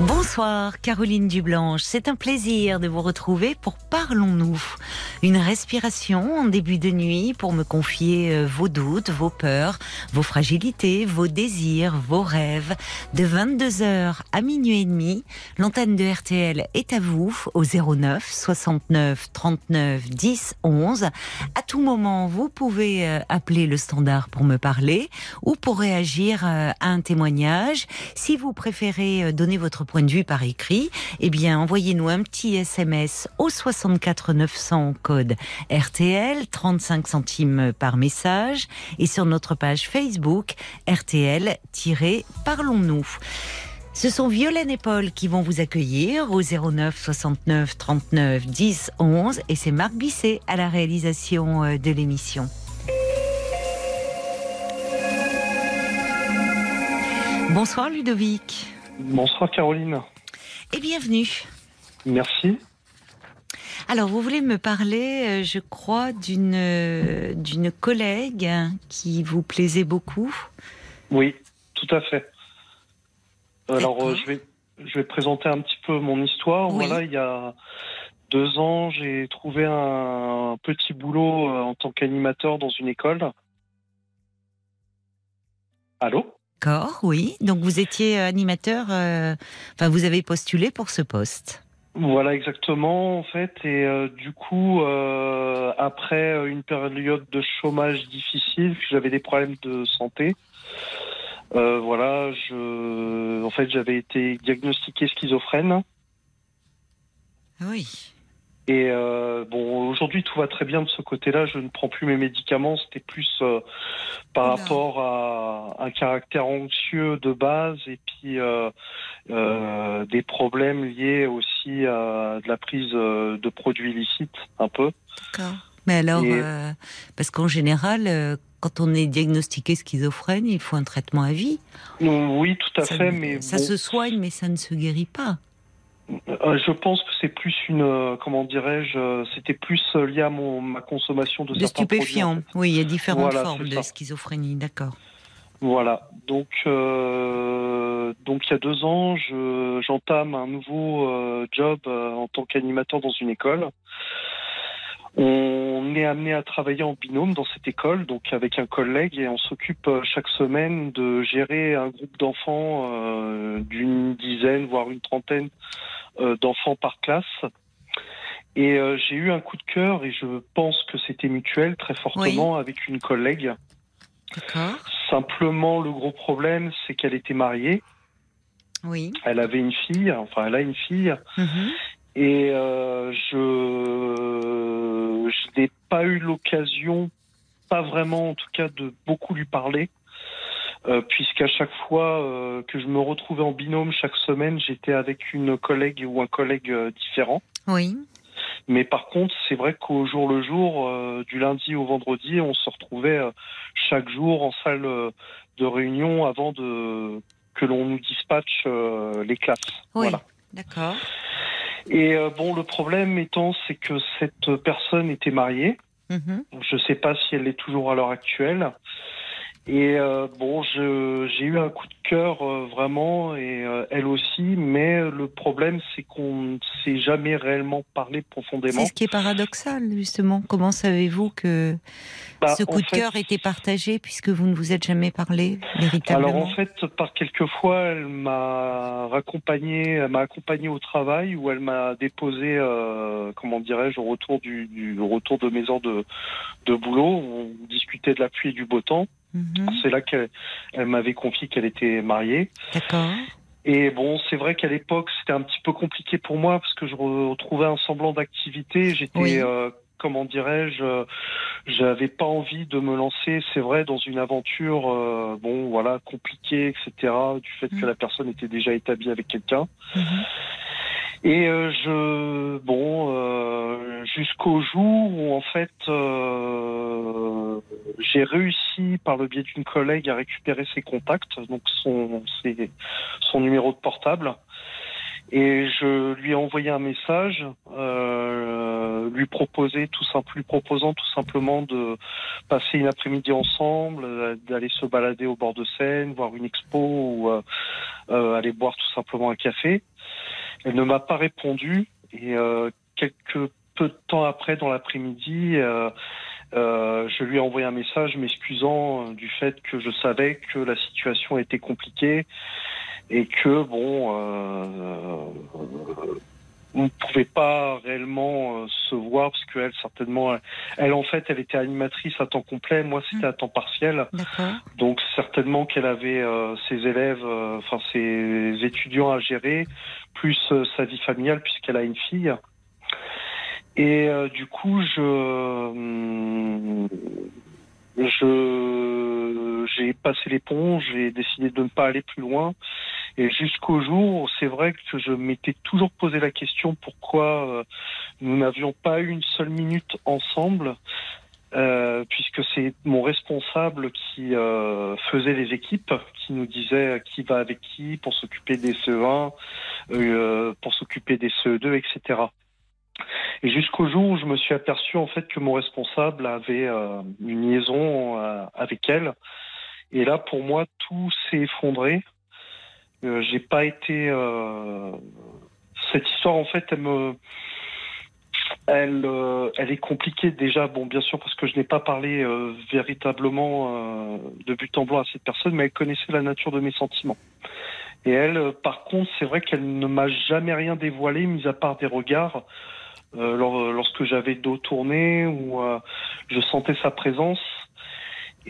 Bonsoir Caroline Dublanche, c'est un plaisir de vous retrouver pour Parlons-nous. Une respiration en début de nuit pour me confier euh, vos doutes, vos peurs, vos fragilités, vos désirs, vos rêves. De 22h à minuit et demi, l'antenne de RTL est à vous au 09 69 39 10 11. À tout moment, vous pouvez euh, appeler le standard pour me parler ou pour réagir euh, à un témoignage. Si vous préférez donner votre point de vue par écrit, eh bien, envoyez-nous un petit SMS au 64 900 code RTL, 35 centimes par message, et sur notre page Facebook RTL-Parlons-nous. Ce sont Violaine et Paul qui vont vous accueillir au 09 69 39 10 11 et c'est Marc Bisset à la réalisation euh, de l'émission. Bonsoir Ludovic. Bonsoir Caroline. Et bienvenue. Merci. Alors, vous voulez me parler, euh, je crois, d'une euh, d'une collègue qui vous plaisait beaucoup Oui, tout à fait. Alors, euh, je vais je vais présenter un petit peu mon histoire. Voilà, il y a deux ans, j'ai trouvé un petit boulot en tant qu'animateur dans une école. Allô? D'accord, oui. Donc vous étiez animateur, enfin vous avez postulé pour ce poste. Voilà exactement en fait et euh, du coup euh, après une période de chômage difficile, j'avais des problèmes de santé. Euh, voilà, je en fait j'avais été diagnostiqué schizophrène. Oui. Et euh, bon, aujourd'hui tout va très bien de ce côté-là. Je ne prends plus mes médicaments. C'était plus euh, par rapport à un caractère anxieux de base et puis euh, des problèmes liés aussi à de la prise de produits illicites, un peu. D'accord. Mais alors, parce qu'en général, quand on est diagnostiqué schizophrène, il faut un traitement à vie. Oui, tout à ça, fait. Mais ça bon, se soigne, mais ça ne se guérit pas. Euh, je pense que c'est plus une, euh, comment dirais-je, euh, c'était plus lié à mon, ma consommation de, de certains stupéfiants. produits, en fait. Oui, il y a différentes Voilà, formes de ça. schizophrénie, d'accord. Voilà. Donc, donc il y a deux ans, je, j'entame un nouveau job en tant qu'animateur dans une école. On est amené à travailler en binôme dans cette école, donc avec un collègue, et on s'occupe euh, chaque semaine de gérer un groupe d'enfants euh, d'une dizaine, voire une trentaine euh, d'enfants par classe. Et euh, j'ai eu un coup de cœur, et je pense que c'était mutuel très fortement avec une collègue. D'accord. Simplement, le gros problème, c'est qu'elle était mariée. Oui. Elle avait une fille, enfin, elle a une fille. Mhm. Et euh, je, je n'ai pas eu l'occasion, pas vraiment en tout cas, de beaucoup lui parler. Euh, puisqu'à chaque fois euh, que je me retrouvais en binôme chaque semaine, j'étais avec une collègue ou un collègue euh, différent. Oui. Mais par contre, c'est vrai qu'au jour le jour, du lundi au vendredi, on se retrouvait chaque jour en salle de réunion avant de que l'on nous dispatche les classes. Oui. Voilà. D'accord. Et euh, bon, le problème étant, c'est que cette personne était mariée. Mhm. Je ne sais pas si elle l'est toujours à l'heure actuelle. Et euh, bon, j'ai eu un coup de cœur euh, vraiment, et euh, elle aussi. Mais le problème, c'est qu'on ne s'est jamais réellement parlé profondément. C'est ce qui est paradoxal, justement. Comment savez-vous que Bah, ce coup de fait, cœur était partagé puisque vous ne vous êtes jamais parlé véritablement? Alors en fait, par quelques fois, elle m'a raccompagné, elle m'a accompagné au travail où elle m'a déposé, euh, comment dirais-je, au retour du, du au retour de mes heures de, de boulot. On discutait de la pluie et du beau temps. Mhm. C'est là qu'elle elle m'avait confié qu'elle était mariée. D'accord. Et bon, c'est vrai qu'à l'époque, c'était un petit peu compliqué pour moi parce que je retrouvais un semblant d'activité. J'étais, Oui. euh, comment dirais-je, euh, j'avais pas envie de me lancer, c'est vrai, dans une aventure, euh, bon, voilà, compliquée, etc. Du fait que Mm. la personne était déjà établie avec quelqu'un. Mhm. Et euh, je, bon, euh, jusqu'au jour où en fait, euh, j'ai réussi par le biais d'une collègue à récupérer ses contacts, donc son, son numéro de portable. Et je lui ai envoyé un message, euh, lui proposer tout simple, lui proposant tout simplement de passer une après-midi ensemble, d'aller se balader au bord de Seine, voir une expo ou euh, aller boire tout simplement un café. Elle ne m'a pas répondu. Et euh, quelques peu de temps après, dans l'après-midi, euh, euh, je lui ai envoyé un message m'excusant euh, du fait que je savais que la situation était compliquée et que bon, on ne pouvait pas réellement euh, se voir parce qu'elle certainement, elle, elle, en fait, elle était animatrice à temps complet, moi c'était à temps partiel. Donc certainement qu'elle avait euh, ses élèves, euh, enfin ses étudiants à gérer, plus euh, sa vie familiale puisqu'elle a une fille. Et euh, du coup, je, hum, je, j'ai passé l'éponge, j'ai décidé de ne pas aller plus loin. Et jusqu'au jour, c'est vrai que je m'étais toujours posé la question pourquoi euh, nous n'avions pas eu une seule minute ensemble. Euh, puisque c'est mon responsable qui euh, faisait les équipes, qui nous disait qui va avec qui pour s'occuper des CE1, euh, pour s'occuper des CE2, etc. Et jusqu'au jour où je me suis aperçu en fait que mon responsable avait une liaison avec elle. Et là, pour moi, tout s'est effondré. Euh, J'ai pas été. euh, Cette histoire, en fait, elle me elle, euh, elle est compliquée déjà, bon, bien sûr, parce que je n'ai pas parlé euh, véritablement euh, de but en blanc à cette personne, mais elle connaissait la nature de mes sentiments. Et elle, par contre, c'est vrai qu'elle ne m'a jamais rien dévoilé, mis à part des regards, lors- lorsque j'avais dos tourné ou je sentais sa présence.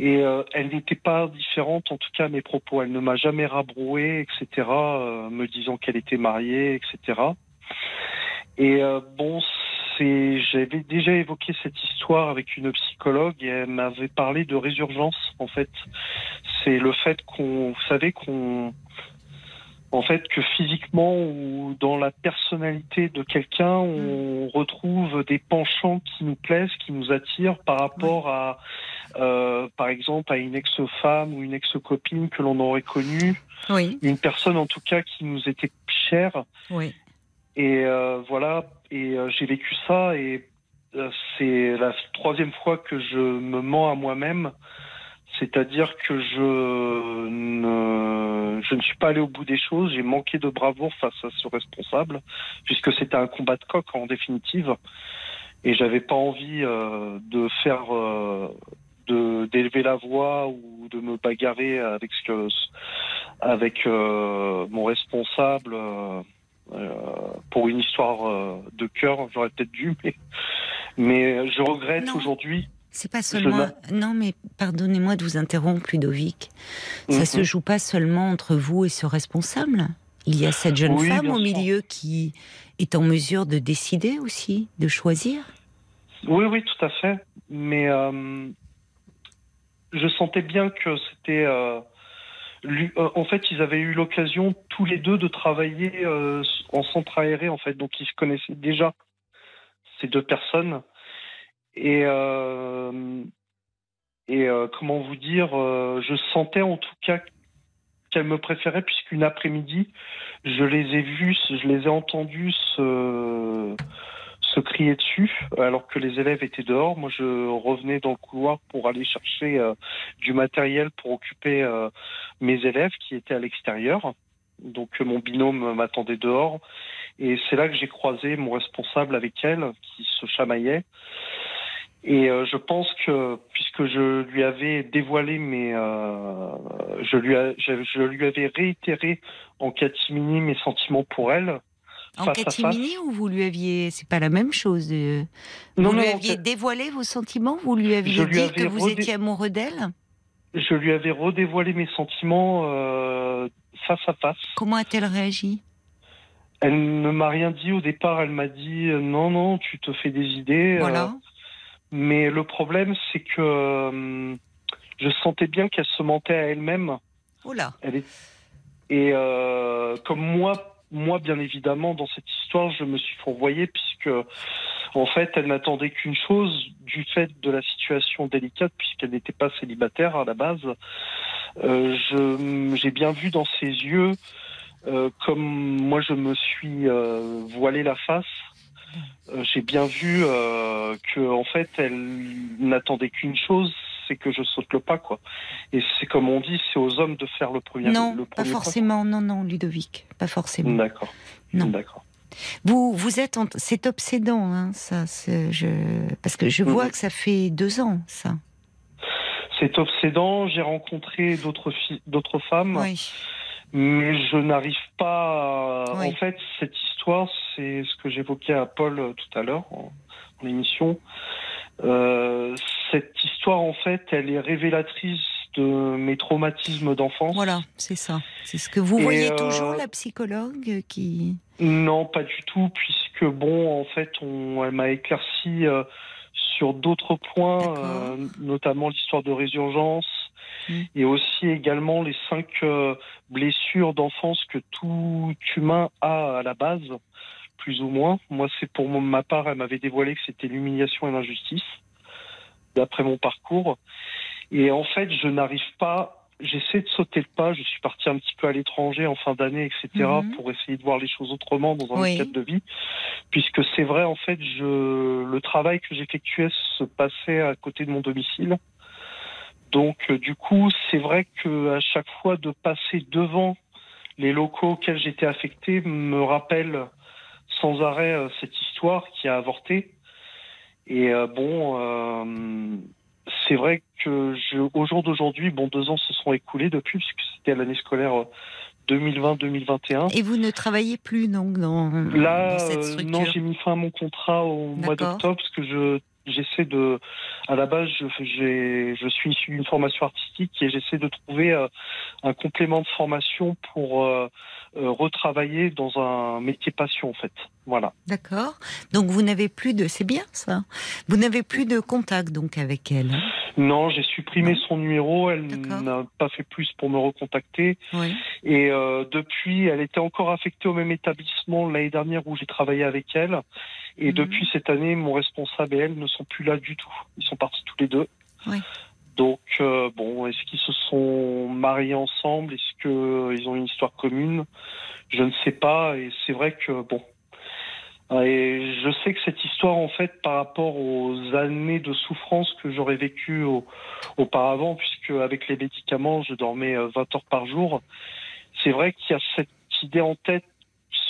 Et euh, elle n'était pas différente, en tout cas, à mes propos. Elle ne m'a jamais rabroué, etc., euh, me disant qu'elle était mariée, etc. Et euh, bon, c'est, j'avais déjà évoqué cette histoire avec une psychologue et elle m'avait parlé de résurgence. En fait, c'est le fait qu'on, vous savez qu'on, en fait, que physiquement ou dans la personnalité de quelqu'un, on retrouve des penchants qui nous plaisent, qui nous attirent par rapport à, euh, par exemple, à une ex-femme ou une ex-copine que l'on aurait connue, Oui, une personne en tout cas qui nous était chère. oui. Et euh, voilà, et euh, j'ai vécu ça et euh, c'est la troisième fois que je me mens à moi-même, c'est-à-dire que je ne, je ne suis pas allé au bout des choses, j'ai manqué de bravoure face à ce responsable, puisque c'était un combat de coq en définitive, et j'avais pas envie euh, de faire, euh, de d'élever la voix ou de me bagarrer avec ce que, avec euh, mon responsable. pour une histoire de cœur, j'aurais peut-être dû, mais, mais je regrette aujourd'hui. C'est pas seulement. Non, mais pardonnez-moi de vous interrompre, Ludovic. Ça Mhm. se joue pas seulement entre vous et ce responsable. Il y a cette jeune Oui, femme au milieu qui est en mesure de décider aussi, de choisir. Oui, oui, tout à fait. Mais euh, je sentais bien que c'était. euh, euh, en fait, ils avaient eu l'occasion tous les deux de travailler en centre aéré, en fait. Donc, ils se connaissaient déjà, ces deux personnes. Et, euh, euh, comment vous dire, euh, je sentais en tout cas qu'elle me préférait, puisqu'une après-midi, je les ai vus, je les ai entendus se, crier dessus, alors que les élèves étaient dehors. Moi, je revenais dans le couloir pour aller chercher du matériel pour occuper mes élèves qui étaient à l'extérieur. Donc, mon binôme m'attendait dehors. Et c'est là que j'ai croisé mon responsable avec elle, qui se chamaillait. Et euh, je pense que puisque je lui avais dévoilé mes, euh, je lui, a- je, je lui avais réitéré en catimini mes sentiments pour elle. En catimini ou vous lui aviez. C'est pas la même chose. euh, Non, vous lui non, aviez dévoilé vos sentiments Vous lui aviez Je lui dit avais que vous redé- étiez amoureux d'elle? Je lui avais redévoilé mes sentiments euh, face à face. Comment a-t-elle réagi? Elle ne m'a rien dit au départ. Elle m'a dit non, non, tu te fais des idées. Voilà. Mais le problème, c'est que euh, je sentais bien qu'elle se mentait à elle-même. Là. Elle est... Et euh, comme moi, moi, bien évidemment, dans cette histoire, je me suis fourvoyé puisque, en fait, elle n'attendait qu'une chose du fait de la situation délicate, puisqu'elle n'était pas célibataire à la base. Euh, je- J'ai bien vu dans ses yeux, euh, comme moi je me suis euh, voilé la face, j'ai bien vu euh, que, en fait, elle n'attendait qu'une chose, c'est que je saute le pas, quoi. Et c'est comme on dit, c'est aux hommes de faire le premier, Non, le pas premier pas. forcément. Non, non, Ludovic, pas forcément. D'accord. Non. D'accord. Vous, vous êtes, en- c'est obsédant, hein, ça. Je, parce que je vois que ça fait deux ans, ça. C'est obsédant. J'ai rencontré d'autres filles, d'autres femmes, Oui. Mais je n'arrive pas. à- Oui. En fait, cette histoire, c'est ce que j'évoquais à Paul euh, tout à l'heure en, en émission. Euh, cette histoire, en fait, elle est révélatrice de mes traumatismes d'enfance. Voilà, c'est ça. C'est ce que vous Et, voyez euh, toujours, la psychologue qui. Non, pas du tout, puisque bon, en fait, on, elle m'a éclairci euh, sur d'autres points, euh, notamment l'histoire de résurgence Mm. et aussi également les cinq euh, blessures d'enfance que tout humain a à la base, plus ou moins. Moi, c'est pour ma part, elle m'avait dévoilé que c'était l'humiliation et l'injustice, d'après mon parcours. Et en fait, je n'arrive pas. J'essaie de sauter le pas. Je suis parti un petit peu à l'étranger en fin d'année, etc., Mhm. pour essayer de voir les choses autrement dans un Oui. cadre de vie. Puisque c'est vrai, en fait, je, le travail que j'effectuais se passait à côté de mon domicile. Donc, euh, du coup, c'est vrai que à chaque fois de passer devant les locaux auxquels j'étais affecté me rappelle sans arrêt euh, cette histoire qui a avorté. Et euh, bon, euh, c'est vrai que je, au jour d'aujourd'hui, bon, deux ans se sont écoulés depuis, puisque c'était l'année scolaire euh, 2020-2021. Et vous ne travaillez plus donc dans, Là, dans cette structure non, j'ai mis fin à mon contrat au mois d'octobre parce que je j'essaie de, à la base, je, je suis issu d'une formation artistique et j'essaie de trouver euh, un complément de formation pour euh, euh, retravailler dans un métier passion en fait. Voilà. D'accord. Donc vous n'avez plus de. C'est bien ça. Vous n'avez plus de contact donc avec elle. hein Non, j'ai supprimé Non. son numéro. Elle n'a pas fait plus pour me recontacter. oui. Et euh, depuis, elle était encore affectée au même établissement l'année dernière où j'ai travaillé avec elle. Et Mhm. depuis cette année, mon responsable et elle ne sont plus là du tout. Ils sont partis tous les deux. Oui. Donc, euh, bon, est-ce qu'ils se sont mariés ensemble? Est-ce qu'ils ont une histoire commune? Je ne sais pas. Et c'est vrai que, bon. Et je sais que cette histoire, en fait, par rapport aux années de souffrance que j'aurais vécues au- auparavant, puisque avec les médicaments, je dormais euh, 20 heures par jour, c'est vrai qu'il y a cette idée en tête,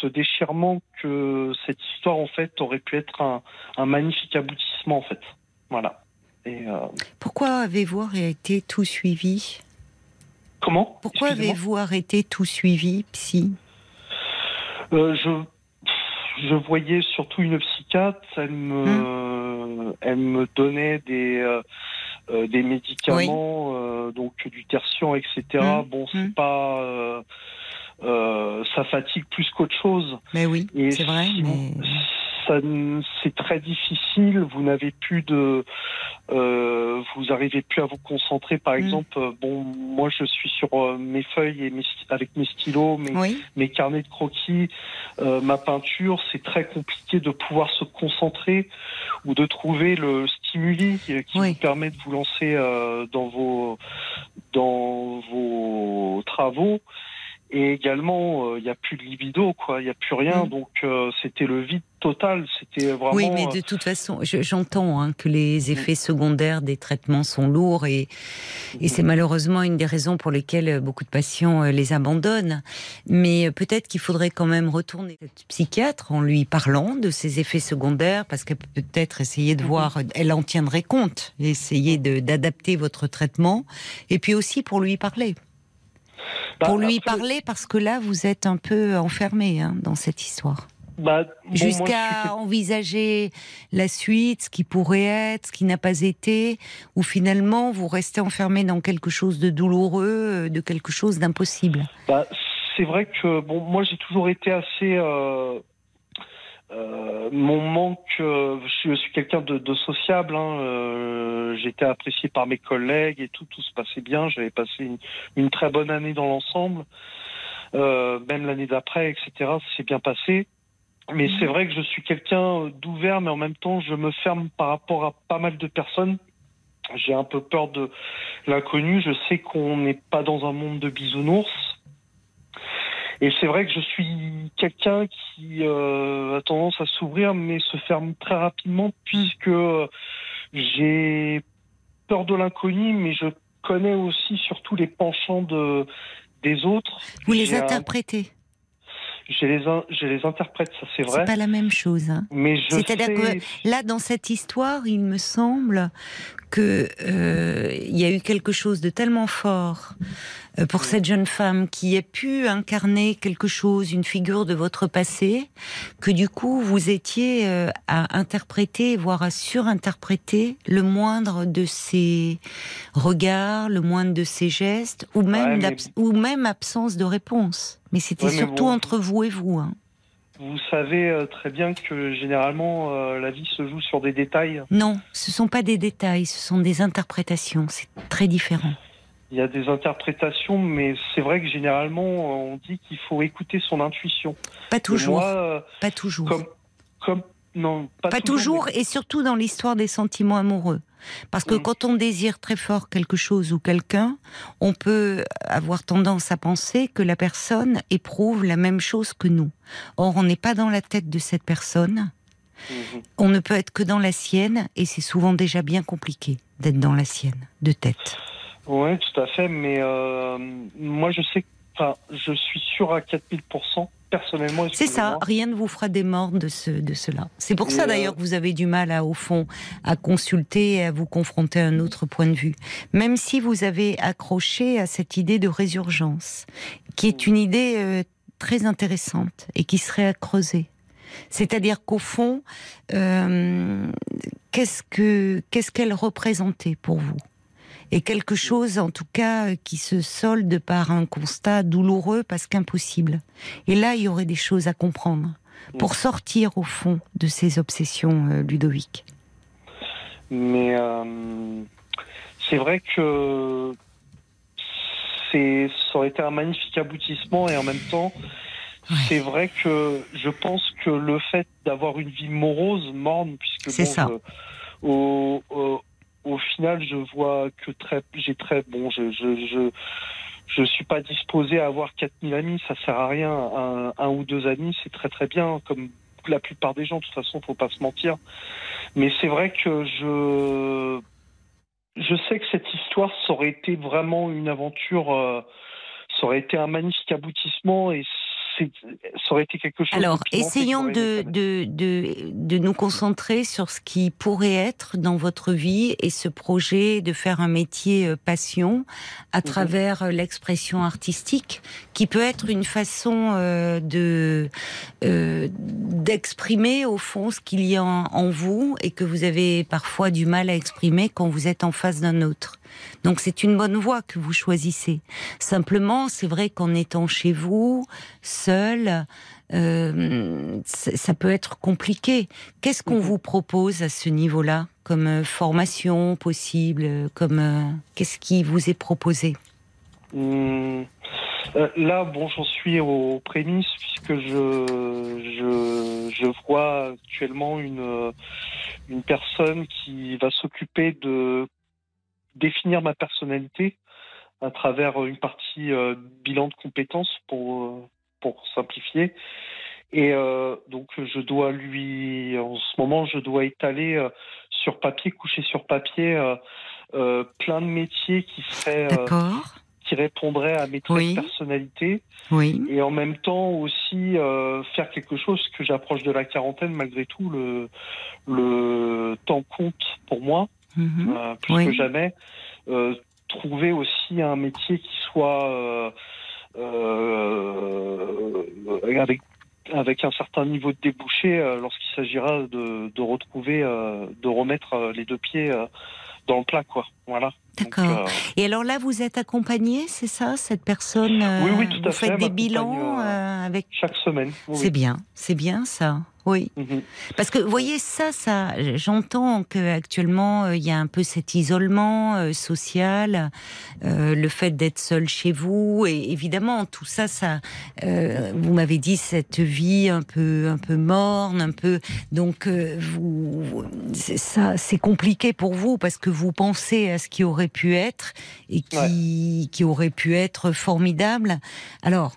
ce déchirement, que cette histoire, en fait, aurait pu être un, un magnifique aboutissement, en fait. Voilà. Et euh, Pourquoi avez-vous arrêté tout suivi? Comment? Pourquoi avez-vous arrêté tout suivi, psy? Euh, je, je voyais surtout une psychiatre. Elle me, elle me donnait des, euh, euh, des médicaments, euh, donc du tertian, etc. Mm. Bon, c'est Mm. pas, euh, euh, ça fatigue plus qu'autre chose. Mais oui, c'est vrai. si Mais... c'est très difficile. Vous n'avez plus de, euh, vous arrivez plus à vous concentrer. Par Mm. exemple, euh, bon, moi je suis sur euh, mes feuilles et mes, avec mes stylos, mes, Oui. mes carnets de croquis, euh, ma peinture, c'est très compliqué de pouvoir se concentrer ou de trouver le stimuli qui Oui. vous permet de vous lancer euh, dans vos dans vos travaux. Et également, euh, il n'y a plus de libido, quoi. Il n'y a plus rien. Mm. Donc, euh, c'était le vide total. C'était vraiment. Oui, mais euh, de toute façon, je- j'entends hein, que les effets secondaires des traitements sont lourds et, et c'est malheureusement une des raisons pour lesquelles euh, beaucoup de patients euh, les abandonnent. Mais euh, peut-être qu'il faudrait quand même retourner cette psychiatre en lui parlant de ces effets secondaires parce qu'elle peut peut-être essayer de Mhm. voir, elle en tiendrait compte, essayer d'adapter votre traitement et puis aussi pour lui parler. Bah, pour lui après, parler parce que là, vous êtes un peu enfermé hein, dans cette histoire. bah, bon, Jusqu'à suis- envisager la suite, ce qui pourrait être, ce qui n'a pas été, ou finalement vous restez enfermé dans quelque chose de douloureux, euh, de quelque chose d'impossible. Bah, c'est vrai que bon, moi j'ai toujours été assez. euh, euh, mon manque, euh, je, suis quelqu'un de, de sociable. Hein, euh, J'étais apprécié par mes collègues et tout, tout se passait bien. J'avais passé une, une très bonne année dans l'ensemble. Euh, même l'année d'après, etc. C'est bien passé. Mais c'est vrai que je suis quelqu'un d'ouvert, mais en même temps, je me ferme par rapport à pas mal de personnes. J'ai un peu peur de l'inconnu. Je sais qu'on n'est pas dans un monde de bisounours. Et c'est vrai que je suis quelqu'un qui euh, a tendance à s'ouvrir, mais se ferme très rapidement, puisque j'ai peur de l'inconnu, mais je connais aussi surtout les penchants de, des autres. Vous les interprétez. Je les, je les interprète, ça c'est vrai. C'est pas la même chose. hein. Mais je C'est-à-dire sais- Là, dans cette histoire, il me semble que euh, il y a eu quelque chose de tellement fort euh, pour cette jeune femme qui a pu incarner quelque chose, une figure de votre passé, que du coup vous étiez euh, à interpréter, voire à surinterpréter le moindre de ses regards, le moindre de ses gestes, ou même, Ouais, mais- d'abs- ou même absence de réponse. Mais c'était Ouais, surtout bon. entre vous et vous. hein. Vous savez euh, très bien que généralement euh, la vie se joue sur des détails. Non, ce sont pas des détails, ce sont des interprétations. C'est très différent. Il y a des interprétations, mais c'est vrai que généralement on dit qu'il faut écouter son intuition. Pas toujours. Moi, euh, pas toujours. comme, comme non, pas, pas toujours, et surtout dans l'histoire des sentiments amoureux. Parce que Mm. quand on désire très fort quelque chose ou quelqu'un, on peut avoir tendance à penser que la personne éprouve la même chose que nous. Or, on n'est pas dans la tête de cette personne. Mhm. On ne peut être que dans la sienne, et c'est souvent déjà bien compliqué d'être dans la sienne, de tête. Oui, tout à fait. Mais euh, moi, je sais, enfin, je suis sûr à 4000%, personnellement. C'est ça, rien ne vous fera démordre de, ce, de cela. C'est pour Et, ça euh, d'ailleurs que vous avez du mal, à, au fond, à consulter et à vous confronter à un autre point de vue. Même si vous avez accroché à cette idée de résurgence, qui est une idée euh, très intéressante et qui serait à creuser. C'est-à-dire qu'au fond, qu'est-ce que qu'est-ce qu'elle représentait pour vous? Et quelque chose, en tout cas, qui se solde par un constat douloureux parce qu'impossible. Et là, il y aurait des choses à comprendre pour sortir, au fond, de ces obsessions, euh, Ludovic. Mais euh, c'est vrai que c'est, ça aurait été un magnifique aboutissement et en même temps, Ouais. c'est vrai que je pense que le fait d'avoir une vie morose, morne, puisque C'est bon, ça. au, au final, je vois que très, j'ai très bon, je, je, suis pas disposé à avoir 4000 amis, ça sert à rien. Un, ou deux amis, c'est très très bien, comme la plupart des gens. De toute façon, faut pas se mentir. Mais c'est vrai que je, je sais que cette histoire, ça aurait été vraiment une aventure, euh, ça aurait été un magnifique aboutissement et ça aurait été quelque chose. Alors, essayons de, de, de, de nous concentrer sur ce qui pourrait être dans votre vie et ce projet de faire un métier euh, passion à travers euh, l'expression artistique, qui peut être une façon euh, de euh, d'exprimer au fond ce qu'il y a en, en vous et que vous avez parfois du mal à exprimer quand vous êtes en face d'un autre. Donc c'est une bonne voie que vous choisissez. Simplement, c'est vrai qu'en étant chez vous, seul, euh, ça peut être compliqué. Qu'est-ce qu'on Mhm. vous propose à ce niveau-là comme euh, formation possible, comme euh, qu'est-ce qui vous est proposé? Euh, là, bon, j'en suis aux prémices puisque je, je, je vois actuellement une, une personne qui va s'occuper de définir ma personnalité à travers une partie euh, bilan de compétences pour, euh, pour simplifier. Et euh, donc, je dois lui, en ce moment, je dois étaler euh, sur papier, coucher sur papier, euh, euh, plein de métiers qui seraient euh, qui répondrait à mes traits Oui. de personnalité Oui. et en même temps aussi euh, faire quelque chose que j'approche de la quarantaine malgré tout le le temps compte pour moi Mhm. euh, plus Oui. que jamais Euh, trouver aussi un métier qui soit euh, avec avec un certain niveau de débouché lorsqu'il s'agira de, de retrouver de remettre les deux pieds dans le plat quoi voilà D'accord. euh, Et alors là, vous êtes accompagné, c'est ça, cette personne euh, Oui, oui, tout à Vous fait, faites des bilans euh, avec. chaque semaine oui, C'est bien, c'est bien ça. Oui. Mhm. Parce que, vous voyez, ça, ça, j'entends qu'actuellement, euh, il y a un peu cet isolement euh, social, euh, le fait d'être seul chez vous, et évidemment, tout ça, ça, vous m'avez dit cette vie un peu, un peu morne, un peu, donc, vous, ça, c'est compliqué pour vous parce que vous pensez à ce qui aurait pu être et qui, qui aurait pu être formidable. Alors,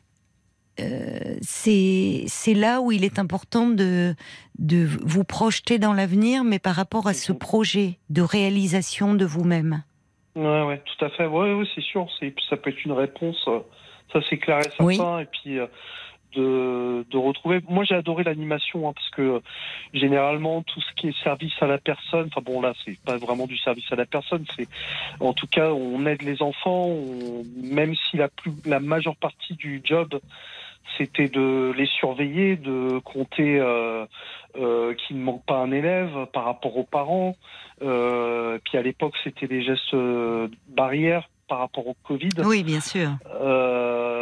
euh, c'est là où il est important de, de vous projeter dans l'avenir, mais par rapport à ce Mhm. projet de réalisation de vous-même. Ouais, ouais, tout à fait. Ouais, ouais, c'est sûr. Ça peut être une réponse. euh, Ça, c'est clair et certain. Oui. Et puis, euh, de, de retrouver. Moi, j'ai adoré l'animation hein, parce que euh, généralement, tout ce qui est service à la personne. Enfin bon, là, c'est pas vraiment du service à la personne. C'est, en tout cas, on aide les enfants. on- même si la plus, la majeure partie du job, c'était de les surveiller, de compter euh, euh, qu'il ne manque pas un élève par rapport aux parents. Euh, puis à l'époque, c'était des gestes euh, barrières par rapport au Covid. Oui, bien sûr.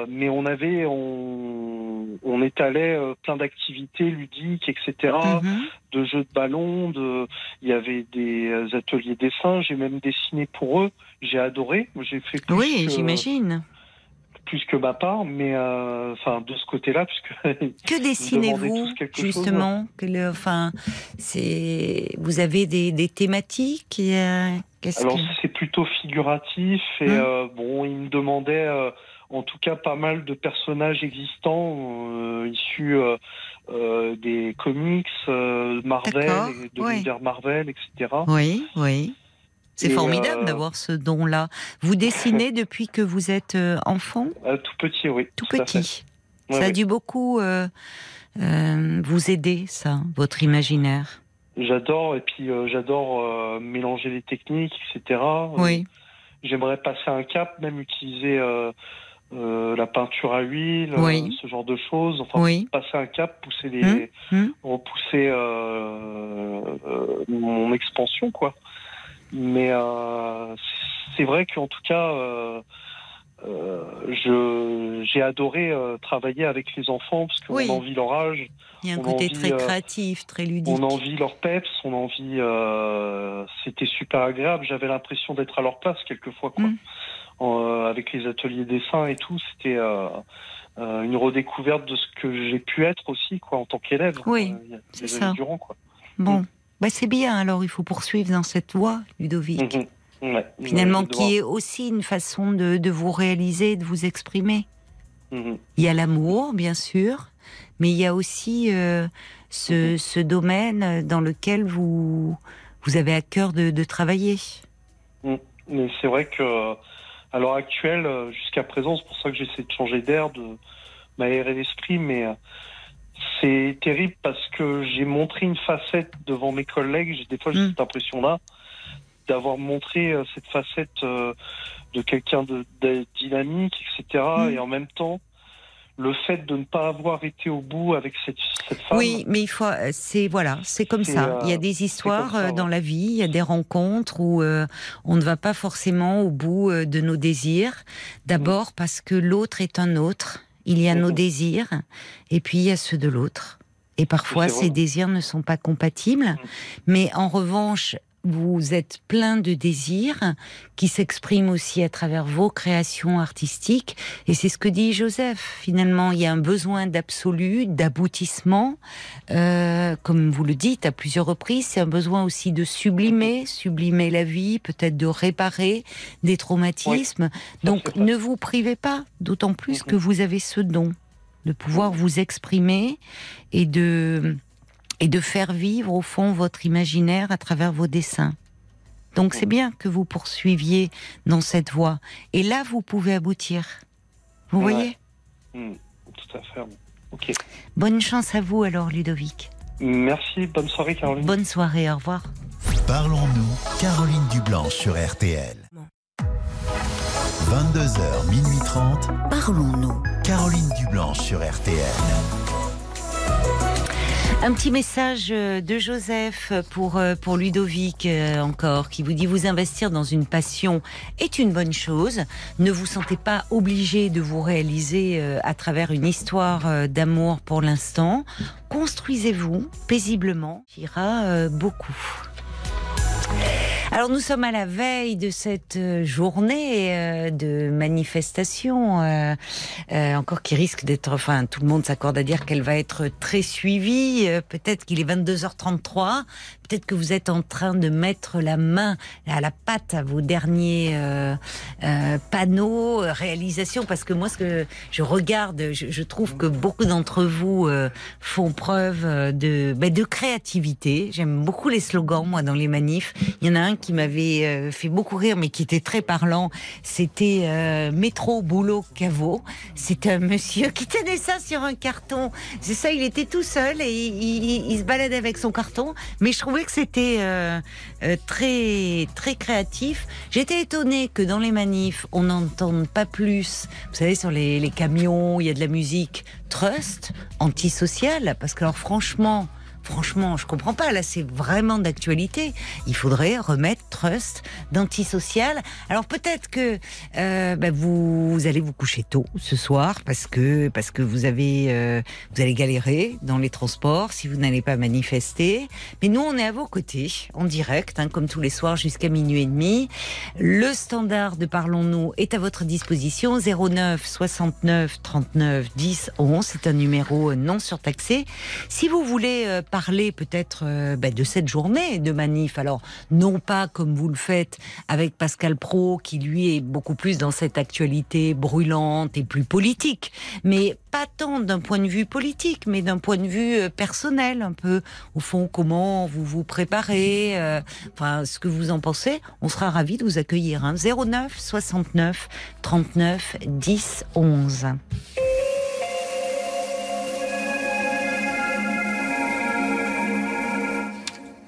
Mais on avait, on, on étalait plein d'activités ludiques, etc. Mhm. De jeux de ballon, de, il y avait des ateliers dessin. J'ai même dessiné pour eux. J'ai adoré. J'ai fait plus Oui, j'imagine. Plus que ma part, mais euh, enfin de ce côté-là, puisque Que dessinez-vous chose, justement? Que le- Enfin, c'est vous avez des, des thématiques. Alors que c'est plutôt figuratif et Hum. euh, bon, il me demandait euh, en tout cas pas mal de personnages existants issus des comics, Marvel, de ouais. l'univers Marvel, etc. Oui, oui. C'est formidable euh, d'avoir ce don-là. Vous dessinez depuis que vous êtes euh, enfant, Euh, tout petit, oui. tout petit. Ouais, ça a dû beaucoup euh, vous aider, ça, votre imaginaire. J'adore et puis j'adore mélanger les techniques, etc. Oui. J'aimerais passer un cap, même utiliser la peinture à huile, Oui. ce genre de choses. Enfin, Oui. passer un cap, pousser les, Hum, hum. repousser mon expansion, quoi. Mais euh, c'est vrai qu'en tout cas, euh, euh, je j'ai adoré euh, travailler avec les enfants parce qu'on Oui. en vit leur âge, Il y a un on côté envie, très créatif, très ludique. on en vit leur peps, on en vit. euh, C'était super agréable. J'avais l'impression d'être à leur place quelquefois, quoi. Mm. En, euh, avec les ateliers dessin et tout, c'était euh, euh, une redécouverte de ce que j'ai pu être aussi, quoi, en tant qu'élève. Oui, euh, c'est ça. durant, quoi. Bon, Mm. Bah, c'est bien, alors il faut poursuivre dans cette voie, Ludovic. Mhm. Ouais. Finalement, qui est aussi une façon de, de vous réaliser, de vous exprimer. Mhm. Il y a l'amour, bien sûr, mais il y a aussi euh, ce, Mhm. ce domaine dans lequel vous, vous avez à cœur de, de travailler. Mais c'est vrai que euh, à l'heure actuelle, euh, jusqu'à présent, c'est pour ça que j'essaie de changer d'air, de m'aérer l'esprit, mais c'est terrible parce que j'ai montré une facette devant mes collègues. J'ai des fois j'ai Mm. cette impression-là d'avoir montré euh, cette facette euh, de quelqu'un de, de dynamique, etc. Mm. Et en même temps, le fait de ne pas avoir été au bout avec cette, cette femme. Oui, mais il faut, euh, c'est voilà, c'est comme ça. euh, il y a des histoires ça, dans ouais. la vie, il y a des rencontres où euh, on ne va pas forcément au bout de nos désirs. D'abord parce que l'autre est un autre. Il y a nos désirs et puis il y a ceux de l'autre. Et parfois, ces désirs ne sont pas compatibles. Mhm. Mais en revanche, vous êtes plein de désirs qui s'expriment aussi à travers vos créations artistiques. Et c'est ce que dit Joseph. Finalement, il y a un besoin d'absolu, d'aboutissement. Euh, comme vous le dites à plusieurs reprises, c'est un besoin aussi de sublimer, sublimer la vie, peut-être de réparer des traumatismes. Donc ne vous privez pas, d'autant plus que vous avez ce don de pouvoir vous exprimer et de et de faire vivre au fond votre imaginaire à travers vos dessins. Donc c'est bien que vous poursuiviez dans cette voie. Et là, vous pouvez aboutir. Vous Ouais. voyez? Mm. Tout à fait. Ok. Bonne chance à vous alors, Ludovic. Merci. Bonne soirée, Caroline. Bonne soirée, au revoir. Parlons-nous, Caroline Dublanche sur RTL. 22h, minuit 30, Parlons-nous. Caroline Dublanche sur RTL. Un petit message euh, de Joseph pour, euh, pour Ludovic euh, encore, qui vous dit vous investir dans une passion est une bonne chose. Ne vous sentez pas obligé de vous réaliser à travers une histoire d'amour pour l'instant. construisez-vous paisiblement, ira beaucoup. Alors nous sommes à la veille de cette euh, journée euh, de manifestation, euh, encore qui risque d'être, enfin tout le monde s'accorde à dire qu'elle va être très suivie. Peut-être qu'il est 22h33, peut-être que vous êtes en train de mettre la main à la pâte à vos derniers panneaux, réalisations, parce que moi ce que je regarde, je, trouve que beaucoup d'entre vous font preuve de, ben, de créativité. J'aime beaucoup les slogans, moi, dans les manifs. Il y en a un qui m'avait euh, fait beaucoup rire, mais qui était très parlant. C'était euh, métro, boulot, caveau. C'est un monsieur qui tenait ça sur un carton. C'est ça, il était tout seul et il, se baladait avec son carton. Mais je trouvais que c'était euh, très très créatif. J'étais étonnée que dans les manifs, on n'entende pas plus. Vous savez, sur les, les camions, il y a de la musique trust, antisociale, parce que alors franchement Franchement, je comprends pas. Là, c'est vraiment d'actualité. Il faudrait remettre Trust d'antisocial. Alors peut-être que euh, bah, vous, allez vous coucher tôt ce soir parce que parce que vous avez euh, vous allez galérer dans les transports si vous n'allez pas manifester. Mais nous, on est à vos côtés en direct, hein, comme tous les soirs jusqu'à minuit et demi. Le standard de Parlons-nous est à votre disposition 09 69 39 10 11. C'est un numéro non surtaxé. Si vous voulez euh, peut-être euh, ben, de cette journée de manif. Alors, non pas comme vous le faites avec Pascal Pro, qui lui est beaucoup plus dans cette actualité brûlante et plus politique, mais pas tant d'un point de vue politique, mais d'un point de vue euh, personnel, un peu, au fond, comment vous vous préparez, euh, enfin, ce que vous en pensez. On sera ravis de vous accueillir. Hein. 09 69 39 10 11.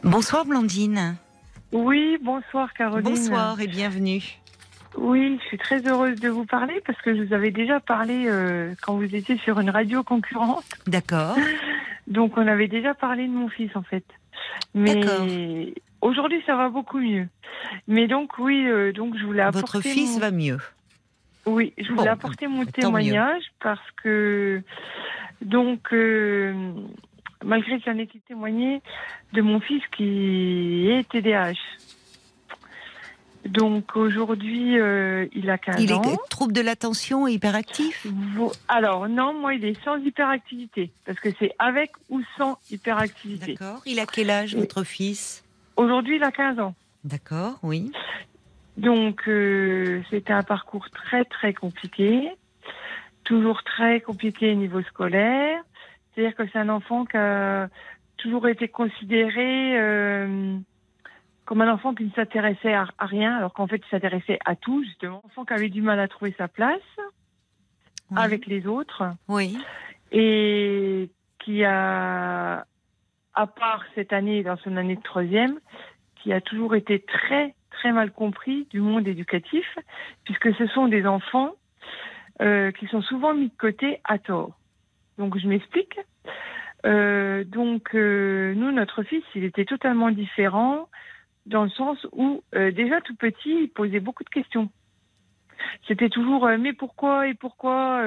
Bonsoir Blandine. Oui, bonsoir Caroline. Bonsoir et bienvenue. Oui, je suis très heureuse de vous parler parce que je vous avais déjà parlé euh, quand vous étiez sur une radio concurrente. D'accord. Donc on avait déjà parlé de mon fils en fait. Mais aujourd'hui ça va beaucoup mieux. Mais donc oui, euh, donc je voulais apporter. Votre fils va mieux. Oui, je voulais apporter mon témoignage parce que donc euh, malgré qu'il en ait témoigné de mon fils qui est TDAH. Donc aujourd'hui, euh, il a 15 ans. Il est trouble de l'attention et hyperactif Alors non, moi il est sans hyperactivité, parce que c'est avec ou sans hyperactivité. D'accord. Il a quel âge, votre fils? Aujourd'hui, il a 15 ans. D'accord, oui. Donc euh, c'était un parcours très très compliqué, toujours très compliqué au niveau scolaire. C'est-à-dire que c'est un enfant qui a toujours été considéré euh, comme un enfant qui ne s'intéressait à, rien, alors qu'en fait il s'intéressait à tout, justement. Un enfant qui avait du mal à trouver sa place avec les autres. Oui. Et qui a, à part cette année, dans son année de troisième, qui a toujours été très, très mal compris du monde éducatif, puisque ce sont des enfants euh, qui sont souvent mis de côté à tort. Donc je m'explique. Euh, donc euh, nous, notre fils, il était totalement différent dans le sens où euh, déjà tout petit, il posait beaucoup de questions. C'était toujours mais pourquoi? Et pourquoi?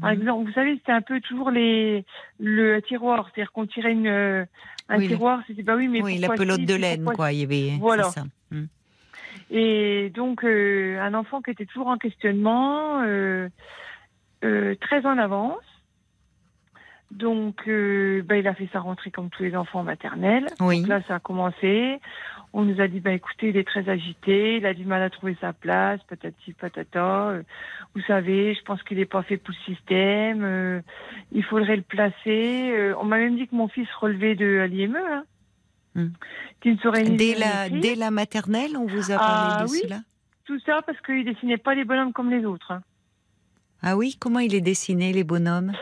Par mhm. exemple, vous savez, c'était un peu toujours les le tiroir, c'est-à-dire qu'on tirait une, un tiroir, c'était bah oui mais oui la pelote de laine quoi, il y avait voilà. Ça. Mhm. Et donc un enfant qui était toujours en questionnement, très en avance. Donc, euh, bah, il a fait sa rentrée comme tous les enfants maternels. Oui. Donc là, ça a commencé. On nous a dit, bah, écoutez, il est très agité, il a du mal à trouver sa place, patati patata. Euh, vous savez, je pense qu'il n'est pas fait pour le système. Euh, il faudrait le placer. on m'a même dit que mon fils relevait de l'IME. Hein, hmm. ne serait dès la, dès la maternelle, on vous a parlé ah, de oui, cela Tout ça parce qu'il dessinait pas les bonhommes comme les autres. Hein. Ah oui, comment il est dessiné les bonhommes?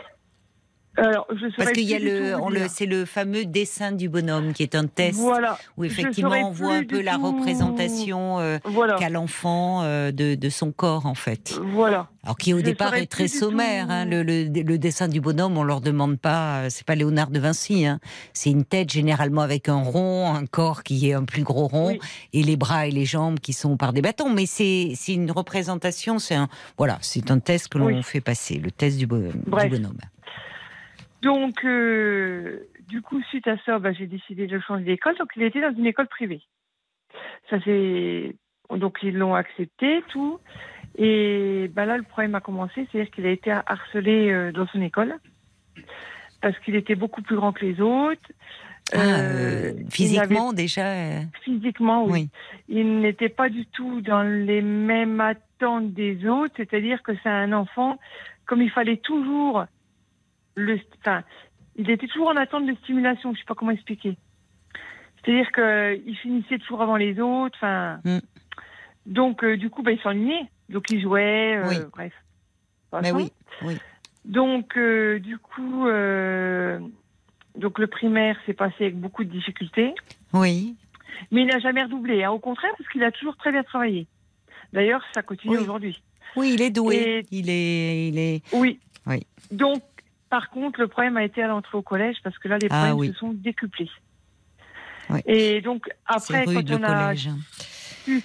Alors, je Parce qu'il y a le, c'est le fameux dessin du bonhomme qui est un test voilà. où effectivement on voit un peu la représentation euh, qu'a l'enfant euh, de, de, son corps en fait. Voilà. Alors qui au départ est très sommaire. Hein, le, le, le, dessin du bonhomme, on leur demande pas, euh, c'est pas Léonard de Vinci. Hein. C'est une tête généralement avec un rond, un corps qui est un plus gros rond et les bras et les jambes qui sont par des bâtons. Mais c'est une représentation, c'est un voilà, c'est un test que l'on fait passer, le test du, du bonhomme. Donc, euh, du coup, suite à ça, bah, j'ai décidé de changer d'école. Donc, il était dans une école privée. Ça c'est donc ils l'ont accepté tout. Et bah, là, le problème a commencé, c'est-à-dire qu'il a été harcelé euh, dans son école parce qu'il était beaucoup plus grand que les autres. Ah, euh, physiquement déjà. Euh, physiquement, oui. Il n'était pas du tout dans les mêmes attentes des autres, c'est-à-dire que c'est un enfant, comme il fallait toujours le, enfin, il était toujours en attente de stimulation. Je sais pas comment expliquer. C'est-à-dire qu'il finissait toujours avant les autres. Enfin, mm. donc du coup, bah, il s'ennuyait. Donc il jouait, bref. Mais oui, oui. Donc, euh, du coup, euh, donc le primaire s'est passé avec beaucoup de difficultés. Oui. Mais il n'a jamais redoublé. Hein. Au contraire, parce qu'il a toujours très bien travaillé. D'ailleurs, ça continue aujourd'hui. Oui, il est doué. Il est, il est. Oui. Oui. Donc, par contre, le problème a été à l'entrée au collège parce que là, les ah problèmes se sont décuplés. Oui. Et donc après, quand on a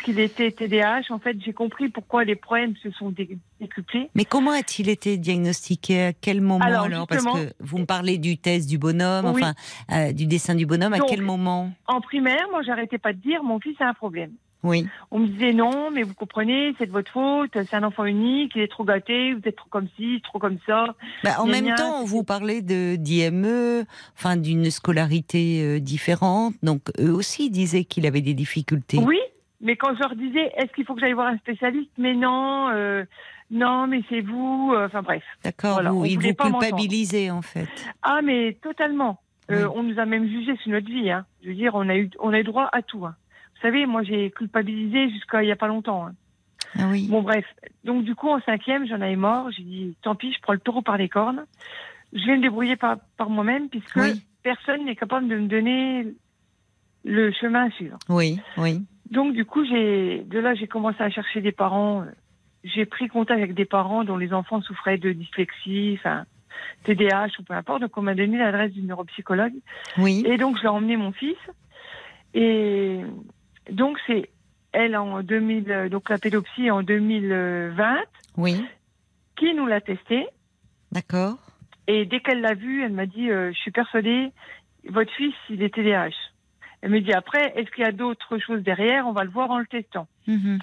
qu'il était TDAH, en fait, j'ai compris pourquoi les problèmes se sont décuplés. Mais comment a-t-il été diagnostiqué? À quel moment alors, Parce que vous me parlez du test du bonhomme, enfin, euh, du dessin du bonhomme. à quel moment? En primaire, moi, j'arrêtais pas de dire mon fils a un problème. Oui. On me disait non, mais vous comprenez, c'est de votre faute, c'est un enfant unique, il est trop gâté, vous êtes trop comme ci, trop comme ça. Bah, en même temps, vous parlez de d'IME, enfin d'une scolarité euh, différente, donc eux aussi disaient qu'il avait des difficultés. Oui, mais quand je leur disais, est-ce qu'il faut que j'aille voir un spécialiste? Mais non, euh, non, mais c'est vous. Euh, enfin bref. D'accord, vous, il vous culpabilisez en fait. Ah, mais totalement. Euh, on nous a même jugé sur notre vie. Hein. Je veux dire, on a eu, on a eu droit à tout. Hein. Vous savez, moi j'ai culpabilisé jusqu'à il n'y a pas longtemps. Hein. Ah oui. Bon, bref. Donc, du coup, en cinquième, j'en avais mort. J'ai dit, tant pis, je prends le taureau par les cornes. Je vais me débrouiller par, par moi-même, puisque personne n'est capable de me donner le chemin à suivre. Oui, oui. Donc du coup, j'ai de là j'ai commencé à chercher des parents. J'ai pris contact avec des parents dont les enfants souffraient de dyslexie, enfin TDAH ou peu importe. Donc on m'a donné l'adresse d'une neuropsychologue. Oui. Et donc je ai emmené mon fils. Et donc c'est elle en 2000, donc la pédopsie en 2020. Oui. Qui nous l'a testé. D'accord. Et dès qu'elle l'a vu, elle m'a dit, euh, je suis persuadée, votre fils, il est TDAH. Elle me dit après, est-ce qu'il y a d'autres choses derrière? On va le voir en le testant. Mhm.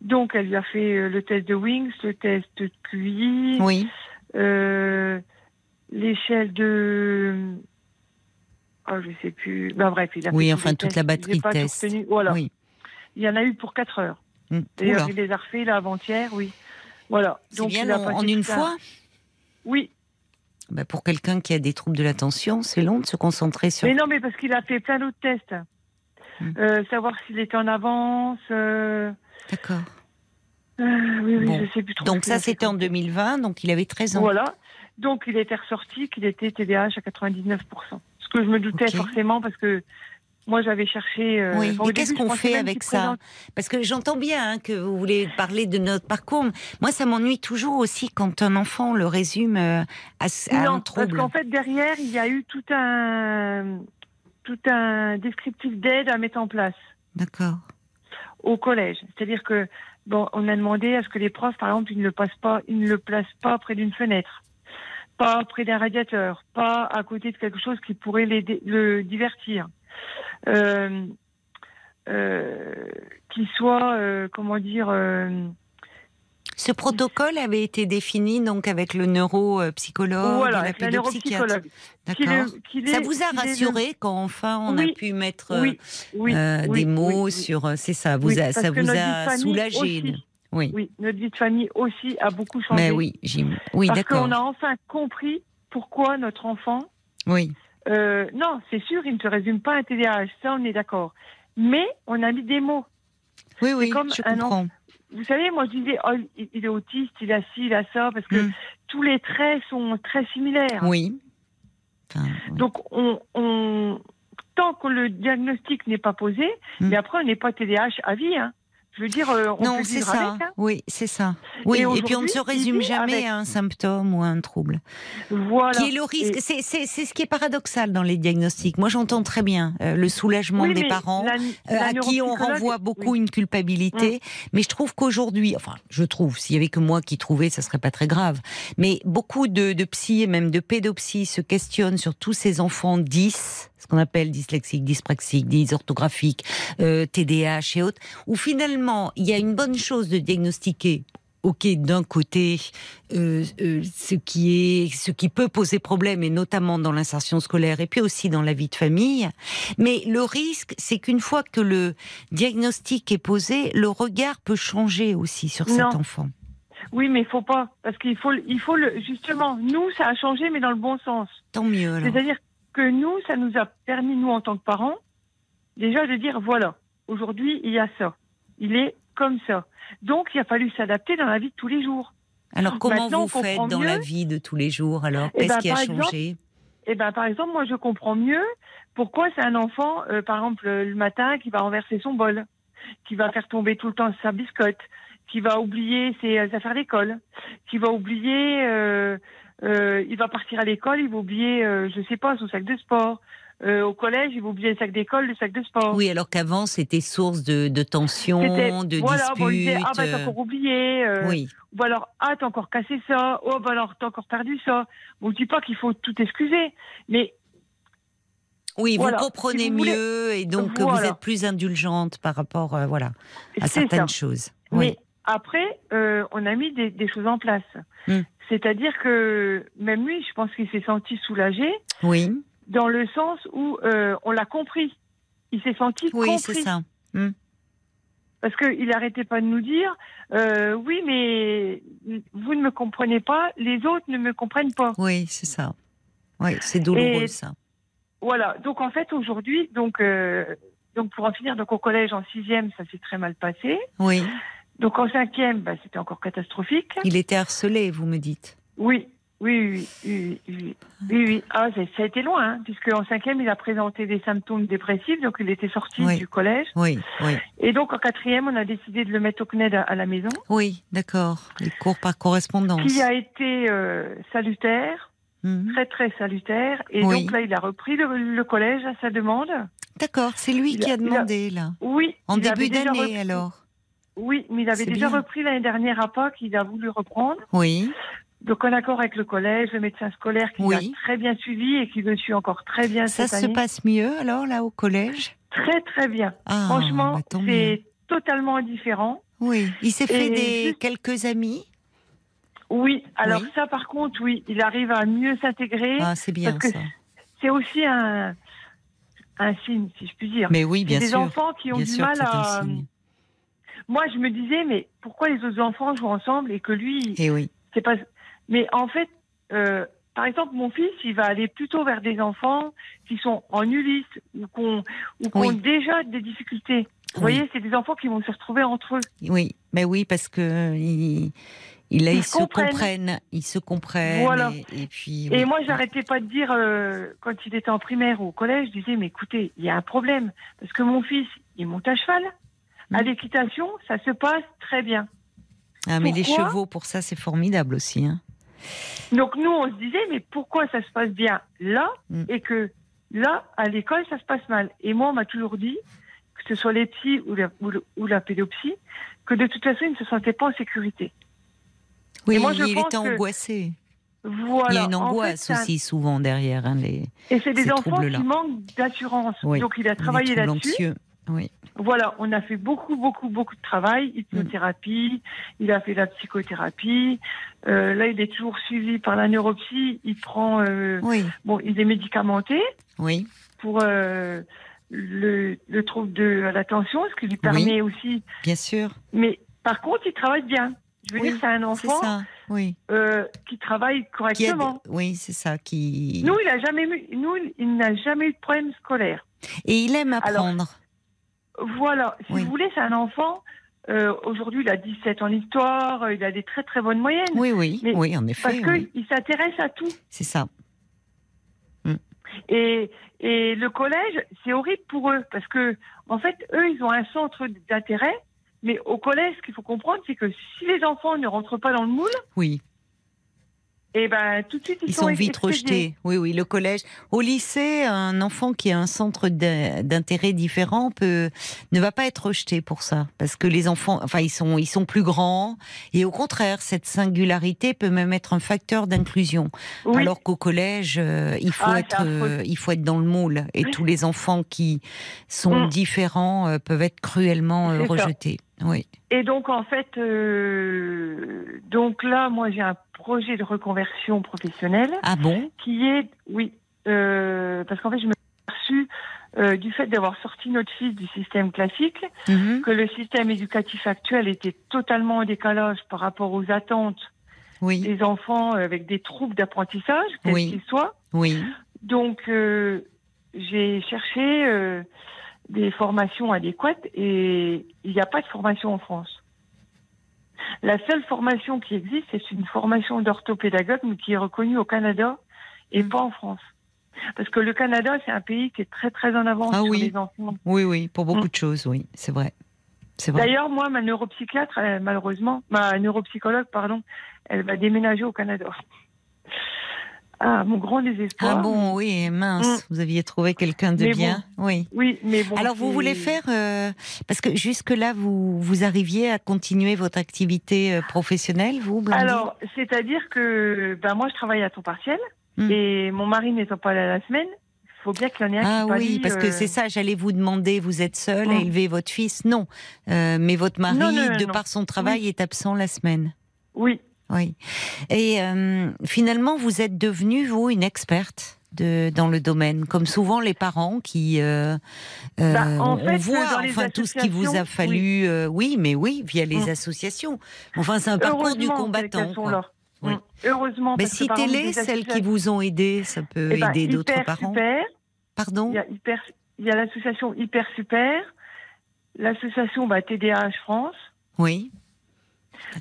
Donc, elle lui a fait euh, le test de Wings, le test de QI, oui. Euh, l'échelle de. Oh, je sais plus. Ben, bref, il a Oui, enfin, toute la batterie de tests. Voilà. Oui. Il y en a eu pour 4 heures. Mm. D'ailleurs, il les a refait là avant-hier, oui. Voilà. Donc, bien en, une fois Oui, bah, pour quelqu'un qui a des troubles de l'attention, c'est long de se concentrer sur. Mais non, mais parce qu'il a fait plein d'autres tests. Hmm. Euh, savoir s'il était en avance. Euh, D'accord. Euh, oui, oui, je sais plus trop. Donc ça, c'était en 2020, donc il avait 13 ans. Voilà. Donc il était ressorti qu'il était TDAH à 99%. Que je me doutais forcément parce que moi, j'avais cherché. Euh, oui, mais qu'est-ce qu'on fait avec ça Parce que j'entends bien hein, que vous voulez parler de notre parcours. Moi, ça m'ennuie toujours aussi quand un enfant le résume euh, à, à non, un trouble. Parce qu'en fait, derrière, il y a eu tout un, tout un descriptif d'aide à mettre en place. D'accord. Au collège. C'est-à-dire que, bon, on a demandé à ce que les profs, par exemple, ils ne le, passent pas, ils ne le placent pas près d'une fenêtre pas près d'un radiateur, pas à côté de quelque chose qui pourrait le divertir. Euh, euh, qui soit, euh, comment dire. Ce protocole avait été défini donc avec le neuropsychologue, voilà, la pédopsychiatre. D'accord. Ça vous a rassuré quand enfin on a pu mettre des mots sur. C'est ça. Vous a, ça vous a soulagé. Oui. oui. Notre vie de famille aussi a beaucoup changé. Mais oui, oui, Parce qu'on a enfin compris pourquoi notre enfant. Oui. Euh, non, c'est sûr, il ne se résume pas à un TDAH, ça on est d'accord. Mais on a mis des mots. Oui, oui, comme je un comprends. Vous savez, moi je disais, oh, il est autiste, il a ci, il a ça, parce que hmm. tous les traits sont très similaires. Oui. Donc, on, on, tant que le diagnostic n'est pas posé, hmm. mais après, on n'est pas TDAH à vie. Hein. Je veux dire, euh, on non, peut c'est vivre ça. avec. hein. Oui, c'est ça. Oui, et, puis on ne se résume jamais avec. à un symptôme ou à un trouble. Voilà. Qui est le risque Et- C'est c'est- c'est ce qui est paradoxal dans les diagnostics. Moi, j'entends très bien euh, le soulagement Oui, des parents. la- euh, à qui on renvoie beaucoup oui. Une culpabilité. Mais je trouve qu'aujourd'hui, enfin, je trouve, s'il y avait que moi qui trouvais, ça serait pas très grave. Mais beaucoup de, de psy et même de pédopsies se questionnent sur tous ces enfants 10, ce qu'on appelle dyslexiques, dyspraxiques, dysorthographiques, euh, TDAH et autres, où finalement, il y a une bonne chose de diagnostiquer ok, d'un côté, euh, euh, ce qui est, ce qui peut poser problème, et notamment dans l'insertion scolaire, et puis aussi dans la vie de famille. Mais le risque, c'est qu'une fois que le diagnostic est posé, le regard peut changer aussi sur cet enfant. Oui, mais il faut pas, parce qu'il faut, il faut le, justement, nous, ça a changé, mais dans le bon sens. Tant mieux. C'est-à-dire que nous, ça nous a permis, nous, en tant que parents, déjà de dire, voilà, aujourd'hui, il y a ça. Il est comme ça. Donc, il a fallu s'adapter dans la vie de tous les jours. Alors comment Maintenant, vous faites dans mieux. la vie de tous les jours Alors Eh qu'est-ce ben, qui a exemple, changé? Eh ben, par exemple, moi, je comprends mieux pourquoi c'est un enfant, euh, par exemple, le matin, qui va renverser son bol, qui va faire tomber tout le temps sa biscotte, qui va oublier ses euh, affaires d'école, qui va oublier, euh, euh, il va partir à l'école, il va oublier, euh, je sais pas, son sac de sport. Euh, au collège, il va oublier le sac d'école, le sac de sport. Oui, alors qu'avant c'était source de, de tension, C'était- de voilà, bon, il disait, disputes. ah bah t'as encore oublié, euh, oui, ou alors ah t'as encore cassé ça, oh bah alors t'as encore perdu ça. Bon, je dis pas qu'il faut tout excuser, mais oui, Voilà, vous comprenez si vous voulez- mieux et donc vous êtes plus indulgente par rapport, euh, voilà, à certaines ça. choses. Mais Oui, après, euh, on a mis des, des choses en place. Hmm. C'est-à-dire que même lui, je pense qu'il s'est senti soulagé oui, dans le sens où euh, on l'a compris. Il s'est senti oui, compris. c'est ça. Parce qu'il n'arrêtait pas de nous dire, euh, oui, mais vous ne me comprenez pas, les autres ne me comprennent pas. Oui, c'est ça. Oui, c'est douloureux Et- ça. Voilà. Donc en fait aujourd'hui, donc donc pour en finir, donc au collège en sixième, ça s'est très mal passé. Oui, Donc en cinquième, bah, c'était encore catastrophique. il était harcelé, vous me dites. Oui, oui, oui, oui, oui, oui, oui. Ah, ça, a été loin, hein, puisque en cinquième, il a présenté des symptômes dépressifs, donc il était sorti Oui. du collège. Oui, oui, Et donc en quatrième, on a décidé de le mettre au CNED à, à la maison, oui, d'accord. Les cours par correspondance. qui a été euh, salutaire, Mhm. très très salutaire. Et Oui. donc là, il a repris le, le collège à sa demande. D'accord, c'est lui Il qui a- a il a- demandé là. Oui. En début d'année alors. Oui, mais il avait déjà bien. repris l'année dernière à Pâques, il a voulu reprendre. Oui, Donc en accord avec le collège, le médecin scolaire qui Oui. l'a très bien suivi et qui le suit encore très bien ça cette se année. passe mieux alors là au collège? Très très bien. Ah, Franchement, bah, mieux. c'est totalement différent. Oui, il s'est fait des juste- quelques amis? Oui, alors Oui. ça par contre, oui, il arrive à mieux s'intégrer. Ah, c'est bien parce ça. C'est aussi un, un signe, si je puis dire. Mais oui, bien des sûr. enfants qui ont Bien du sûr mal à. Moi, je me disais, mais pourquoi les autres enfants jouent ensemble et que lui, Et oui, c'est pas. Mais en fait, euh, par exemple, mon fils, il va aller plutôt vers des enfants qui sont en Ulysse ou ou qui Oui. ont déjà des difficultés. Vous Oui. voyez, c'est des enfants qui vont se retrouver entre eux. oui, mais oui, parce que il, il, Ils ils se comprennent. comprennent, ils se comprennent. Voilà. Et, et puis. Et oui. moi, j'arrêtais pas de dire, euh, quand il était en primaire ou au collège, je disais, mais écoutez, il y a un problème. Parce que mon fils, il monte à cheval. À Mm. l'équitation, ça se passe très bien. Ah, mais les chevaux, pour ça, c'est formidable aussi. Hein. Donc nous, on se disait, mais pourquoi ça se passe bien là Mm. et que là, à l'école, ça se passe mal? Et moi, on m'a toujours dit, que ce soit les psys ou la, ou, le- ou la pédopsie, que de toute façon, il ne se sentait pas en sécurité. Oui, Et moi, je il pense était que- angoissé. Voilà. il y a une En fait, angoisse aussi souvent derrière hein, les, Et c'est des enfants qui manquent d'assurance. Oui. Donc il a travaillé là-dessus. Oui. Voilà, on a fait beaucoup, beaucoup, beaucoup de travail, hypnothérapie, il a fait la psychothérapie. Euh, là, il est toujours suivi par la neuropsie. Il prend, euh, Oui, bon, il est médicamenté oui, pour euh, le, le trouble de l'attention, ce qui lui permet aussi. bien sûr. Mais par contre, il travaille bien. Je veux Oui, dire, c'est un enfant ça. Oui. euh, qui travaille Qui correctement. Oui, c'est ça. Qui... Nous, il a jamais eu, nous, il n'a jamais eu de problème scolaire. Et il aime Alors, apprendre. Voilà, si Oui. vous voulez, c'est un enfant. euh, Aujourd'hui, il a 17 en histoire, euh, il a des très très bonnes moyennes. oui, oui, mais oui, en Parce effet. qu'il oui. s'intéresse à tout. C'est ça. Et, et le collège, c'est horrible pour eux. Parce que, en fait, eux, ils ont un centre d'intérêt, Mais au collège, ce qu'il faut comprendre, c'est que si les enfants ne rentrent pas dans le moule, Oui. Et ben tout de suite ils, Ils sont vite expédiés. rejetés. Oui, oui, le collège. Au lycée, un enfant qui a un centre d'in- d'intérêt différent peut, ne va pas être rejeté pour ça. Parce que les enfants, enfin, ils sont, ils sont plus grands. Et au contraire, cette singularité peut même être un facteur d'inclusion. Oui. Alors qu'au collège, euh, il, faut Ah, être, euh, il faut être dans le moule. Et Oui. tous les enfants qui sont Mm. différents euh, peuvent être cruellement ça. Oui. Et donc en fait, euh, donc là, moi j'ai un projet de reconversion professionnelle Ah bon? qui est, oui, euh, parce qu'en fait je me suis aperçue euh, du fait d'avoir sorti notre fils du système classique, Mhm. que le système éducatif actuel était totalement en décalage par rapport aux attentes Oui, des enfants avec des troubles d'apprentissage, quels Oui. qu'ils soient. oui. Donc, euh, j'ai cherché euh, des formations adéquates et il n'y a pas de formation en France. La seule formation qui existe, c'est une formation d'orthopédagogue, mais qui est reconnue au Canada et Mm. pas en France. Parce que le Canada, c'est un pays qui est très très en avance Ah sur oui. les enfants. Oui, oui, pour beaucoup de choses, oui, c'est vrai. D'ailleurs, moi, ma neuropsychiatre, malheureusement, ma neuropsychologue, pardon, elle va déménager au Canada. Ah, mon grand désespoir. Ah bon, oui, mince, vous aviez trouvé quelqu'un de Mais bien. Oui. Oui, mais bon. Alors vous voulez faire euh, parce que jusque là vous vous arriviez à continuer votre activité euh, professionnelle, vous Blandine Alors, c'est-à-dire que ben, moi, je travaille à temps partiel Hmm. et mon mari n'étant pas là la semaine, il faut bien qu'il y en ait un Ah qui oui, parce que euh, c'est ça, j'allais vous demander, vous êtes seule à Mm. élever votre fils? Non, Euh, mais votre mari, Non, non, non, de par son travail, est absent la semaine? Oui, Oui. Et euh, finalement, vous êtes devenue, vous, une experte de, dans le domaine, comme souvent les parents qui... euh, euh, Bah, en on fait, voit enfin tout ce qui vous a fallu... euh, oui, mais oui, via les Mm. associations. Enfin, c'est un parcours du combattant. quoi. Oui. Hmm. Heureusement. Mais citez-les, celles qui vous ont aidé, ça peut Eh ben, aider d'autres parents. Super, Pardon il y a hyper, il y a l'association Hyper Super, l'association bah, TDAH France. Oui.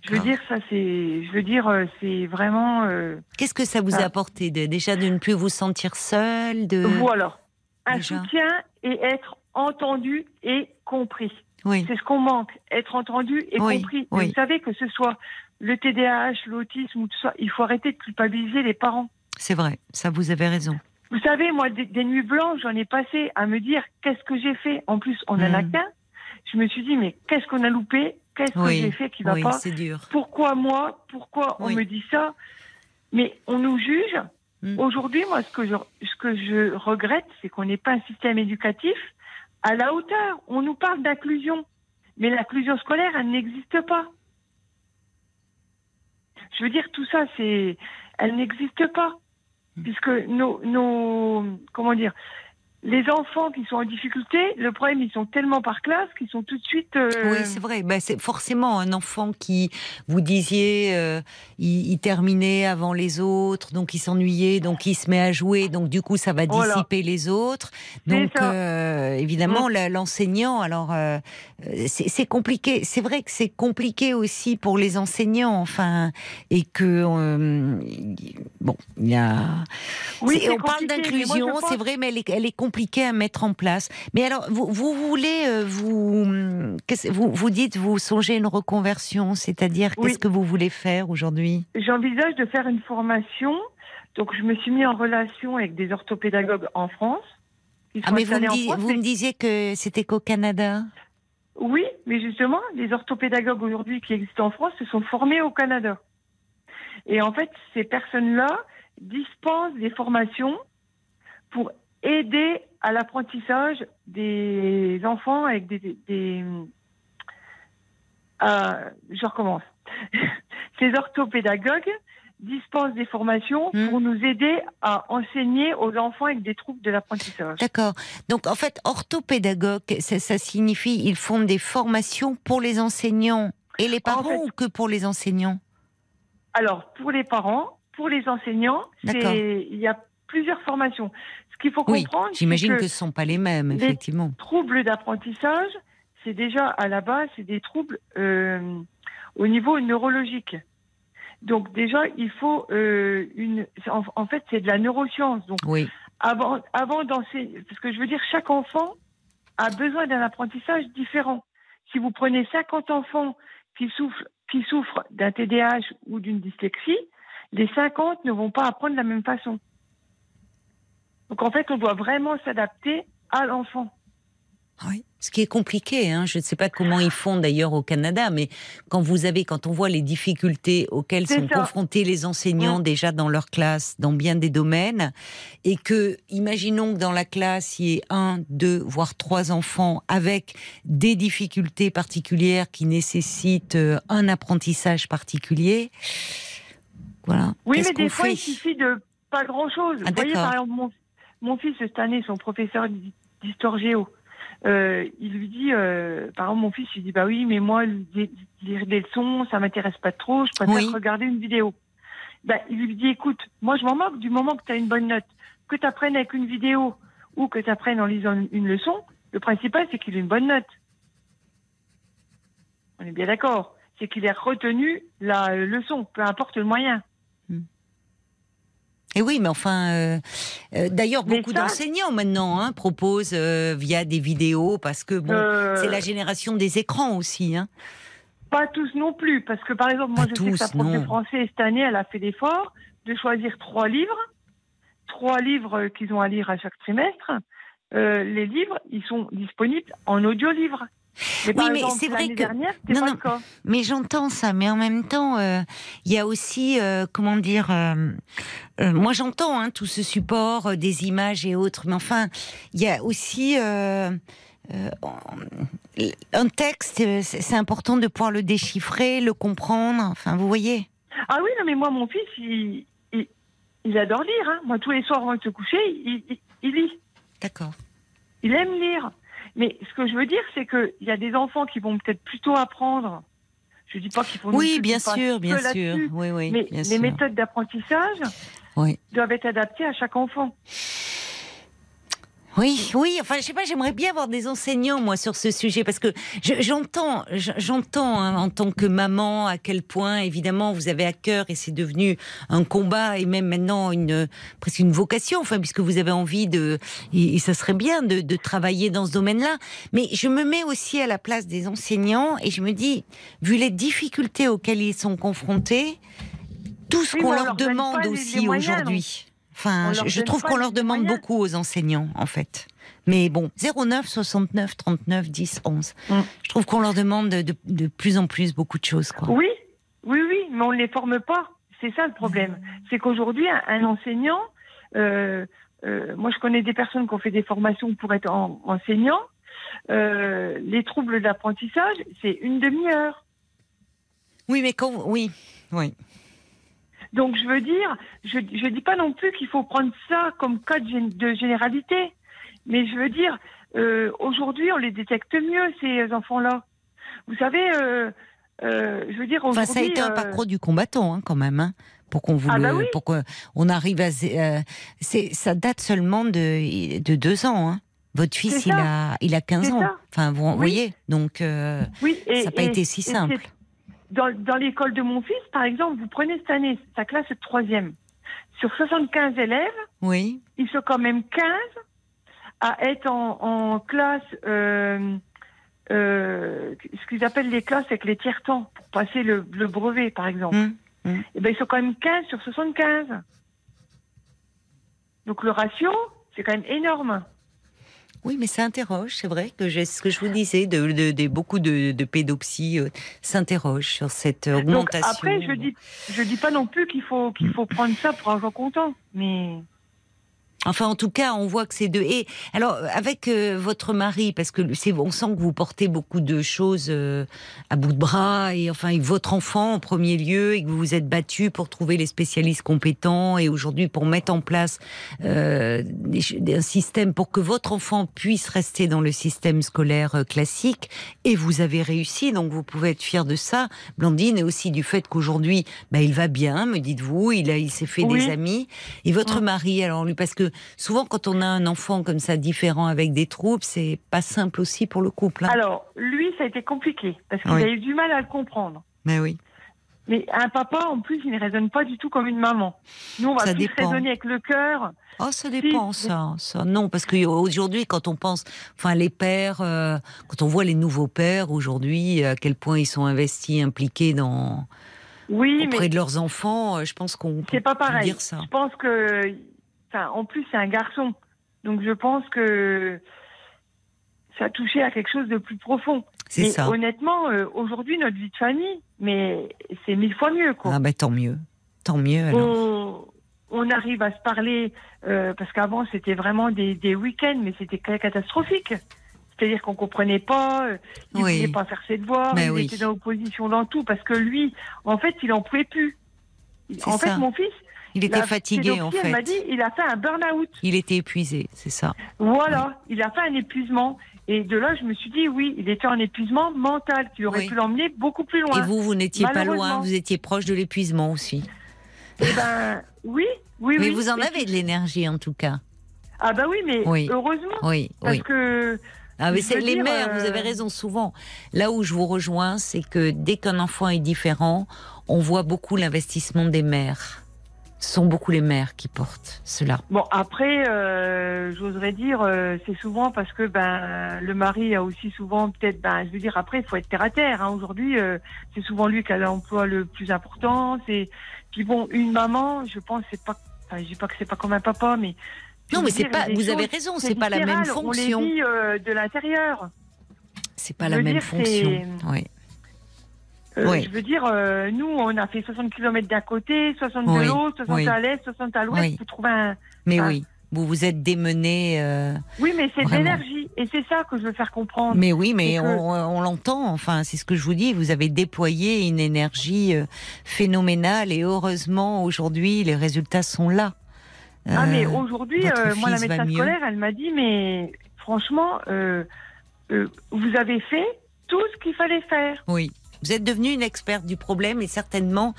Je veux dire, ça c'est, je veux dire, euh, c'est vraiment, euh, Qu'est-ce que ça vous a apporté de- Déjà de ne plus vous sentir seule de... voilà, un déjà. soutien et être entendu et compris. Oui, C'est ce qu'on manque, être entendu et Oui, compris. Vous savez que ce soit le TDAH, l'autisme ou tout ça, il faut arrêter de culpabiliser les parents. c'est vrai, ça vous avez raison. Vous savez, moi, des, des nuits blanches, j'en ai passé à me dire qu'est-ce que j'ai fait? En plus, on en a Mm. qu'un. Je me suis dit, mais qu'est-ce qu'on a loupé? Qu'est-ce que j'ai fait qui va oui, pas dur. Pourquoi moi Pourquoi on Oui. me dit ça Mais on nous juge. Mm. Aujourd'hui, moi, ce que je, ce que je regrette, c'est qu'on n'ait pas un système éducatif à la hauteur. On nous parle d'inclusion, mais l'inclusion scolaire, elle n'existe pas. Je veux dire, tout ça, c'est, elle n'existe pas, Mm. puisque nos, nos, comment dire, les enfants qui sont en difficulté, le problème, ils sont tellement par classe qu'ils sont tout de suite. euh, Oui, c'est vrai. Ben, c'est forcément un enfant qui, vous disiez, euh, il, il terminait avant les autres, donc il s'ennuyait, donc il se met à jouer, donc du coup ça va Voilà. dissiper les autres. Donc euh, évidemment la- l'enseignant, alors c'est compliqué. C'est vrai que c'est compliqué aussi pour les enseignants, enfin, et que bon, il y a. Oui, on parle d'inclusion, pense- c'est vrai, mais elle est, elle est compliquée à mettre en place. Mais alors, vous, vous voulez, euh, vous, qu'est-ce- vous, vous dites, vous songez une reconversion, c'est-à-dire Oui. qu'est-ce que vous voulez faire aujourd'hui? J'envisage de faire une formation. Donc, je me suis mis en relation avec des orthopédagogues en France. Ah, mais vous installés me, en dis- France. vous me disiez que c'était qu'au Canada. Oui, mais justement, les orthopédagogues aujourd'hui qui existent en France se sont formés au Canada. Et en fait, ces personnes-là dispensent des formations pour aider à l'apprentissage des enfants avec des... des- des- euh, je recommence. Ces orthopédagogues dispensent des formations Hmm. pour nous aider à enseigner aux enfants avec des troubles de l'apprentissage. D'accord. Donc, en fait, orthopédagogue, ça, ça signifie ils font des formations pour les enseignants et les parents fait- ou que pour les enseignants? Alors, pour les parents, pour les enseignants, il y a plusieurs formations. Ce qu'il faut Oui, comprendre, c'est j'imagine que, que ce ne sont pas les mêmes, les- effectivement. troubles d'apprentissage, c'est déjà à la base, c'est des troubles euh, au niveau neurologique. Donc déjà, il faut euh, une. En, en fait, c'est de la neuroscience. Donc Oui, avant, avant d'enseigner, parce que je veux dire, chaque enfant a besoin d'un apprentissage différent. si vous prenez 50 enfants qui souffrent, qui souffrent d'un TDAH ou d'une dyslexie, les 50 ne vont pas apprendre de la même façon. Donc en fait, on doit vraiment s'adapter à l'enfant. Oui. Ce qui est compliqué, hein. je ne sais pas comment ils font d'ailleurs au Canada, mais quand vous avez, quand on voit les difficultés auxquelles sont confrontés les enseignants déjà dans leur classe, dans bien des domaines, et que, imaginons que dans la classe il y ait un, deux, voire trois enfants avec des difficultés particulières qui nécessitent euh, un apprentissage particulier. Voilà. Oui, mais des fois il suffit de pas grand chose. Ah, vous voyez, par exemple, mon, mon fils cette année, son professeur d'histoire géo euh, il lui dit, euh, par exemple, mon fils, il dit, bah oui, mais moi, lire des leçons, ça m'intéresse pas trop, je préfère regarder une vidéo. Bah, il lui dit, écoute, moi, je m'en moque du moment que tu as une bonne note. Que tu apprennes avec une vidéo ou que tu apprennes en lisant une leçon, le principal, c'est qu'il ait une bonne note. On est bien d'accord. C'est qu'il ait retenu la leçon, peu importe le moyen. Et oui, mais enfin, euh, euh, d'ailleurs, beaucoup d'enseignants maintenant hein, proposent euh, via des vidéos parce que bon, c'est la génération des écrans aussi. Hein. Pas tous non plus, parce que par exemple, moi, je sais que sa prof de français cette année, elle a fait l'effort de choisir trois livres, trois livres qu'ils ont à lire à chaque trimestre. les livres, ils sont disponibles en audio-livre. Mais oui, mais c'est vrai que non, non, mais j'entends ça, mais en même temps, euh, il y a aussi, euh, comment dire, euh, moi j'entends hein, tout ce support des images et autres, mais enfin, il y a aussi un texte. C'est important de pouvoir le déchiffrer, le comprendre. Enfin, vous voyez. Ah oui, non, mais moi, mon fils, il, il, adore lire. Hein. Moi, tous les soirs avant de se coucher, il, il lit. D'accord. Il aime lire. Mais ce que je veux dire, c'est qu'il y a des enfants qui vont peut-être plutôt apprendre. Je dis pas qu'il faut. Oui, bien sûr, bien sûr. Oui, oui, mais les méthodes d'apprentissage doivent être adaptées à chaque enfant. Oui, oui. Enfin, je sais pas. J'aimerais bien avoir des enseignants moi sur ce sujet parce que j'entends, j'entends hein, en tant que maman à quel point évidemment vous avez à cœur et c'est devenu un combat et même maintenant une presque une vocation. Enfin, puisque vous avez envie de et, ça serait bien de, de travailler dans ce domaine-là. Mais je me mets aussi à la place des enseignants et je me dis, vu les difficultés auxquelles ils sont confrontés, tout ce qu'on leur demande aussi aujourd'hui Enfin, je, trouve qu'on leur demande beaucoup aux enseignants, en fait. Mais bon, 09 69 39 10 11. Je trouve qu'on leur demande de, plus en plus beaucoup de choses. Quoi. Oui, oui, oui, mais on ne les forme pas. C'est ça le problème. C'est qu'aujourd'hui, un, enseignant, euh, euh, moi je connais des personnes qui ont fait des formations pour être enseignant. Euh, les troubles d'apprentissage, c'est une demi-heure. Oui, mais quand. Oui, oui. Donc je veux dire, je ne dis pas non plus qu'il faut prendre ça comme cas de généralité, mais je veux dire, euh, aujourd'hui on les détecte mieux ces enfants-là. Vous savez, euh, euh, je veux dire aujourd'hui. ça a été un parcours du combattant hein, quand même. Hein, pour qu'on vous ah bah pour qu'on arrive à c'est ça date seulement de de deux ans hein. Votre fils, il a, il a 15 ans. Enfin, vous voyez, donc oui, ça n'a pas été si simple dans, l'école de mon fils, par exemple, vous prenez cette année, sa classe est troisième. Sur 75 élèves, oui. ils sont quand même 15 à être en, classe, euh, euh, ce qu'ils appellent les classes avec les tiers-temps, pour passer le, brevet, par exemple. Hum, hum. Et eh ben, ils sont quand même 15 sur 75. Donc le ratio, c'est quand même énorme. Oui, mais ça interroge, c'est vrai que ce que je vous disais, de, beaucoup de, pédopsies euh, s'interrogent sur cette augmentation. après, je dis, je dis pas non plus qu'il faut qu'il faut prendre ça pour un content, mais Enfin, en tout cas, on voit que c'est deux. Et alors, avec euh, votre mari, parce que c'est, on sent que vous portez beaucoup de choses euh, à bout de bras, et enfin, votre enfant en premier lieu, et que vous vous êtes battu pour trouver les spécialistes compétents, et aujourd'hui pour mettre en place euh, un système pour que votre enfant puisse rester dans le système scolaire euh, classique, et vous avez réussi, donc vous pouvez être fier de ça, Blandine, et aussi du fait qu'aujourd'hui, bah, il va bien, me dites-vous, il a, il s'est fait des amis, et votre mari, alors lui, parce que souvent quand on a un enfant comme ça différent avec des troubles, c'est pas simple aussi pour le couple. Hein. Alors lui, ça a été compliqué parce qu'il a eu du mal à le comprendre. Mais oui. Mais un papa, en plus, il ne raisonne pas du tout comme une maman. Nous, on va Ça dépend. raisonner avec le cœur. Oh, ça dépend, ça, ça. Non, parce qu'aujourd'hui, quand on pense, enfin, les pères, euh, quand on voit les nouveaux pères aujourd'hui, à quel point ils sont investis, impliqués dans Oui, auprès mais de leurs enfants, euh, je pense qu'on peut c'est pas pareil. dire ça. Je pense que, enfin, en plus, c'est un garçon. Donc, je pense que ça a touché à quelque chose de plus profond. C'est ça. honnêtement, euh, aujourd'hui, notre vie de famille, mais c'est mille fois mieux, quoi. Ah ben tant mieux, tant mieux. Alors. on, on arrive à se parler, euh, parce qu'avant c'était vraiment des, des week-ends, mais c'était ca- catastrophique. C'est-à-dire qu'on comprenait pas, euh, il Oui. voulait pas faire ses devoirs, Mais il oui. était dans l'opposition dans tout, parce que lui, en fait, il en pouvait plus. En ça. fait, mon fils, Il était la fatigué en pédopsie, elle m'a fait. dit, il a fait un burn-out. Il était épuisé, c'est ça. Voilà, il a fait un épuisement. Et de là, je me suis dit, oui, il était en épuisement mental, qui aurait Oui. pu l'emmener beaucoup plus loin. Et vous, vous n'étiez pas loin, vous étiez proche de l'épuisement aussi. Eh ben, oui, oui, Mais oui. vous en avez de l'énergie en tout cas. Ah bah oui, mais Oui. heureusement, Oui, parce que Ah, mais c'est les dire, mères, euh, vous avez raison souvent. Là où je vous rejoins, c'est que dès qu'un enfant est différent, on voit beaucoup l'investissement des mères. Sont beaucoup les mères qui portent cela. Bon, après, euh, j'oserais dire, euh, c'est souvent parce que ben le mari a aussi souvent peut-être, ben je veux dire, après, il faut être terre à terre. Hein. Aujourd'hui, euh, c'est souvent lui qui a l'emploi le plus important. C'est puis bon, une maman, je pense, c'est pas, enfin, je dis pas que c'est pas comme un papa, mais Non, mais c'est pas. Vous avez raison, c'est pas la même fonction. On les vit euh, de l'intérieur. C'est pas je la même dire, fonction. Oui. Euh, Oui. Je veux dire, euh, nous, on a fait 60 km d'un côté, 60 Oui, de l'autre, 60 oui. à l'est, 60 à l'ouest, pour trouver un. Mais oui, vous vous êtes démené. euh, Oui, mais c'est de l'énergie, et c'est ça que je veux faire comprendre. Mais oui, mais que- on, on l'entend. Enfin, c'est ce que je vous dis. Vous avez déployé une énergie euh, phénoménale et heureusement aujourd'hui les résultats sont là. Ah, mais Euh, aujourd'hui, euh, moi, la médecin scolaire, elle m'a dit, mais franchement, euh, euh, vous avez fait tout ce qu'il fallait faire. Oui. Vous êtes devenue une experte du problème et certainement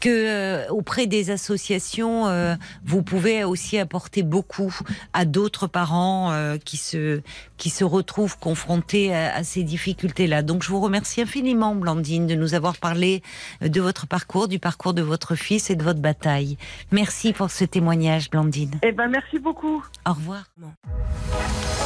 que euh, auprès des associations, euh, vous pouvez aussi apporter beaucoup à d'autres parents euh, qui se qui se retrouvent confrontés à, à ces difficultés-là. Donc je vous remercie infiniment, Blandine, de nous avoir parlé euh, de votre parcours, du parcours de votre fils et de votre bataille. Merci pour ce témoignage, Blandine. Eh ben, merci beaucoup. Au revoir.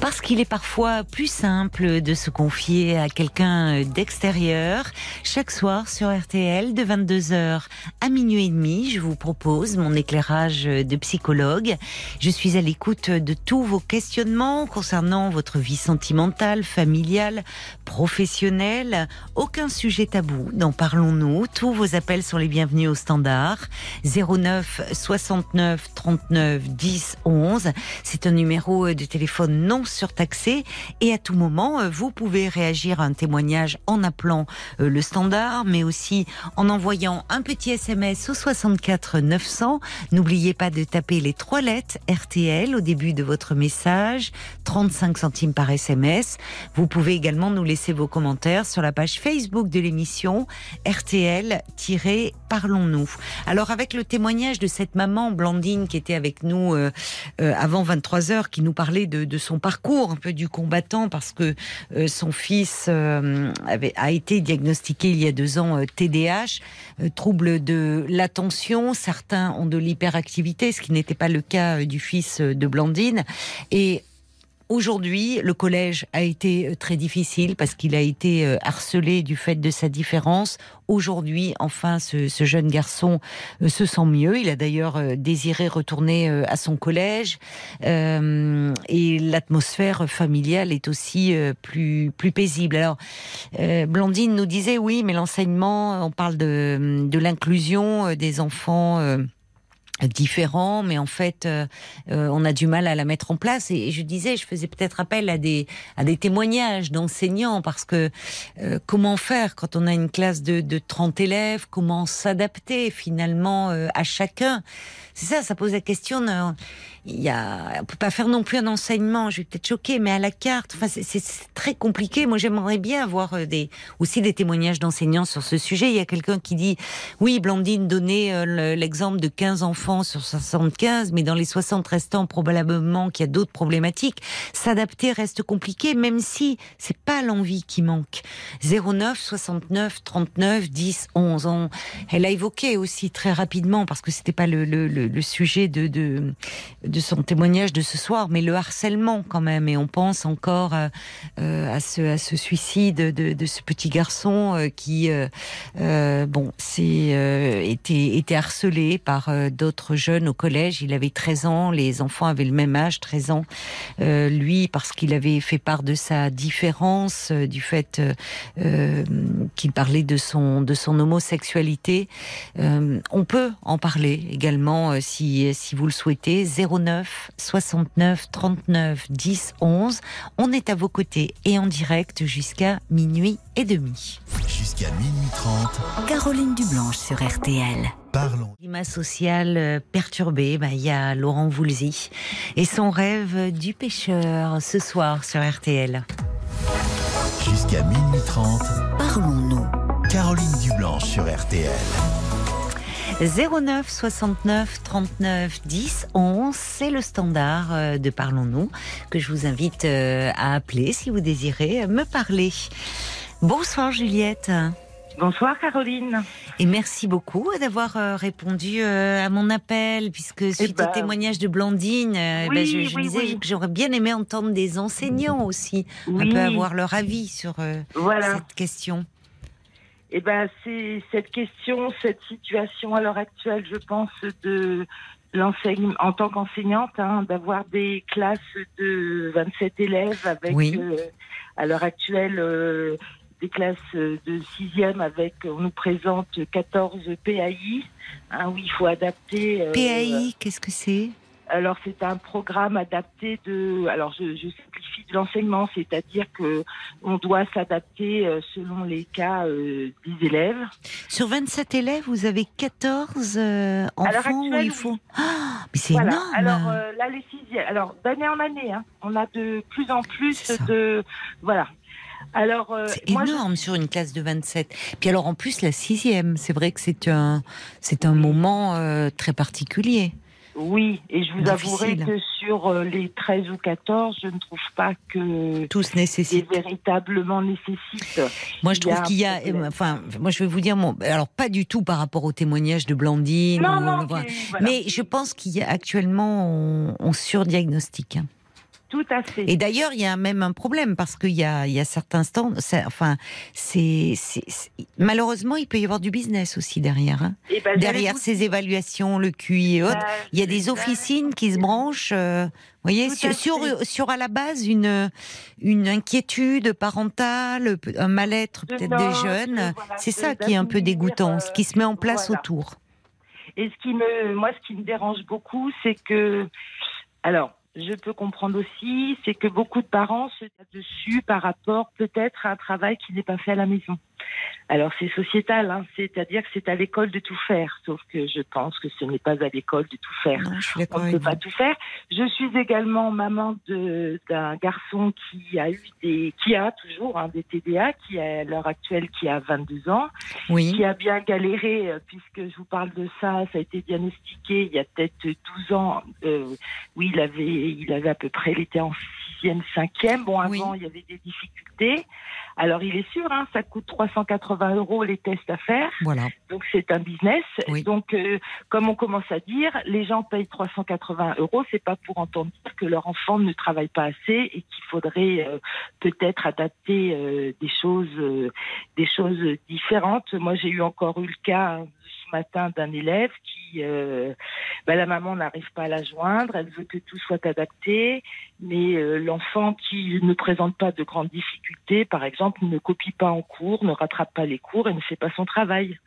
Parce qu'il est parfois plus simple de se confier à quelqu'un d'extérieur. Chaque soir sur RTL, de 22h à minuit et demi, je vous propose mon éclairage de psychologue. Je suis à l'écoute de tous vos questionnements concernant votre vie sentimentale, familiale, professionnelle. Aucun sujet tabou. N'en parlons-nous. Tous vos appels sont les bienvenus au standard. 09 69 39 10 11. C'est un numéro de téléphone non surtaxé et à tout moment, euh, vous pouvez réagir à un témoignage en appelant euh, le standard, mais aussi en envoyant un petit SMS au 64 900. N'oubliez pas de taper les trois lettres RTL au début de votre message, 35 centimes par SMS. Vous pouvez également nous laisser vos commentaires sur la page Facebook de l'émission RTL-Parlons-nous. Alors avec le témoignage de cette maman Blandine qui était avec nous euh, euh, avant 23 heures, qui nous parlait de, de son parcours un peu du combattant parce que euh, son fils euh, avait, a été diagnostiqué il y a deux ans TDAH, euh, trouble de l'attention. Certains ont de l'hyperactivité, ce qui n'était pas le cas du fils de Blandine. Et Aujourd'hui, le collège a été euh, très difficile parce qu'il a été euh, harcelé du fait de sa différence. Aujourd'hui, enfin, ce, ce jeune garçon euh, se sent mieux. Il a d'ailleurs désiré retourner à son collège Euh, et l'atmosphère familiale est aussi plus plus paisible. Alors, euh, Blandine nous disait oui, mais l'enseignement, on parle de de l'inclusion des enfants. euh, différents, mais en fait, euh, euh, on a du mal à la mettre en place. Et, et je disais, je faisais peut-être appel à des à des témoignages d'enseignants parce que euh, comment faire quand on a une classe de, de 30 élèves? Comment s'adapter finalement euh, à chacun? C'est ça, ça pose la question. Il y a, on peut pas faire non plus un enseignement. Je vais peut-être choquer, mais à la carte. Enfin, c'est- très compliqué. Moi, j'aimerais bien avoir euh, des aussi des témoignages d'enseignants sur ce sujet. Il y a quelqu'un qui dit oui, Blandine donnait euh, le- l'exemple de 15 enfants sur 75, mais dans les 60 restants, probablement qu'il y a d'autres problématiques. S'adapter reste compliqué, même si c'est pas l'envie qui manque. 09 69 39 10 11. elle a évoqué aussi très rapidement, parce que c'était pas le, le, le, sujet de, de son témoignage de ce soir, mais le harcèlement quand même. Et on pense encore à, euh, à, ce, suicide de, ce petit garçon euh, qui, euh, euh, bon, c'est était harcelé par d'autres jeunes au collège. Il avait 13 ans, les enfants avaient le même âge, 13 ans. lui, parce qu'il avait fait part de sa différence, du fait qu'il parlait de son de son homosexualité. on peut en parler également si si vous le souhaitez. 09 69 39 10 11. On est à vos côtés et en direct jusqu'à minuit et demi. Jusqu'à minuit 30. Caroline Dublanche sur RTL. Parlons. Climat social euh, perturbé, bah, il y a Laurent Voulzy et son rêve du pêcheur ce soir sur RTL. Jusqu'à minuit 30. Parlons-nous. Caroline Dublanche sur RTL. 09 69 39 10 11, c'est le standard euh, de Parlons-nous que je vous invite euh, à appeler si vous désirez me parler. Bonsoir Juliette. Bonsoir Caroline. Et merci beaucoup d'avoir euh, répondu à mon appel, puisque eh suite au ben, témoignage de Blandine, eh ben, je, disais que j'aurais bien aimé entendre des enseignants aussi, un peu avoir leur avis sur cette question. Eh ben, c'est cette question, cette situation à l'heure actuelle, je pense, de l'enseignement en tant qu'enseignante, hein, d'avoir des classes de 27 élèves avec, euh, à l'heure actuelle, euh, des classes de sixième avec, on nous présente 14 PAI, hein, où il faut adapter. Euh, PAI, qu'est-ce que c'est? Alors c'est un programme adapté de, alors je, simplifie de l'enseignement, c'est-à-dire que on doit s'adapter euh, selon les cas euh, des élèves. Sur 27 élèves, vous avez 14 euh, enfants où il faut. Ah, mais c'est énorme. Alors là les sixièmes, alors d'année en année, hein, on a de plus en plus de, voilà. Alors, c'est énorme sur une classe de 27. Puis alors en plus la sixième, c'est vrai que c'est un, c'est un moment très particulier. Oui, et je vous avouerai que sur euh, les 13 ou 14, je ne trouve pas que tous nécessitent véritablement nécessitent. Moi, je trouve qu'il y a, enfin, moi, je vais vous dire, mon, alors pas du tout par rapport au témoignage de Blandine, non, non, mais je pense qu'il y a actuellement on, on surdiagnostique. Hein. Tout à fait. Et d'ailleurs, il y a même un problème parce qu'il y a, il y a certains stands. Enfin, c'est, malheureusement, il peut y avoir du business aussi derrière. Hein. Eh ben, derrière ces évaluations, le QI et autres, bah, il y a des officines qui se branchent. Euh, vous voyez, sur, sur, à la base une une inquiétude parentale, un mal-être peut-être des jeunes. c'est ça qui est un peu dégoûtant, ce qui se met en place autour. Et ce qui me, moi, ce qui me dérange beaucoup, c'est que, alors, je peux comprendre aussi, c'est que beaucoup de parents se tapent dessus par rapport peut-être à un travail qui n'est pas fait à la maison. Alors c'est sociétal, hein, c'est-à-dire que c'est à l'école de tout faire, sauf que je pense que ce n'est pas à l'école de tout faire. On ne peut pas tout faire. Je suis également maman d'un garçon qui a eu des, qui a toujours hein, des TDA, qui à l'heure actuelle qui a 22 ans, oui. qui a bien galéré euh, puisque je vous parle de ça, ça a été diagnostiqué il y a peut-être 12 ans. Euh, oui, il avait, il avait à peu près, il était en sixième, cinquième. Bon, avant il y avait des difficultés. Alors il est sûr, hein, ça coûte 380 euros les tests à faire. Voilà. Donc c'est un business. Donc euh, comme on commence à dire, les gens payent 380 euros, c'est pas pour entendre dire que leur enfant ne travaille pas assez et qu'il faudrait euh, peut-être adapter euh, des choses, des choses différentes. Moi j'ai eu encore eu le cas ce matin d'un élève qui, bah, la maman n'arrive pas à la joindre, elle veut que tout soit adapté, mais l'enfant qui ne présente pas de grandes difficultés, par exemple, ne copie pas en cours, ne rattrape pas les cours et ne fait pas son travail.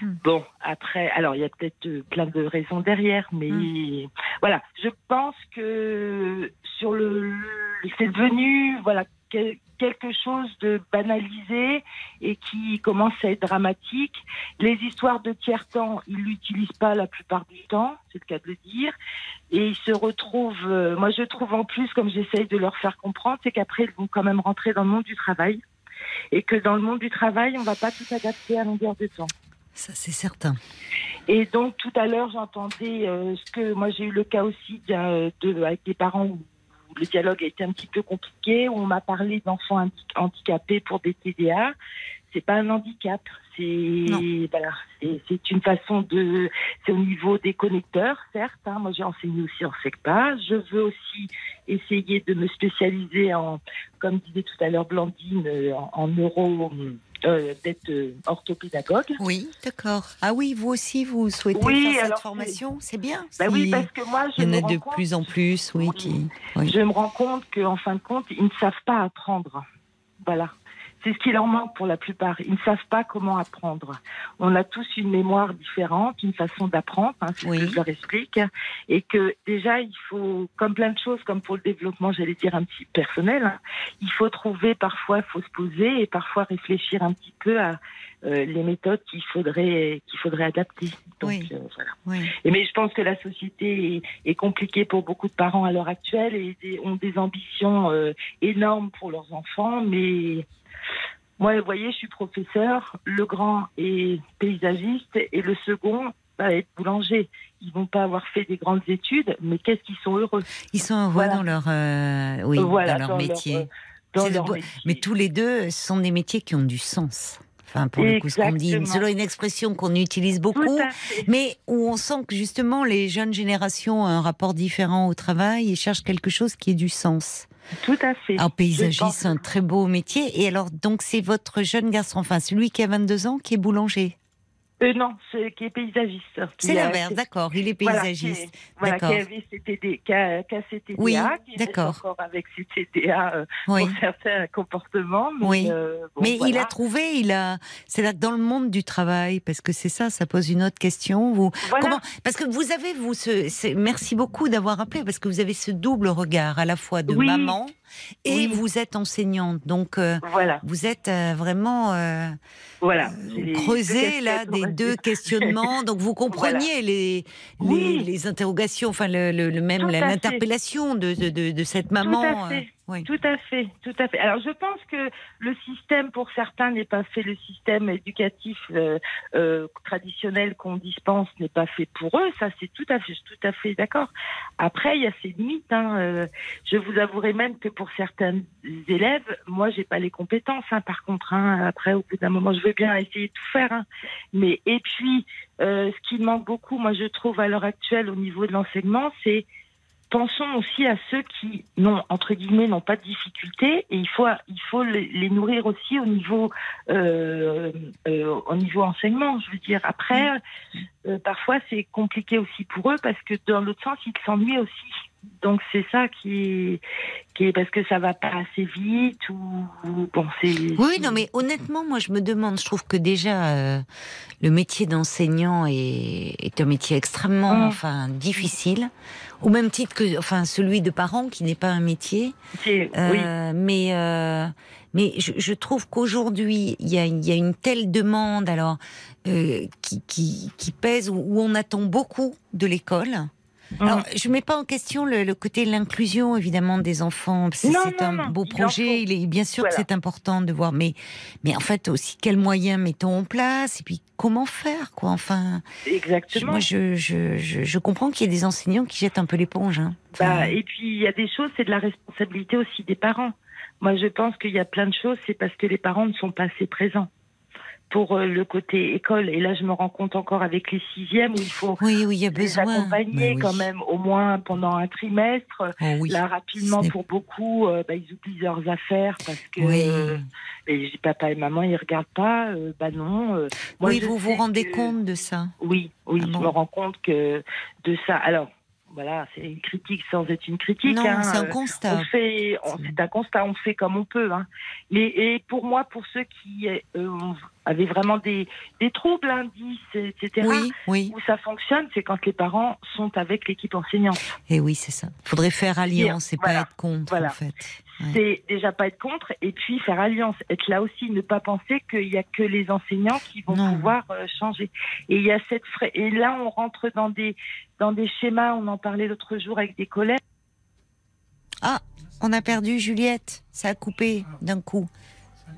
Hmm. Bon, après, alors il y a peut-être euh, plein de raisons derrière, mais hmm. voilà, je pense que sur le, c'est devenu voilà quelque chose de banalisé et qui commence à être dramatique. Les histoires de tiers-temps, ils l'utilisent pas la plupart du temps, c'est le cas de le dire. Et ils se retrouvent, euh, moi je trouve en plus, comme j'essaye de leur faire comprendre, c'est qu'après ils vont quand même rentrer dans le monde du travail. Et que dans le monde du travail, on va pas tout adapter à longueur de temps. Ça, c'est certain. Et donc tout à l'heure, j'entendais euh, ce que moi j'ai eu le cas aussi d'un- de, avec des parents où le dialogue a été un petit peu compliqué. où On m'a parlé d'enfants handi- handicapés pour des TDA. C'est pas un handicap, c'est voilà, c'est c'est une façon de, c'est au niveau des connecteurs, certes. hein. moi, j'ai enseigné aussi en SECPA. Je veux aussi essayer de me spécialiser en, comme disait tout à l'heure Blandine, euh, en, en neuro, euh, d'être euh, orthopédagogue. Oui, d'accord. Ah oui, vous aussi, vous souhaitez Oui, faire cette alors, formation? C'est bien. Bah oui, parce que moi, je Il y en a de compte- plus en plus, oui, qui. oui. Je me rends compte qu'en fin de compte, ils ne savent pas apprendre. Voilà. C'est ce qui leur manque pour la plupart. Ils ne savent pas comment apprendre. On a tous une mémoire différente, une façon d'apprendre, hein, c'est ce que je leur explique. Et que déjà, il faut, comme plein de choses, comme pour le développement, j'allais dire un petit personnel, hein, il faut trouver, parfois, il faut se poser et parfois réfléchir un petit peu à euh, les méthodes qu'il faudrait, qu'il faudrait adapter. Donc, euh, voilà. Oui. Et mais je pense que la société est, est compliquée pour beaucoup de parents à l'heure actuelle et des- ont des ambitions euh, énormes pour leurs enfants. Mais moi, vous voyez, je suis professeur. Le grand est paysagiste et le second va être boulanger. Ils vont pas avoir fait des grandes études, mais qu'est-ce qu'ils sont heureux. Ils sont heureux Voilà. dans leur, euh, oui, Voilà, dans leur dans leur, métier. euh, dans leur métier. Mais tous les deux ce sont des métiers qui ont du sens. Enfin, pour le coup, ce qu'on dit, Exactement. selon une expression qu'on utilise beaucoup, mais où on sent que justement les jeunes générations ont un rapport différent au travail et cherchent quelque chose qui ait du sens. Tout à fait. Je paysagiste, c'est un très beau métier. Et alors, donc, c'est votre jeune garçon, enfin, celui qui a 22 ans, qui est boulanger. Euh, non, c'est qui est paysagiste. Qui C'est l'inverse, d'accord. Il est Voilà, paysagiste. qui est- Voilà, qui avait CTD, qui a, qui a CTDA, Oui, qui d'accord. encore avec CTDA euh, Oui. pour certains comportements. Mais, Oui. euh, bon, Mais il voilà. a trouvé, il a. C'est là dans le monde du travail, parce que c'est ça, ça pose une autre question. Vous, Voilà. comment Parce que vous avez vous ce. Merci beaucoup d'avoir appelé, parce que vous avez ce double regard à la fois de Oui. maman et Oui. vous êtes enseignante. Donc euh, Voilà, vous êtes euh, vraiment euh, voilà. Deux creusé là des deux questionnements. Donc vous compreniez les, les Oui. les interrogations, enfin le, le- le même l'interpellation de, de, de, de cette maman. Tout à fait. Oui. Tout à fait, tout à fait. Alors je pense que le système pour certains n'est pas fait, le système éducatif euh, euh, traditionnel qu'on dispense n'est pas fait pour eux. Ça c'est tout à fait, tout à fait d'accord. Après il y a ses limites. Hein. euh, je vous avouerai même que pour certains élèves, moi j'ai pas les compétences. Hein, par contre, hein. après au bout d'un moment, je veux bien essayer de tout faire. Hein. Mais et puis euh, ce qui manque beaucoup, moi je trouve à l'heure actuelle au niveau de l'enseignement, c'est pensons aussi à ceux qui n'ont entre guillemets n'ont pas de difficultés et il faut il faut les, nourrir aussi au niveau euh, euh, au niveau enseignement je veux dire. Après euh, parfois c'est compliqué aussi pour eux parce que dans l'autre sens ils s'ennuient aussi donc c'est ça qui est, qui est parce que ça va pas assez vite ou bon c'est Oui, non, mais honnêtement, moi, je me demande, je trouve que déjà, euh, le métier d'enseignant est, est un métier extrêmement, Mm. enfin, difficile, au même titre que, enfin, celui de parent, qui n'est pas un métier. c'est- oui Euh, Mais, euh, mais je, je trouve qu'aujourd'hui, il y a, y a une telle demande, alors, euh, qui, qui, qui pèse, où, où on attend beaucoup de l'école. Alors, Mm. je mets pas en question le, le côté de l'inclusion, évidemment, des enfants. C'est un non, beau projet. Il est bien sûr Voilà. que c'est important de voir, mais, mais en fait aussi, quels moyens mettons en place et puis comment faire, quoi. Enfin, exactement moi, je, je, je, je comprends qu'il y ait des enseignants qui jettent un peu l'éponge. Hein. Enfin, Bah, et puis il y a des choses, c'est de la responsabilité aussi des parents. Moi, je pense qu'il y a plein de choses, c'est parce que les parents ne sont pas assez présents pour euh, le côté école. Et là, je me rends compte encore avec les sixièmes où il faut oui, oui, il y a les accompagner oui. quand même au moins pendant un trimestre. Oh. Là, rapidement, pour beaucoup, euh, bah, ils oublient leurs affaires parce que euh, et papa et maman, ils regardent pas. euh, bah non. moi, oui, vous vous rendez que- compte de ça. Oui, oui, Ah je me rends compte que de ça. Alors, voilà, c'est une critique sans être une critique. non, hein, c'est un constat. on fait, c'est un constat, on fait comme on peut. Hein. Mais et pour moi, pour ceux qui euh, avaient vraiment des, des troubles, indices, etc., Oui, oui. où ça fonctionne, c'est quand les parents sont avec l'équipe enseignante. Et oui, c'est ça. Faudrait faire alliance et pas être contre, Voilà. en fait. Ouais. C'est déjà pas être contre, et puis faire alliance, être là aussi, ne pas penser qu'il y a que les enseignants qui vont Non. pouvoir euh, changer. Et il y a cette fra- et là on rentre dans des dans des schémas. On en parlait l'autre jour avec des collègues. Ah, on a perdu Juliette. Ça a coupé d'un coup.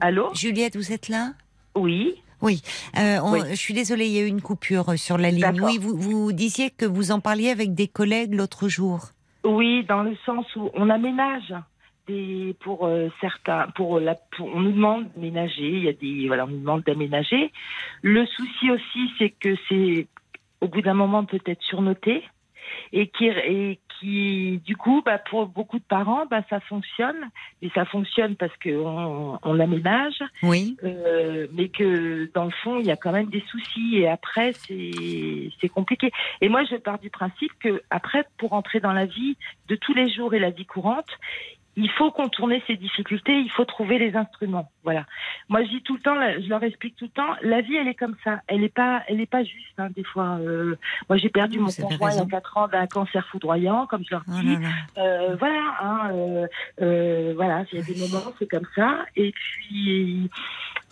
Allô? Juliette, vous êtes là? Oui. Oui, euh, je suis désolée, il y a eu une coupure sur la ligne. Oui, vous, vous disiez que vous en parliez avec des collègues l'autre jour. Oui, dans le sens où on aménage des, pour euh, certains, pour la, on nous demande d'aménager. Il y a des, voilà, on nous demande d'aménager. Le souci aussi, c'est que c'est au bout d'un moment peut-être surnoté et qui, et qui du coup, bah, pour beaucoup de parents, bah, ça fonctionne. Et ça fonctionne parce qu'on on aménage. Oui. Euh, mais que dans le fond, il y a quand même des soucis. Et après, c'est compliqué. Et moi, je pars du principe que après, pour entrer dans la vie de tous les jours et la vie courante, il faut contourner ces difficultés, il faut trouver les instruments. Voilà. Moi, je dis tout le temps, je leur explique tout le temps, la vie, elle est comme ça. Elle n'est pas, elle est pas juste. Hein, des fois, euh, moi, j'ai perdu mon conjoint il y a quatre ans d'un cancer foudroyant, comme je leur oh dis. euh, voilà. Hein, euh, euh, voilà. Il y a des moments, c'est comme ça. Et puis,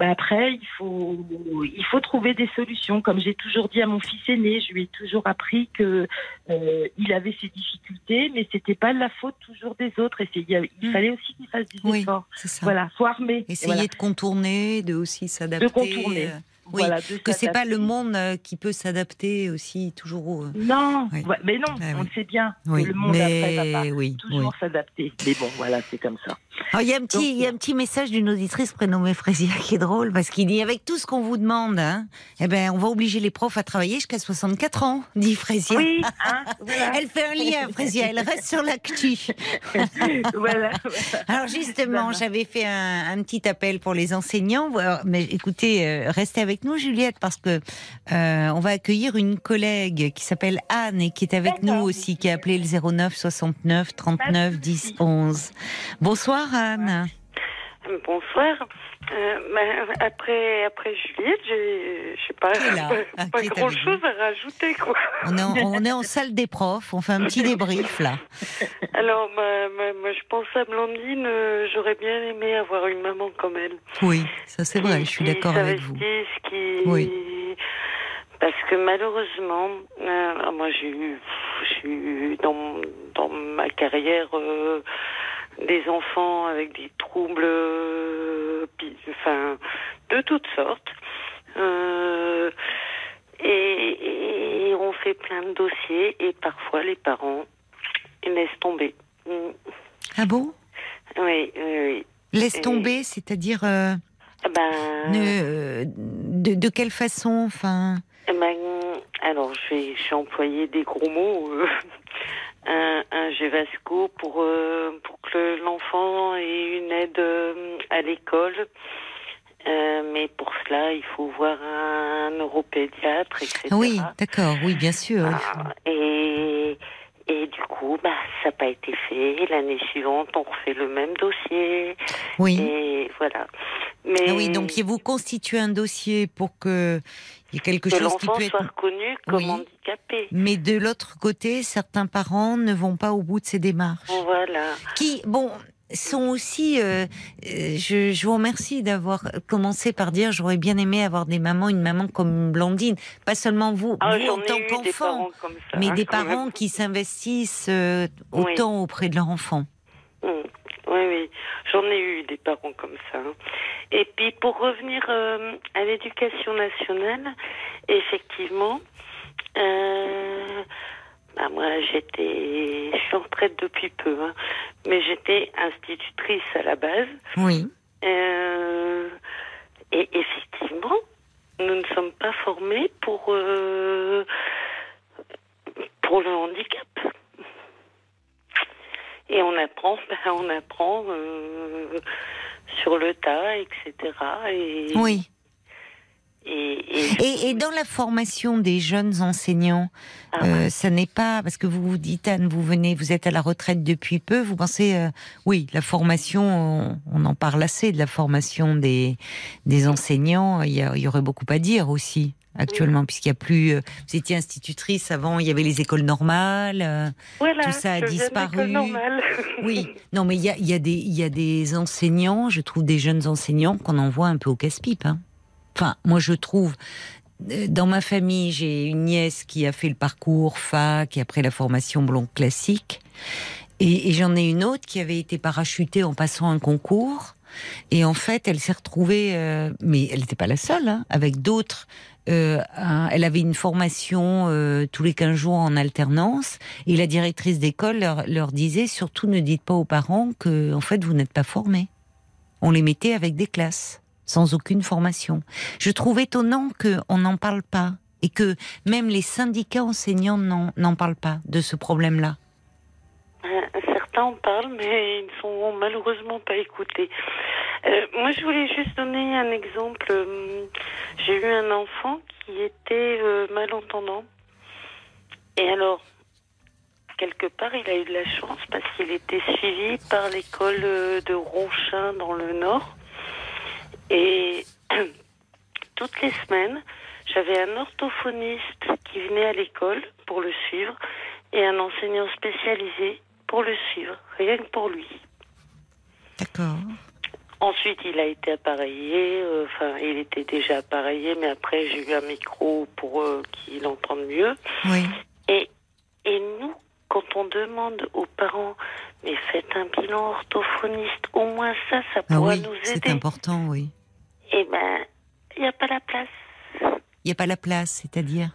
bah, après, il faut, il faut trouver des solutions. Comme j'ai toujours dit à mon fils aîné, je lui ai toujours appris que euh, il avait ses difficultés, mais c'était pas la faute toujours des autres. Et il, hmm. fallait aussi qu'il fasse des oui, efforts. Voilà, faut armer. Essayer de contourner, de aussi s'adapter. De contourner. Euh, oui, que c'est pas le monde euh, qui peut s'adapter aussi toujours. Non, mais non, ah on le sait bien. le monde après va pas toujours s'adapter. Mais bon, voilà, c'est comme ça. Il y, a un petit, y a un petit message d'une auditrice prénommée Frésia qui est drôle parce qu'il dit avec tout ce qu'on vous demande, hein, eh ben, on va obliger les profs à travailler jusqu'à 64 ans, dit Frésia. Oui, hein, Elle fait un lien, Frésia, elle reste sur l'actu. voilà, Alors justement, j'avais fait un, petit appel pour les enseignants. Mais écoutez, euh, restez avec nous, Juliette, parce que euh, on va accueillir une collègue qui s'appelle Anne et qui est avec nous aussi, qui a appelé le 09 69 39 10 11. Bonsoir. Bonsoir. Euh, après, après Juliette, j'ai pas, pas, pas grand chose à rajouter. Quoi. On, est en, on est en salle des profs, on fait un petit débrief là. Alors, moi je pense à Blandine, euh, j'aurais bien aimé avoir une maman comme elle. Oui, ça c'est vrai, je suis d'accord avec vous. Qui... Oui. Parce que malheureusement, euh, moi j'ai eu, eu dans, dans ma carrière des enfants avec des troubles, euh, enfin, de toutes sortes. Euh, et, on fait plein de dossiers et parfois les parents laissent tomber. Ah bon? Oui, oui. Laisse tomber, c'est-à-dire euh, ben, de, de, quelle façon enfin? Ben, Alors, je vais, employer des gros mots un, un Gévasco pour, euh, pour que l'enfant ait une aide euh, à l'école. Euh, mais pour cela, il faut voir un neuropédiatre, etc. Oui, d'accord, oui, bien sûr. Ah, et, et du coup, bah, ça n'a pas été fait. L'année suivante, on refait le même dossier. Oui. Et voilà. Mais ah oui, donc vous constituez un dossier pour que il y ait quelque chose qui peut être reconnu comme handicapé. Mais de l'autre côté, certains parents ne vont pas au bout de ces démarches. Voilà. Qui, bon, sont aussi. Euh, euh, je, je, vous remercie d'avoir commencé par dire j'aurais bien aimé avoir des mamans, une maman comme Blandine, pas seulement vous, ah, vous en tant qu'enfant, mais hein, des parents qui s'investissent euh, autant auprès de leur enfant. Mmh. Oui, oui, j'en ai eu des parents comme ça. Hein. Et puis pour revenir euh, à l'éducation nationale, effectivement, euh, bah moi j'étais, je suis en retraite depuis peu, hein, mais j'étais institutrice à la base. Oui. Euh, et effectivement, nous ne sommes pas formés pour pour le handicap. Et on apprend, ben, on apprend euh, sur le tas, etc. Et, oui. Et, et, dans la formation des jeunes enseignants, ah euh, ça n'est pas parce que vous vous dites Anne, vous venez, vous êtes à la retraite depuis peu. Vous pensez, euh, oui, la formation, on, en parle assez de la formation des des enseignants. Il y, il y aurait beaucoup à dire aussi actuellement, puisqu'il n'y a plus. Euh, vous étiez institutrice avant, il y avait les écoles normales. Euh, voilà, tout ça a disparu. oui, non, mais il y a, y, a des, y a des enseignants, je trouve des jeunes enseignants qu'on envoie un peu au casse-pipe. Hein. Enfin, moi je trouve. Euh, dans ma famille, j'ai une nièce qui a fait le parcours fac et après la formation blonde classique. Et, et j'en ai une autre qui avait été parachutée en passant un concours Et en fait, elle s'est retrouvée, euh, mais elle n'était pas la seule, hein, avec d'autres. Euh, elle avait une formation euh, tous les 15 jours en alternance et la directrice d'école leur, leur disait surtout ne dites pas aux parents que en fait vous n'êtes pas formés. On les mettait avec des classes sans aucune formation. Je trouve étonnant qu'on n'en parle pas et que même les syndicats enseignants n'en n'en parlent pas de ce problème-là. Euh, Certains en parlent, mais ils ne sont malheureusement pas écoutés. Euh, moi, je voulais juste donner un exemple. Hum, J'ai eu un enfant qui était euh, malentendant. Et alors, quelque part, il a eu de la chance parce qu'il était suivi par l'école euh, de Ronchin dans le Nord. Et toutes les semaines, j'avais un orthophoniste qui venait à l'école pour le suivre et un enseignant spécialisé pour le suivre, rien que pour lui. D'accord. Ensuite, il a été appareillé, euh, enfin, il était déjà appareillé, mais après, j'ai eu un micro pour euh, qu'il entende mieux. Oui. Et, et nous, quand on demande aux parents, mais faites un bilan orthophoniste, au moins ça, ça Ah pourra oui, nous c'est aider. important, oui. Eh ben, il n'y a pas la place. Il n'y a pas la place, c'est-à-dire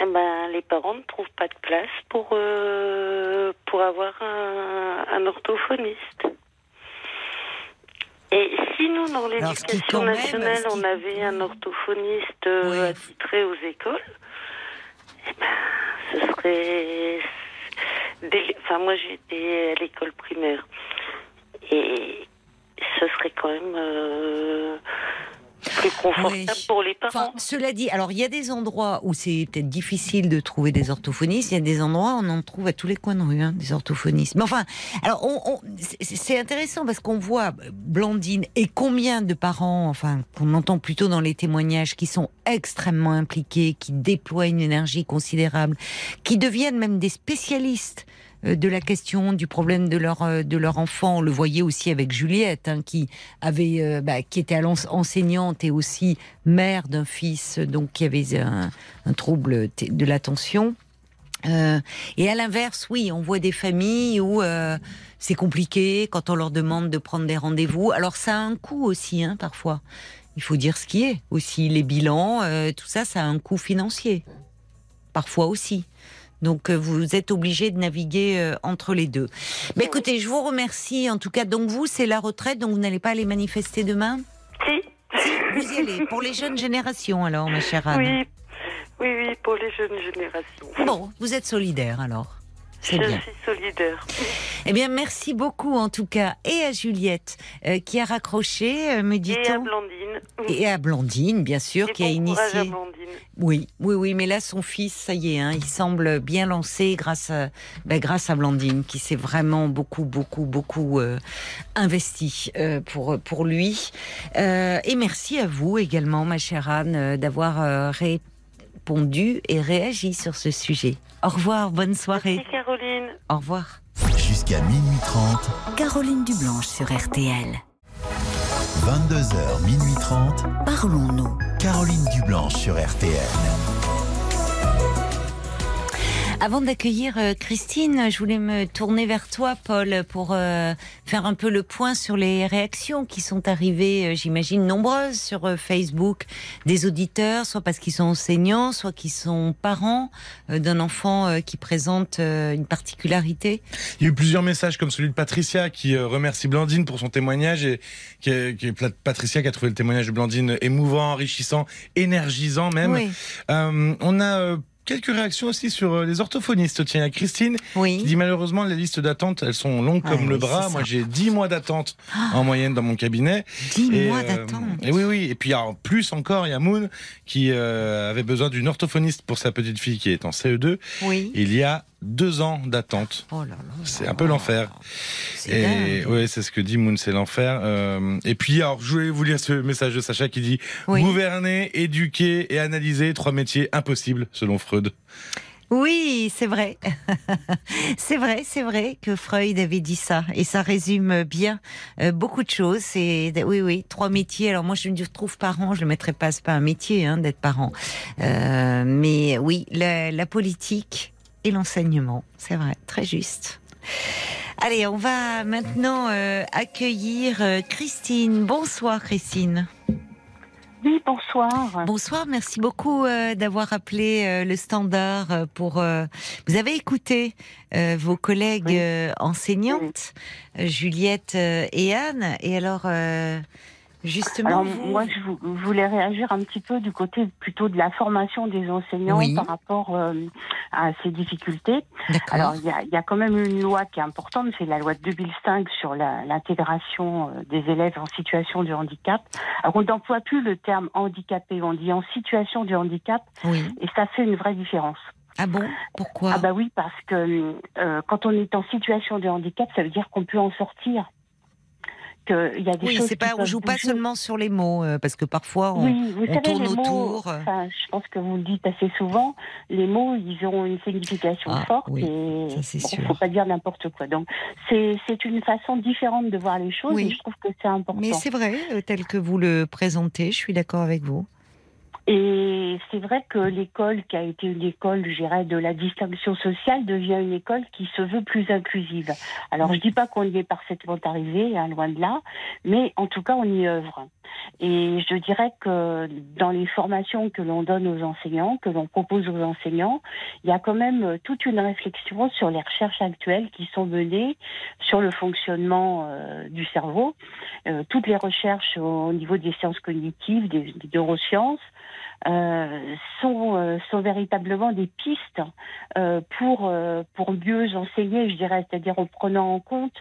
Eh ben, les parents ne trouvent pas de place pour, euh, pour avoir un, un orthophoniste. Et si nous, dans l'éducation même, nationale, on avait un orthophoniste euh, Ouais. attitré aux écoles, eh ben, ce serait... dès- Enfin, moi, j'étais à l'école primaire. Et ce serait quand même euh, plus confortable Oui. pour les parents. Enfin, cela dit, alors il y a des endroits où c'est peut-être difficile de trouver des orthophonistes, il y a des endroits où on en trouve à tous les coins de rue, hein, des orthophonistes. Mais enfin, alors on, on- c'est- intéressant parce qu'on voit euh, Blandine et combien de parents, enfin, qu'on entend plutôt dans les témoignages, qui sont extrêmement impliqués, qui déploient une énergie considérable, qui deviennent même des spécialistes de la question du problème de leur euh, de leur enfant. On le voyait aussi avec Juliette, hein, qui avait euh, bah, qui était enseignante et aussi mère d'un fils euh, donc qui avait un, trouble de l'attention. Euh, et à l'inverse, oui, on voit des familles où euh, c'est compliqué quand on leur demande de prendre des rendez-vous. Alors ça a un coût aussi, hein, parfois. Il faut dire ce qui est aussi. Les bilans, euh, tout ça, ça a un coût financier. Parfois aussi. Donc euh, vous êtes obligé de naviguer euh, entre les deux. Mais écoutez, je vous remercie. En tout cas, donc vous, c'est la retraite, donc vous n'allez pas aller manifester demain? Si. Vous y allez pour les jeunes générations, alors, ma chère Anne. Oui, oui, oui, pour les jeunes générations. Bon, vous êtes solidaire alors. Je bien. suis solidaire. Eh bien, merci beaucoup en tout cas, et à Juliette euh, qui a raccroché, euh, me Et à dit-on, Blandine. et à Blandine, bien sûr, Et qui a à initié. Blandine. Oui, oui, oui, mais là, son fils, ça y est, hein, il semble bien lancé grâce à, ben, grâce à Blandine, qui s'est vraiment beaucoup, beaucoup, beaucoup euh, investi euh, pour pour lui. Euh, et merci à vous également, ma chère Anne, d'avoir euh, répondu et réagi sur ce sujet. Au revoir, bonne soirée. Merci Caroline. Au revoir. Jusqu'à minuit 30, Caroline Dublanche sur RTL. 22h, minuit 30, Parlons-nous. Caroline Dublanche sur RTL. Avant d'accueillir euh, Christine, je voulais me tourner vers toi, Paul, pour euh, faire un peu le point sur les réactions qui sont arrivées, euh, j'imagine, nombreuses sur Facebook, des auditeurs, soit parce qu'ils sont enseignants, soit qu'ils sont parents d'un enfant qui présente une particularité. Il y a eu plusieurs messages comme celui de Patricia qui remercie Blandine pour son témoignage et qui est, qui est Pla- Patricia qui a trouvé le témoignage de Blandine émouvant, enrichissant, énergisant même. Oui, Euh, on a quelques réactions aussi sur euh, les orthophonistes. Tiens, Christine qui oui. dit malheureusement les listes d'attente elles sont longues Ah comme le bras. Moi j'ai 10 mois d'attente en moyenne dans mon cabinet. Dix Et, mois euh, d'attente. Et oui, oui. Et puis en plus encore, il y a Moon qui euh, avait besoin d'une orthophoniste pour sa petite fille qui est en CE2. Oui. Il y a deux ans d'attente. Oh. C'est un peu l'enfer. Et ouais, c'est ce que dit Moon, c'est l'enfer. Euh, et puis, alors, je voulais vous lire ce message de Sacha qui dit Oui. gouverner, éduquer et analyser trois métiers impossibles selon Freud. Oui, c'est vrai. c'est vrai, c'est vrai que Freud avait dit ça. Et ça résume bien euh, beaucoup de choses. C'est, oui, oui, trois métiers. Alors moi, je me trouve parent, je ne le mettrais pas, c'est pas un métier hein, d'être parent. Euh, mais oui, la, la politique et l'enseignement, c'est vrai, très juste. Allez, on va maintenant euh, accueillir euh, Christine. Bonsoir Christine. Oui, bonsoir. Bonsoir, merci beaucoup euh, d'avoir appelé euh, le standard euh, pour... vous avez écouté vos collègues Oui. enseignantes, Juliette et Anne. Et alors, justement... Alors vous- moi, je vou- je voulais réagir un petit peu du côté plutôt de la formation des enseignants Oui. par rapport euh, à ces difficultés. Alors il y a, il y a quand même une loi qui est importante, c'est la loi de 2005 sur l'intégration euh, des élèves en situation de handicap. Alors on n'emploie plus le terme handicapé, on dit en situation de handicap, Oui. et ça fait une vraie différence. Ah bon? Pourquoi? Ah bah oui, parce que euh, quand on est en situation de handicap, ça veut dire qu'on peut en sortir. Que il y a des Oui, choses c'est qui pas, on joue pas seulement sur les mots, euh, parce que parfois on, Oui, vous on savez, tourne mots, autour. enfin, je pense que vous le dites assez souvent, les mots, ils ont une signification Ah, forte oui, et bon, sûr. faut pas dire n'importe quoi. Donc, c'est une façon différente de voir les choses Oui. et je trouve que c'est important. Mais c'est vrai, euh, tel que vous le présentez, je suis d'accord avec vous. Et c'est vrai que l'école, qui a été une école, je dirais, de la distinction sociale, devient une école qui se veut plus inclusive. Alors, je dis pas qu'on y est parfaitement arrivé, hein, loin de là, mais en tout cas, on y œuvre. Et je dirais que dans les formations que l'on donne aux enseignants, que l'on propose aux enseignants, il y a quand même euh, toute une réflexion sur les recherches actuelles qui sont menées sur le fonctionnement euh, du cerveau, Euh, toutes les recherches au niveau des sciences cognitives, des, des neurosciences, sont, euh, sont véritablement des pistes euh, pour, euh, pour mieux enseigner, je dirais, c'est-à-dire en prenant en compte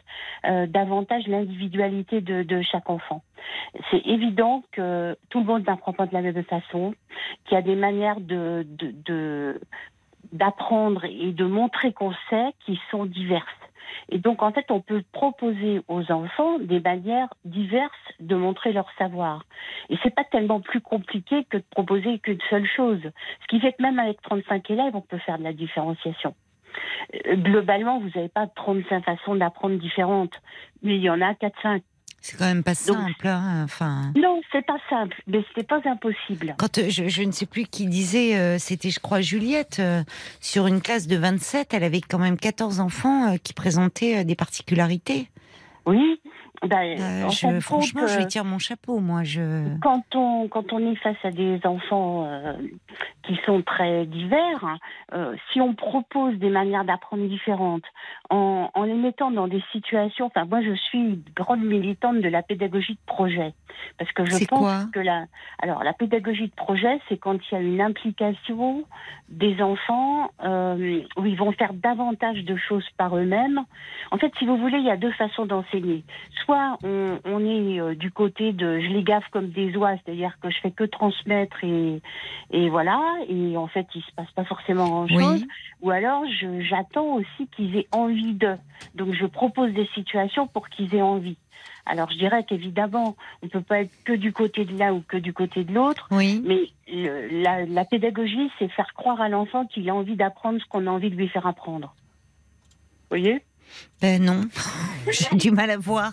euh, davantage l'individualité de, de chaque enfant. C'est évident que tout le monde n'apprend pas de la même façon, qu'il y a des manières de, de, de- d'apprendre et de montrer qu'on sait qui sont diverses. Et donc, en fait, on peut proposer aux enfants des manières diverses de montrer leur savoir. Et c'est pas tellement plus compliqué que de proposer qu'une seule chose. Ce qui fait que même avec 35 élèves, on peut faire de la différenciation. Euh, Globalement, vous n'avez pas 35 façons d'apprendre différentes, mais il y en a 4-5. C'est quand même pas simple. hein, Enfin, Non, c'est pas simple, mais c'est pas impossible. quand euh, je, je ne sais plus qui disait, euh, c'était je crois Juliette, euh, sur une classe de 27, elle avait quand même 14 enfants euh, qui présentaient des particularités. Oui, ben, Euh, je- franchement, je lui tire mon chapeau, moi. Je... quand on quand on est face à des enfants euh, qui sont très divers, euh, si on propose des manières d'apprendre différentes, en, en les mettant dans des situations, enfin moi je suis une grande militante de la pédagogie de projet parce que je pense quoi que la alors la pédagogie de projet c'est quand il y a une implication des enfants où ils vont faire davantage de choses par eux-mêmes. En fait, si vous voulez, il y a deux façons d'enseigner soit on, on est euh, du côté de je les gaffe comme des oies, c'est-à-dire que je fais que transmettre et, et voilà, et en fait il se passe pas forcément grand-chose, Oui, ou alors j'attends aussi qu'ils aient envie de. Donc je propose des situations pour qu'ils aient envie. Alors je dirais qu'évidemment on peut pas être que du côté de l'un ou que du côté de l'autre, oui. mais le- la, la pédagogie c'est faire croire à l'enfant qu'il a envie d'apprendre ce qu'on a envie de lui faire apprendre. Vous voyez? Ben non, j'ai du mal à voir.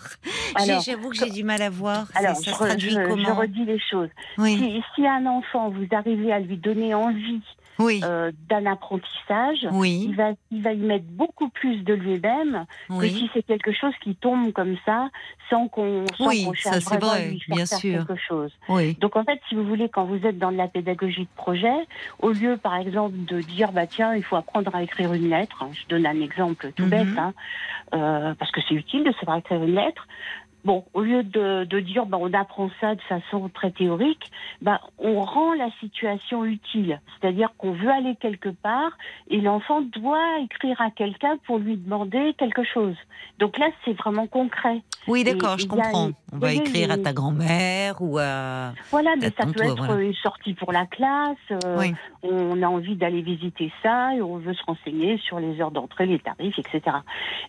J'avoue que j'ai du mal à voir. Alors, ça je, se re- traduit je- je comment? redis les choses. Oui, Si, si un enfant, vous arrivez à lui donner envie oui, euh, d'un apprentissage, oui, il, va, il va y mettre beaucoup plus de lui-même que si c'est quelque chose qui tombe comme ça, sans qu'on Oui, ça, cherche vraiment à lui faire bien faire sûr. quelque chose. oui. Donc en fait, si vous voulez, quand vous êtes dans de la pédagogie de projet, au lieu par exemple de dire bah tiens, il faut apprendre à écrire une lettre, hein, je donne un exemple tout Mhm. bête, hein, euh, parce que c'est utile de savoir écrire une lettre. Bon, au lieu de, de dire bah, on apprend ça de façon très théorique, bah, on rend la situation utile. C'est-à-dire qu'on veut aller quelque part et l'enfant doit écrire à quelqu'un pour lui demander quelque chose. Donc là, c'est vraiment concret. Oui, d'accord, je comprends. une- On va écrire à ta grand-mère ou à. Voilà, mais ça peut être voilà. une sortie pour la classe. euh, Oui. On a envie d'aller visiter ça et on veut se renseigner sur les heures d'entrée, les tarifs, etc.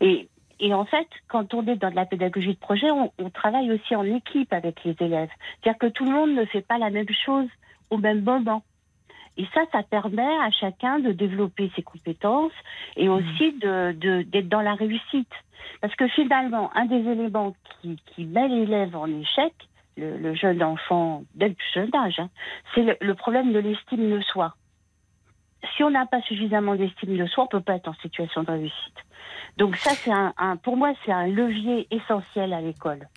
Et, et en fait, quand on est dans de la pédagogie de projet, on, travaille aussi en équipe avec les élèves. C'est-à-dire que tout le monde ne fait pas la même chose au même moment. Et ça, ça permet à chacun de développer ses compétences et aussi d'être dans la réussite. Parce que finalement, un des éléments qui, met l'élève en échec, le, jeune enfant dès le jeune âge, hein, c'est le problème de l'estime de soi. Si on n'a pas suffisamment d'estime de soi, on peut pas être en situation de réussite. Donc ça, c'est un, un- pour moi, c'est un levier essentiel à l'école.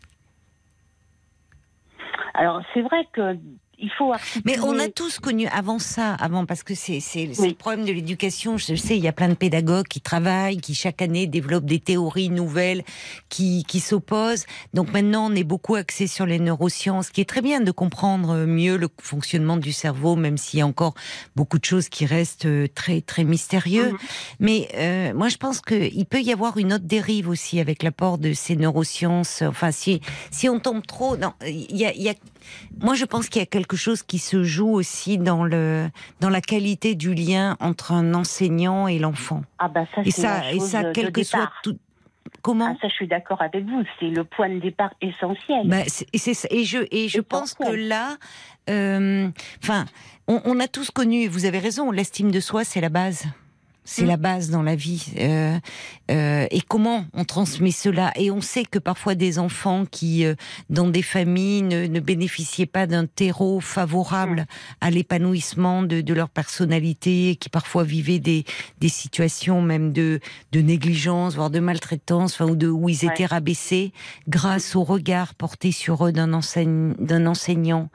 Alors c'est vrai que il faut Mais on a tous connu avant ça, avant, parce que c'est Oui. le problème de l'éducation. Je sais, il y a plein de pédagogues qui travaillent, qui chaque année développent des théories nouvelles, qui, qui s'opposent. Donc maintenant, on est beaucoup axé sur les neurosciences, ce qui est très bien de comprendre mieux le fonctionnement du cerveau, même s'il y a encore beaucoup de choses qui restent euh, très très mystérieux. Mhm. Mais euh, moi, je pense qu'il peut y avoir une autre dérive aussi avec l'apport de ces neurosciences. Enfin, si si on tombe trop, non, il y a, il y a moi, je pense qu'il y a quelque chose qui se joue aussi dans le dans la qualité du lien entre un enseignant et l'enfant. Ah bah ça, Et ça, la et ça, de quel que soit tout. Comment Ah, ça, je suis d'accord avec vous. C'est le point de départ essentiel. C'est- et, et je et je Et pense que là, euh, enfin, on, on a tous connu. Vous avez raison. L'estime de soi, c'est la base. C'est Mm. la base dans la vie. Euh, euh, et comment on transmet cela Et on sait que parfois des enfants qui, euh, dans des familles, ne, ne bénéficiaient pas d'un terreau favorable à l'épanouissement de, de leur personnalité, qui parfois vivaient des, des situations même de, de négligence, voire de maltraitance, enfin, ou de, où ils étaient Ouais. rabaissés, grâce au regard porté sur eux d'un enseigne- d'un enseignant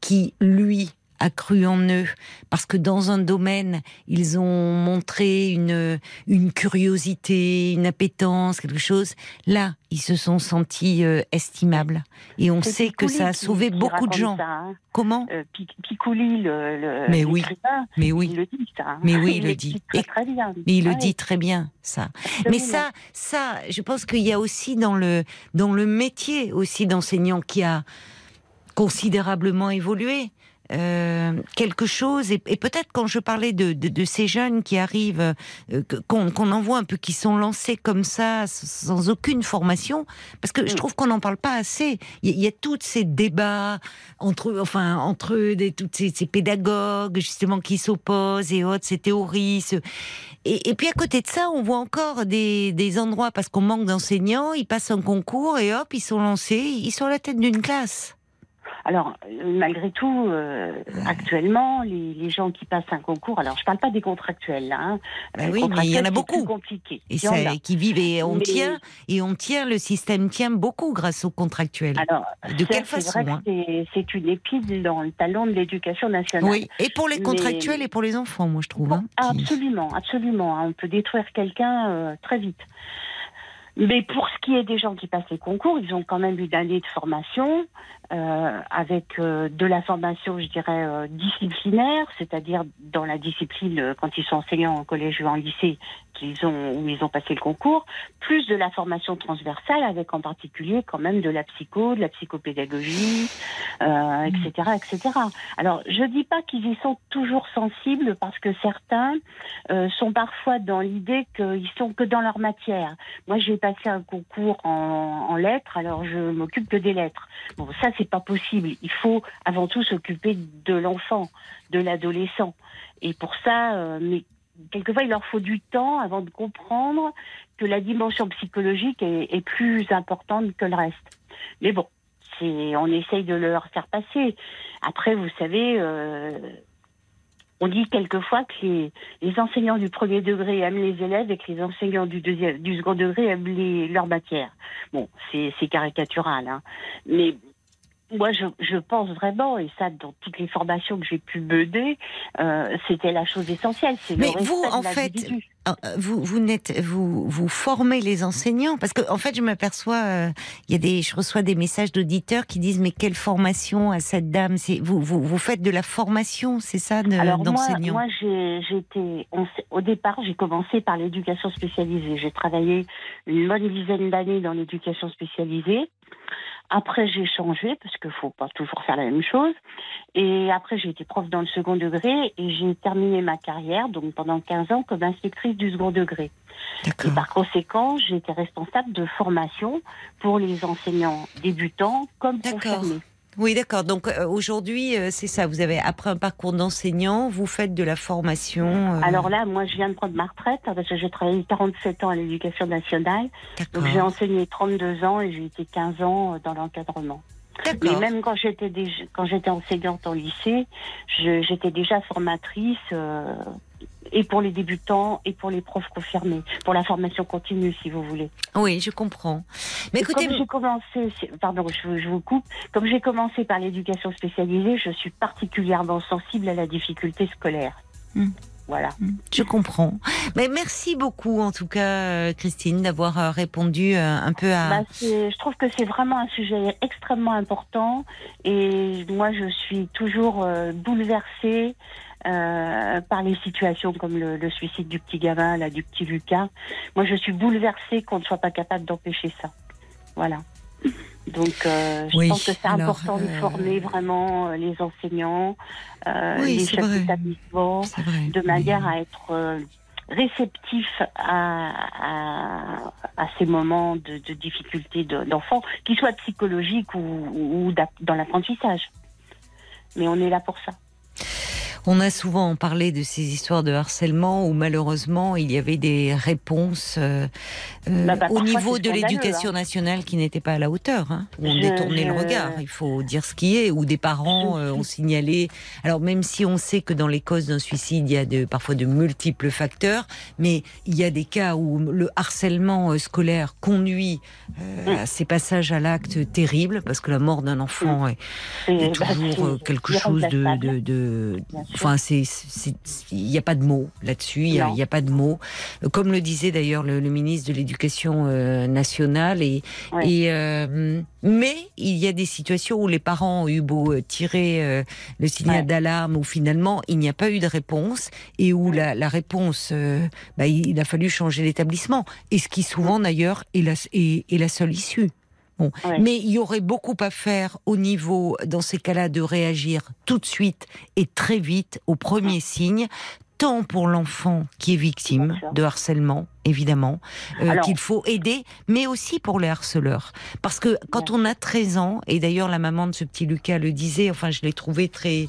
qui, lui, a cru en eux, parce que dans un domaine, ils ont montré une, une curiosité, une appétence, quelque chose. Là, ils se sont sentis euh, estimables. Et on C'est sait que ça a sauvé qui beaucoup de gens. ça, hein. Comment? Euh, Picouli, le, le Mais oui. Mais il oui, le dit ça. hein. Mais oui, il le dit. Très, très bien. mais il le dit très bien, ça. Mais ça, ça, je pense qu'il y a aussi dans le dans le métier aussi d'enseignant qui a considérablement évolué. Euh, quelque chose et, et peut-être quand je parlais de, de, de ces jeunes qui arrivent euh, qu'on qu'on en voit un peu qui sont lancés comme ça sans aucune formation parce que je Mm. trouve qu'on n'en parle pas assez il y, a- il y a tous ces débats entre enfin entre eux des toutes ces, ces pédagogues justement qui s'opposent et autres ces théories ce- et, et puis à côté de ça, on voit encore des, des endroits parce qu'on manque d'enseignants, ils passent un concours et hop, ils sont lancés, ils sont à la tête d'une classe. Alors, euh, malgré tout, euh, actuellement, les, les gens qui passent un concours, alors je parle pas des contractuels, là. Hein, Ben Les oui, mais il y en a beaucoup. compliqué. Et Il y ça, en a. qui vivent et on Mais- tient et on tient le système tient beaucoup grâce aux contractuels. Alors, De quelle c'est façon, hein c'est- une épine dans le talon de l'éducation nationale. Oui, et pour les Mais- contractuels et pour les enfants, moi je trouve. hein, qui- Absolument, absolument. hein. On peut détruire quelqu'un euh, très vite. Mais pour ce qui est des gens qui passent les concours, ils ont quand même une année de formation euh, avec euh, de la formation, je dirais, euh, disciplinaire, c'est-à-dire dans la discipline euh, quand ils sont enseignants en collège ou en lycée, qu'ils ont où ils ont passé le concours, plus de la formation transversale avec en particulier quand même de la psycho, de la psychopédagogie, euh, etc., etc. Alors je dis pas qu'ils y sont toujours sensibles parce que certains euh, sont parfois dans l'idée qu'ils sont que dans leur matière. Moi, j'ai passé un concours en, lettres, alors je m'occupe que des lettres. Bon, ça, c'est pas possible. Il faut avant tout s'occuper de l'enfant, de l'adolescent. Et pour ça, euh, mais quelquefois, il leur faut du temps avant de comprendre que la dimension psychologique est, plus importante que le reste. Mais bon, on essaye de leur faire passer. Après, vous savez, euh, on dit quelquefois que les, les enseignants du premier degré aiment les élèves et que les enseignants du, deuxième, du second degré aiment les, leur matière. Bon, c'est caricatural, hein. mais moi, je, je pense vraiment, et ça, dans toutes les formations que j'ai pu mener, euh, c'était la chose essentielle. Mais vous, en fait, vous vous n'êtes vous vous formez les enseignants? Parce que en fait je m'aperçois euh, il y a des je reçois des messages d'auditeurs qui disent mais quelle formation à cette dame? C'est vous, vous vous faites de la formation c'est ça moi, d'enseignants moi j'ai j'étais au départ j'ai commencé par l'éducation spécialisée. J'ai travaillé une bonne dizaine d'années dans l'éducation spécialisée. Après j'ai changé parce qu'il faut pas toujours faire la même chose. Et après j'ai été prof dans le second degré et j'ai terminé ma carrière donc pendant 15 ans comme inspectrice du second degré. Et par conséquent j'étais responsable de formation pour les enseignants débutants comme confirmés. Oui d'accord. Donc euh, aujourd'hui euh, c'est ça. Vous avez après un parcours d'enseignant vous faites de la formation euh, Alors là, moi, je viens de prendre ma retraite hein, parce que j'ai travaillé 47 ans à l'éducation nationale. Donc j'ai enseigné 32 ans et j'ai été 15 ans dans l'encadrement. Mais même quand j'étais quand j'étais enseignante en lycée, j'étais déjà formatrice euh, et pour les débutants et pour les profs confirmés, pour la formation continue, si vous voulez. Oui, je comprends. Mais écoutez, comme j'ai commencé, pardon, je, je, vous coupe, comme j'ai commencé par l'éducation spécialisée, je suis particulièrement sensible à la difficulté scolaire. Hmm. Voilà. Je comprends. Mais merci beaucoup, en tout cas, euh, Christine, d'avoir euh, répondu euh, un peu à. Bah, je trouve que c'est vraiment un sujet extrêmement important et moi, je suis toujours bouleversée par les situations comme le, le, suicide du petit gamin, là, du petit Lucas. Moi, je suis bouleversée qu'on ne soit pas capable d'empêcher ça. Voilà. Donc, euh, je pense que c'est important de former vraiment euh, les enseignants, euh, les chefs d'établissement, de manière à être réceptifs à, à, à, ces moments de, de difficulté d'enfants, qu'ils soient psychologiques ou, ou dans l'apprentissage. Mais on est là pour ça. On a souvent parlé de ces histoires de harcèlement où malheureusement il y avait des réponses euh, euh, bah, bah, au niveau de l'éducation hein. nationale qui n'étaient pas à la hauteur. Hein, où on détournait le regard, il faut dire ce qui est, où des parents euh, ont signalé. Alors même si on sait que dans les causes d'un suicide il y a de, parfois de multiples facteurs, mais il y a des cas où le harcèlement scolaire conduit mm. à ces passages à l'acte terrible parce que la mort d'un enfant mm. est, bah, toujours quelque chose de, de, de Enfin, c'est, il n'y a pas de mots là-dessus. Il n'y a, pas de mots. Comme le disait d'ailleurs le, ministre de l'Éducation euh, nationale. Et, et euh, mais il y a des situations où les parents ont eu beau euh, tirer le signal d'alarme, où finalement il n'y a pas eu de réponse et où la, la réponse, bah, il, a fallu changer l'établissement. Et ce qui souvent d'ailleurs est la, est, est la seule issue. Mais il y aurait beaucoup à faire au niveau, dans ces cas-là, de réagir tout de suite et très vite aux premiers signes, tant pour l'enfant qui est victime de harcèlement, évidemment, euh, qu'il faut aider, mais aussi pour les harceleurs. Parce que quand on a 13 ans, et d'ailleurs la maman de ce petit Lucas le disait, enfin je l'ai trouvé très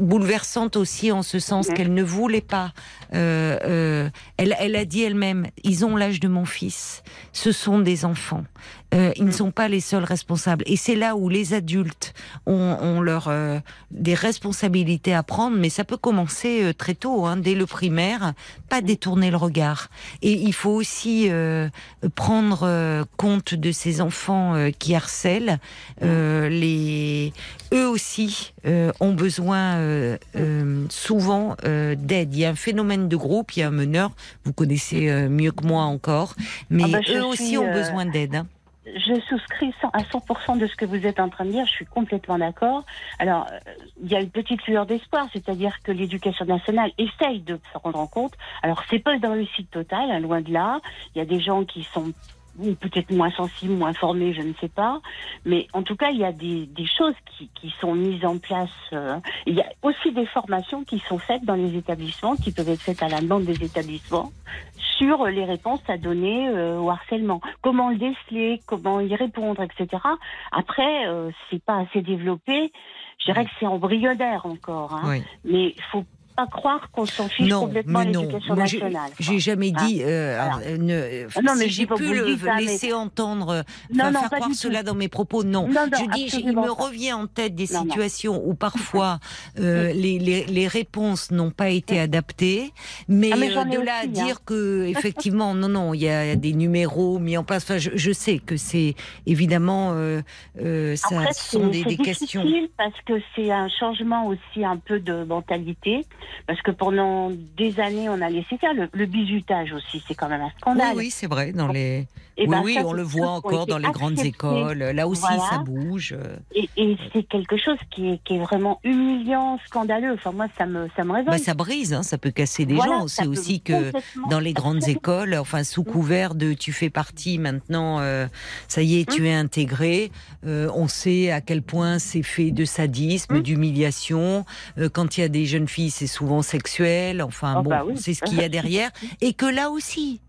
bouleversante aussi en ce sens qu'elle ne voulait pas. Euh, euh, elle, elle a dit elle-même, ils ont l'âge de mon fils, ce sont des enfants. Euh, ils ne sont pas les seuls responsables. Et c'est là où les adultes ont, ont leur euh, des responsabilités à prendre, mais ça peut commencer euh, très tôt, hein, dès le primaire, pas détourner le regard. Et il faut aussi prendre compte de ces enfants qui harcèlent. les eux aussi ont besoin souvent d'aide. Il y a un phénomène de groupe, il y a un meneur, vous connaissez mieux que moi encore, mais ah bah, eux aussi ont besoin d'aide. Hein je souscris à 100% de ce que vous êtes en train de dire, je suis complètement d'accord. Alors, euh, il y a une petite lueur d'espoir, c'est-à-dire que l'éducation nationale essaye de se rendre en compte. Alors, c'est pas dans le site total, hein, loin de là. Il y a des gens qui sont peut-être moins sensibles, moins formés, je ne sais pas. Mais en tout cas, il y a des, des choses qui, qui, sont mises en place. Euh, il y a aussi des formations qui sont faites dans les établissements, qui peuvent être faites à la demande des établissements, sur les réponses à donner euh, au harcèlement. Comment le déceler, comment y répondre, etc. Après, euh, c'est pas assez développé. Je dirais que c'est embryonnaire encore. Hein. Mais il faut pas croire qu'on s'en fiche complètement de l'éducation nationale. J'ai jamais dit. Ah, euh, ne, ah non, mais j'ai pu le laisser entendre, non, faire croire cela dans mes propos. Non, je dis, il me revient en tête des situations où parfois euh, les, les, les, réponses n'ont pas été adaptées, mais, ah, euh, de là à hein. dire que effectivement, non, non, il y a des numéros mis en place. Enfin, je, je sais que c'est évidemment euh, euh ça Après, sont des, des questions. Parce que c'est un changement aussi un peu de mentalité. Parce que pendant des années, on a laissé faire le, bizutage aussi. C'est quand même un scandale. Oui, oui c'est vrai. Oui, ben, oui on le voit encore dans les grandes écoles. Là aussi, ça bouge. Et, et c'est quelque chose qui est, qui est, vraiment humiliant, scandaleux. Enfin, moi, ça me, ça me. Bah, ça brise, hein, ça peut casser des gens. C'est aussi que dans les grandes écoles, enfin, sous couvert de tu fais partie maintenant, euh, ça y est, tu hum. es intégré. Euh, on sait à quel point c'est fait de sadisme, hum. d'humiliation. Euh, quand il y a des jeunes filles, c'est souvent sexuel, enfin oh, bon, bah c'est ce qu'il y a derrière, et que là aussi.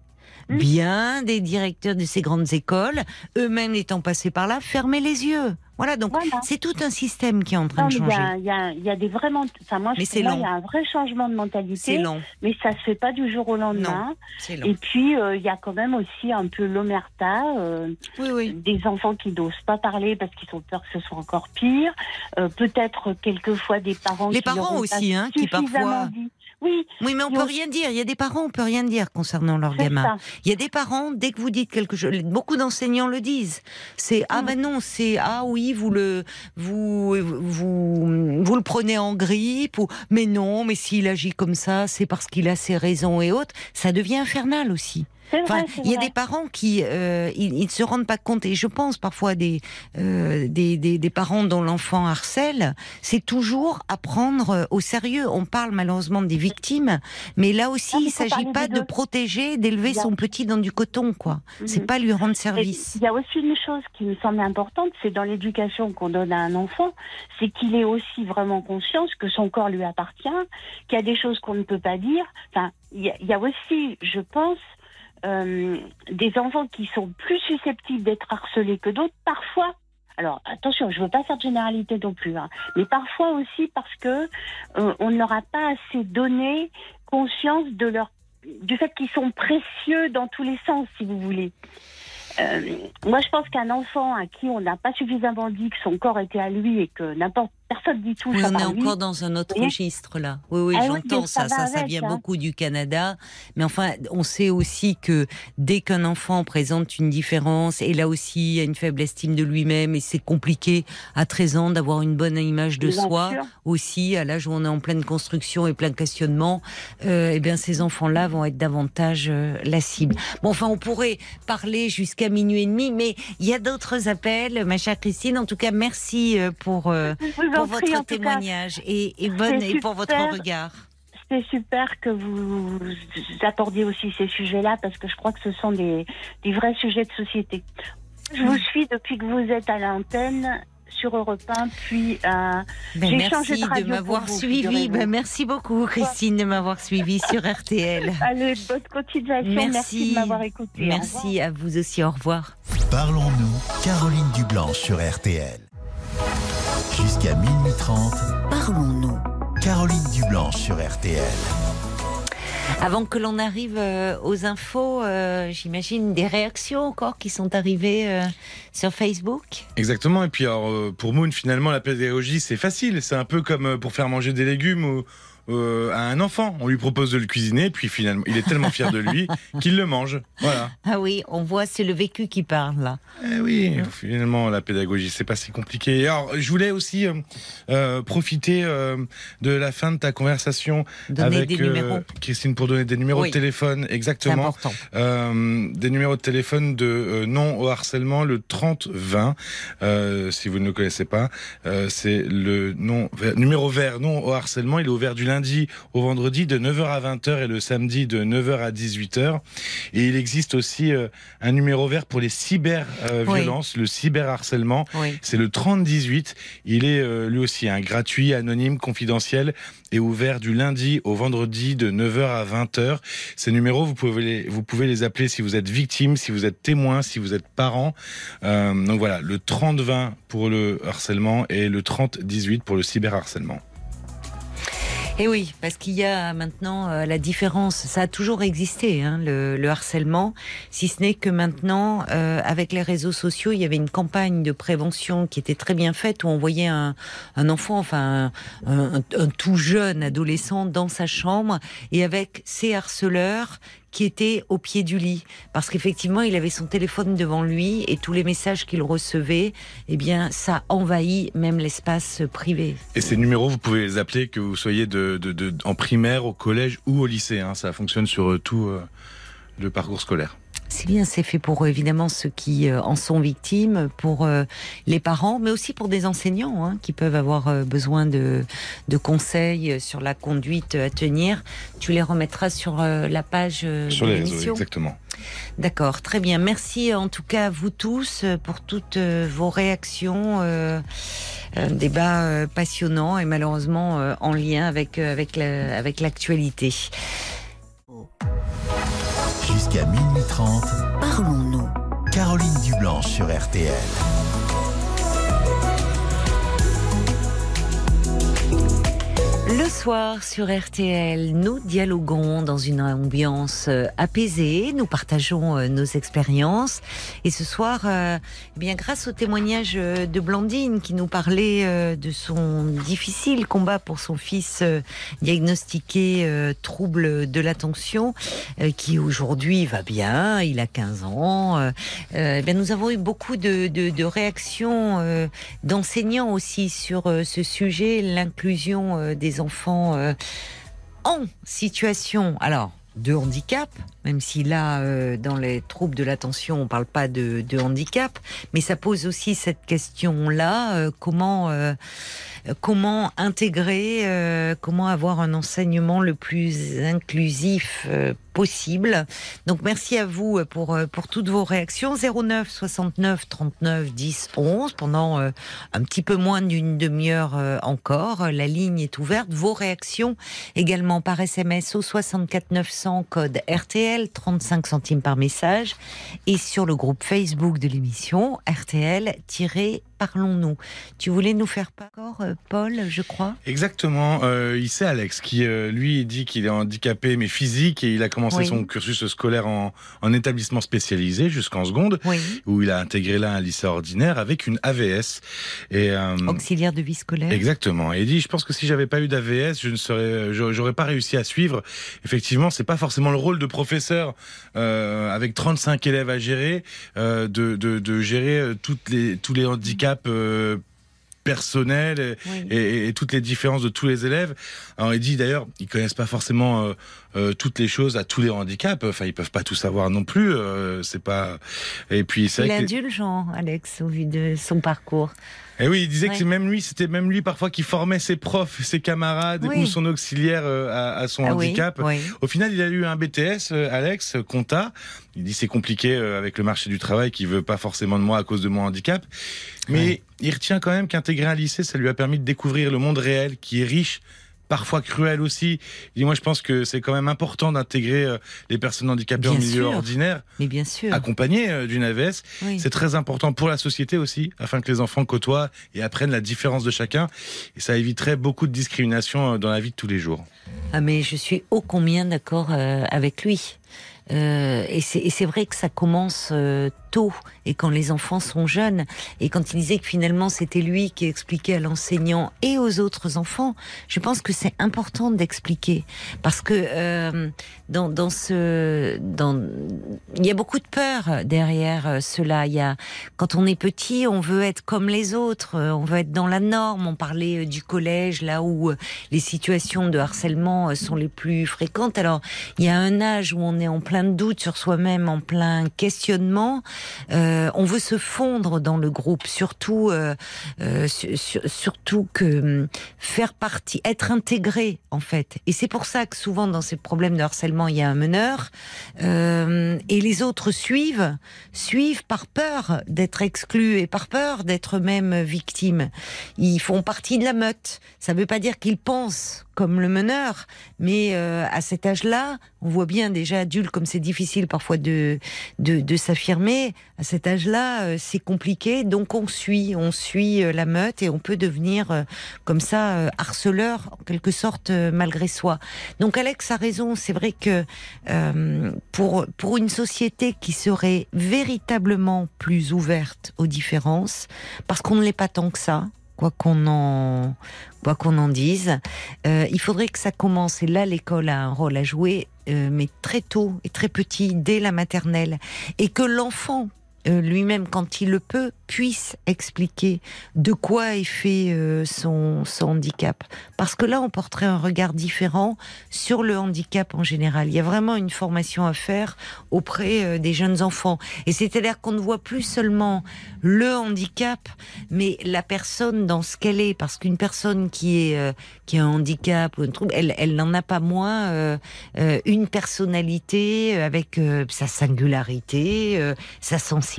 Bien des directeurs de ces grandes écoles, eux-mêmes étant passés par là, fermaient les yeux. Voilà, donc c'est tout un système qui est en train de changer. Il y, a, y a, des vraiment, enfin moi, je il y a un vrai changement de mentalité. Long. Mais ça se fait pas du jour au lendemain. Non, long. Et puis euh, il y a quand même aussi un peu l'omerta, euh, oui, oui. des enfants qui n'osent pas parler parce qu'ils ont peur que ce soit encore pire. Euh, Peut-être quelquefois des parents. Les parents aussi, hein, qui parfois. Dit. Oui. Oui, mais on peut rien dire. Il y a des parents, on peut rien dire concernant leur gamin. Il y a des parents, dès que vous dites quelque chose, beaucoup d'enseignants le disent. C'est ah ben non, c'est ah oui, vous le vous vous vous le prenez en grippe ou mais non, mais s'il agit comme ça, c'est parce qu'il a ses raisons et autres. Ça devient infernal aussi il y a des parents qui euh, ils, ne se rendent pas compte et je pense parfois des euh, des, des, des, parents dont l'enfant harcèle, c'est toujours à prendre au sérieux. On parle malheureusement des victimes, mais là aussi il il s'agit pas de protéger, d'élever son petit dans du coton quoi. Mhm. C'est pas lui rendre service. Il y a aussi une chose qui me semble importante, c'est dans l'éducation qu'on donne à un enfant, c'est qu'il ait aussi vraiment conscience que son corps lui appartient, qu'il y a des choses qu'on ne peut pas dire. Enfin, il y a aussi, je pense, euh, des enfants qui sont plus susceptibles d'être harcelés que d'autres, parfois. Alors attention, je ne veux pas faire de généralité non plus, hein, mais parfois aussi parce que euh, on ne leur a pas assez donné conscience de leur du fait qu'ils sont précieux dans tous les sens, si vous voulez. Euh, moi, je pense qu'un enfant à qui on n'a pas suffisamment dit que son corps était à lui et que n'importe personne dit tout. Oui, on est encore dans un autre registre là. Oui, oui, ah j'entends ça. Ça, ça, vient hein. beaucoup du Canada. Mais enfin, on sait aussi que dès qu'un enfant présente une différence, et là aussi, il a une faible estime de lui-même, et c'est compliqué à 13 ans d'avoir une bonne image de soi, aussi, à l'âge où on est en pleine construction et plein questionnement, euh, eh bien, ces enfants-là vont être davantage euh, la cible. Bon, enfin, on pourrait parler jusqu'à minuit et demi, mais il y a d'autres appels, ma chère Christine. En tout cas, merci euh, pour. Euh, pour votre témoignage et, et, bonne, et pour votre regard. C'est super que vous apportiez aussi ces sujets-là parce que je crois que ce sont des, des vrais sujets de société. Je vous suis depuis que vous êtes à l'antenne sur Europe 1, puis euh, ben, j'ai changé de radio. de m'avoir suivi. Ben, merci beaucoup, Christine, de m'avoir suivi sur RTL. Allez, bonne continuation. Merci, merci de m'avoir écouté. Merci à vous aussi. Au revoir. Parlons-nous, Caroline Dublanc sur RTL. Jusqu'à minuit 30, parlons-nous. Caroline Dublanche sur RTL. Avant que l'on arrive euh, aux infos, euh, j'imagine des réactions encore qui sont arrivées euh, sur Facebook. Exactement. Et puis alors, pour Moon, finalement, la pédagogie, c'est facile. C'est un peu comme pour faire manger des légumes ou euh, à un enfant. On lui propose de le cuisiner, puis finalement, il est tellement fier de lui qu'il le mange. Voilà. Ah oui, on voit, c'est le vécu qui parle là. Eh oui, finalement, la pédagogie, c'est pas si compliqué. Alors, je voulais aussi euh, euh profiter de la fin de ta conversation avec euh, Christine pour donner des numéros de téléphone, exactement. Important. des numéros de téléphone de non au harcèlement, le 3020. si vous ne le connaissez pas, c'est le non, numéro vert non au harcèlement. Il est ouvert du lundi lundi au vendredi de 9h à 20h et le samedi de 9h à 18h. Et il existe aussi euh, un numéro vert pour les cyber-violences, le cyberharcèlement. C'est le 3018. Il est euh, lui aussi un gratuit, anonyme, confidentiel et ouvert du lundi au vendredi de 9h à 20h. Ces numéros, vous pouvez les, vous pouvez les appeler si vous êtes victime, si vous êtes témoin, si vous êtes parent. Euh, donc voilà, le 30-20 pour le harcèlement et le 30-18 pour le cyberharcèlement. Et eh oui, parce qu'il y a maintenant euh, la différence. Ça a toujours existé, hein, le, le, harcèlement, si ce n'est que maintenant, euh, avec les réseaux sociaux, il y avait une campagne de prévention qui était très bien faite où on voyait un, un enfant, enfin un, un, tout jeune adolescent dans sa chambre et avec ses harceleurs qui était au pied du lit, parce qu'effectivement, il avait son téléphone devant lui et tous les messages qu'il recevait, eh bien, ça envahit même l'espace privé. Et ces numéros, vous pouvez les appeler que vous soyez en primaire, au collège ou au lycée. Hein. Ça fonctionne sur euh, tout euh, le parcours scolaire. C'est bien, c'est fait pour évidemment ceux qui euh, en sont victimes, pour euh, les parents, mais aussi pour des enseignants hein, qui peuvent avoir euh, besoin de, de, conseils sur la conduite à tenir. Tu les remettras sur la page sur les réseaux, exactement. D'accord, très bien. Merci en tout cas à vous tous pour toutes vos réactions. un débat passionnant et malheureusement en lien avec avec l'actualité. Jusqu'à minuit 30, parlons-nous. Caroline Dublanche sur RTL. Le soir sur RTL, nous dialoguons dans une ambiance euh, apaisée, nous partageons euh, nos expériences. Et ce soir, euh, eh bien grâce au témoignage de Blandine qui nous parlait de son difficile combat pour son fils diagnostiqué trouble de l'attention, qui aujourd'hui va bien, il a 15 ans, eh bien nous avons eu beaucoup de, réactions d'enseignants aussi sur ce sujet, l'inclusion des enfants euh, en situation, alors de handicap, même si là, euh, dans les troubles de l'attention, on parle pas de, handicap, mais ça pose aussi cette question-là euh, comment comment intégrer, comment avoir un enseignement le plus inclusif possible. Donc merci à vous euh, pour, euh, pour toutes vos réactions. 09 69 39 10 11 pendant euh, un petit peu moins d'une demi-heure encore. La ligne est ouverte. Vos réactions également par SMS au 64 900 code RTL 35 centimes par message. Et sur le groupe Facebook de l'émission RTL parlons-nous. Tu voulais nous faire part, Paul, je crois Exactement. Euh, il sait Alex qui, lui, dit qu'il est handicapé mais physique et il a commencé son cursus scolaire en, établissement spécialisé jusqu'en seconde, où il a intégré là un lycée ordinaire avec une AVS. Et, euh, Auxiliaire de vie scolaire. Exactement. Et il dit, je pense que si j'avais pas eu d'AVS, je ne serais, j'aurais pas réussi à suivre. Effectivement, c'est pas forcément le rôle de professeur euh, avec 35 élèves à gérer, euh, de, de, gérer toutes les, tous les handicaps personnel et, toutes les différences de tous les élèves. Alors il dit d'ailleurs, ils connaissent pas forcément euh, euh, toutes les choses à tous les handicaps. Enfin, ils peuvent pas tout savoir non plus. Euh, c'est pas. Et puis c'est. Il est indulgent, Alex, au vu de son parcours. Et oui, il disait que c'est même lui, c'était même lui parfois qui formait ses profs, ses camarades ou son auxiliaire euh, à, son ah handicap. Au final, il a eu un BTS, Alex Compta. Il dit c'est compliqué avec le marché du travail qui veut pas forcément de moi à cause de mon handicap. Mais il retient quand même qu'intégrer un lycée, ça lui a permis de découvrir le monde réel qui est riche parfois cruel aussi. Et moi, je pense que c'est quand même important d'intégrer euh, les personnes handicapées en milieu ordinaire, mais bien sûr, accompagnées euh, d'une AVS. C'est très important pour la société aussi, afin que les enfants côtoient et apprennent la différence de chacun. Et ça éviterait beaucoup de discrimination euh, dans la vie de tous les jours. Ah, mais je suis ô combien d'accord avec lui? Et c'est vrai que ça commence tôt et quand les enfants sont jeunes. Et quand il disait que finalement c'était lui qui expliquait à l'enseignant et aux autres enfants, je pense que c'est important d'expliquer parce que euh, dans, dans ce, dans, il y a beaucoup de peur derrière euh, cela. Il y a quand on est petit, on veut être comme les autres, euh, on veut être dans la norme. On parlait du collège là où les situations de harcèlement sont les plus fréquentes. Alors il y a un âge où on est en plein doute sur soi-même, en plein questionnement. Euh, on veut se fondre dans le groupe, surtout, euh, euh, surtout que hum, faire partie, être intégré en fait. Et c'est pour ça que souvent dans ces problèmes de harcèlement, il y a un meneur et les autres suivent, suivent par peur d'être exclus et par peur d'être même victimes. Ils font partie de la meute. Ça ne veut pas dire qu'ils pensent comme le meneur, mais euh, à cet âge-là, on voit bien déjà adulte comme c'est difficile parfois de de, de s'affirmer. À cet âge-là, euh, c'est compliqué, donc on suit, on suit euh, la meute et on peut devenir comme ça harceleur en quelque sorte malgré soi. Donc Alex a raison, c'est vrai que pour pour une société qui serait véritablement plus ouverte aux différences, parce qu'on ne l'est pas tant que ça, quoi qu'on en quoi qu'on en dise. Euh, il faudrait que ça commence, et là l'école a un rôle à jouer, euh, mais très tôt et très petit, dès la maternelle, et que l'enfant lui-même, quand il le peut, puisse expliquer de quoi est fait euh, son, son, handicap. Parce que là, on porterait un regard différent sur le handicap en général. Il y a vraiment une formation à faire auprès euh, des jeunes enfants. Et c'est-à-dire qu'on ne voit plus seulement le handicap, mais la personne dans ce qu'elle est. Parce qu'une personne qui, est, qui a un handicap ou un trouble, elle, elle n'en a pas moins une personnalité avec sa singularité, sa sensibilité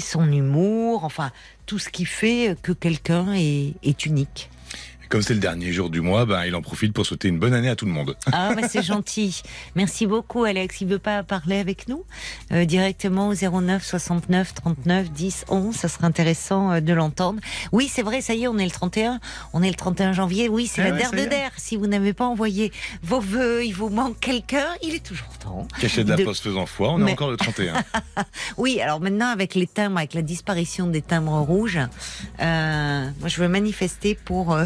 son humour, enfin tout ce qui fait que quelqu'un est, unique. Comme c'est le dernier jour du mois, ben, il en profite pour souhaiter une bonne année à tout le monde. Ah, bah, c'est gentil. Merci beaucoup, Alex. Il veut pas parler avec nous? Euh, directement au 09 69 39 10 11. Ça serait intéressant euh, de l'entendre. Oui, c'est vrai, ça y est, on est le 31. On est le 31 janvier. Oui, c'est Ah la ouais, der de der. Si vous n'avez pas envoyé vos vœux, il vous manque quelqu'un, il est toujours temps. Caché de la De- poste faisant foi, on est encore le 31. Oui, alors maintenant avec les timbres, avec la disparition des timbres rouges, euh, moi je veux manifester pour euh,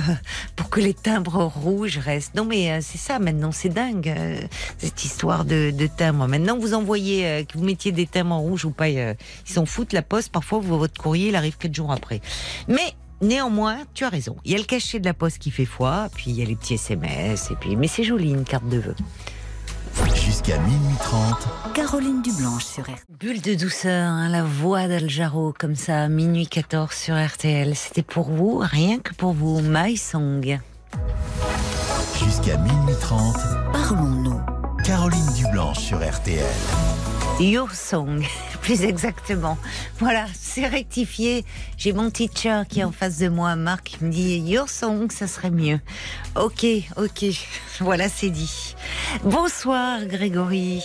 pour que les timbres rouges restent. Non mais euh, c'est ça maintenant, c'est dingue euh, cette histoire de, de timbres. Maintenant vous envoyez, euh, que vous mettiez des timbres rouges ou pas, ils s'en foutent. La poste parfois votre courrier il arrive quatre jours après. Mais Néanmoins, tu as raison. Il y a le cachet de la poste qui fait foi, puis il y a les petits SMS, et puis mais c'est joli une carte de vœux. Jusqu'à minuit 30, Caroline Dublanche sur RTL. Bulle de douceur, hein, la voix d'Aljaro, comme ça, minuit 14 sur RTL. C'était pour vous, rien que pour vous, My Song. jusqu'à minuit 30, Parlons-nous. Caroline Dublanche sur RTL. Your Song, plus exactement. Voilà, c'est rectifié. J'ai mon teacher qui est en face de moi, Marc, qui me dit Your Song, ça serait mieux. Ok, ok, voilà, c'est dit. Bonsoir, Grégory.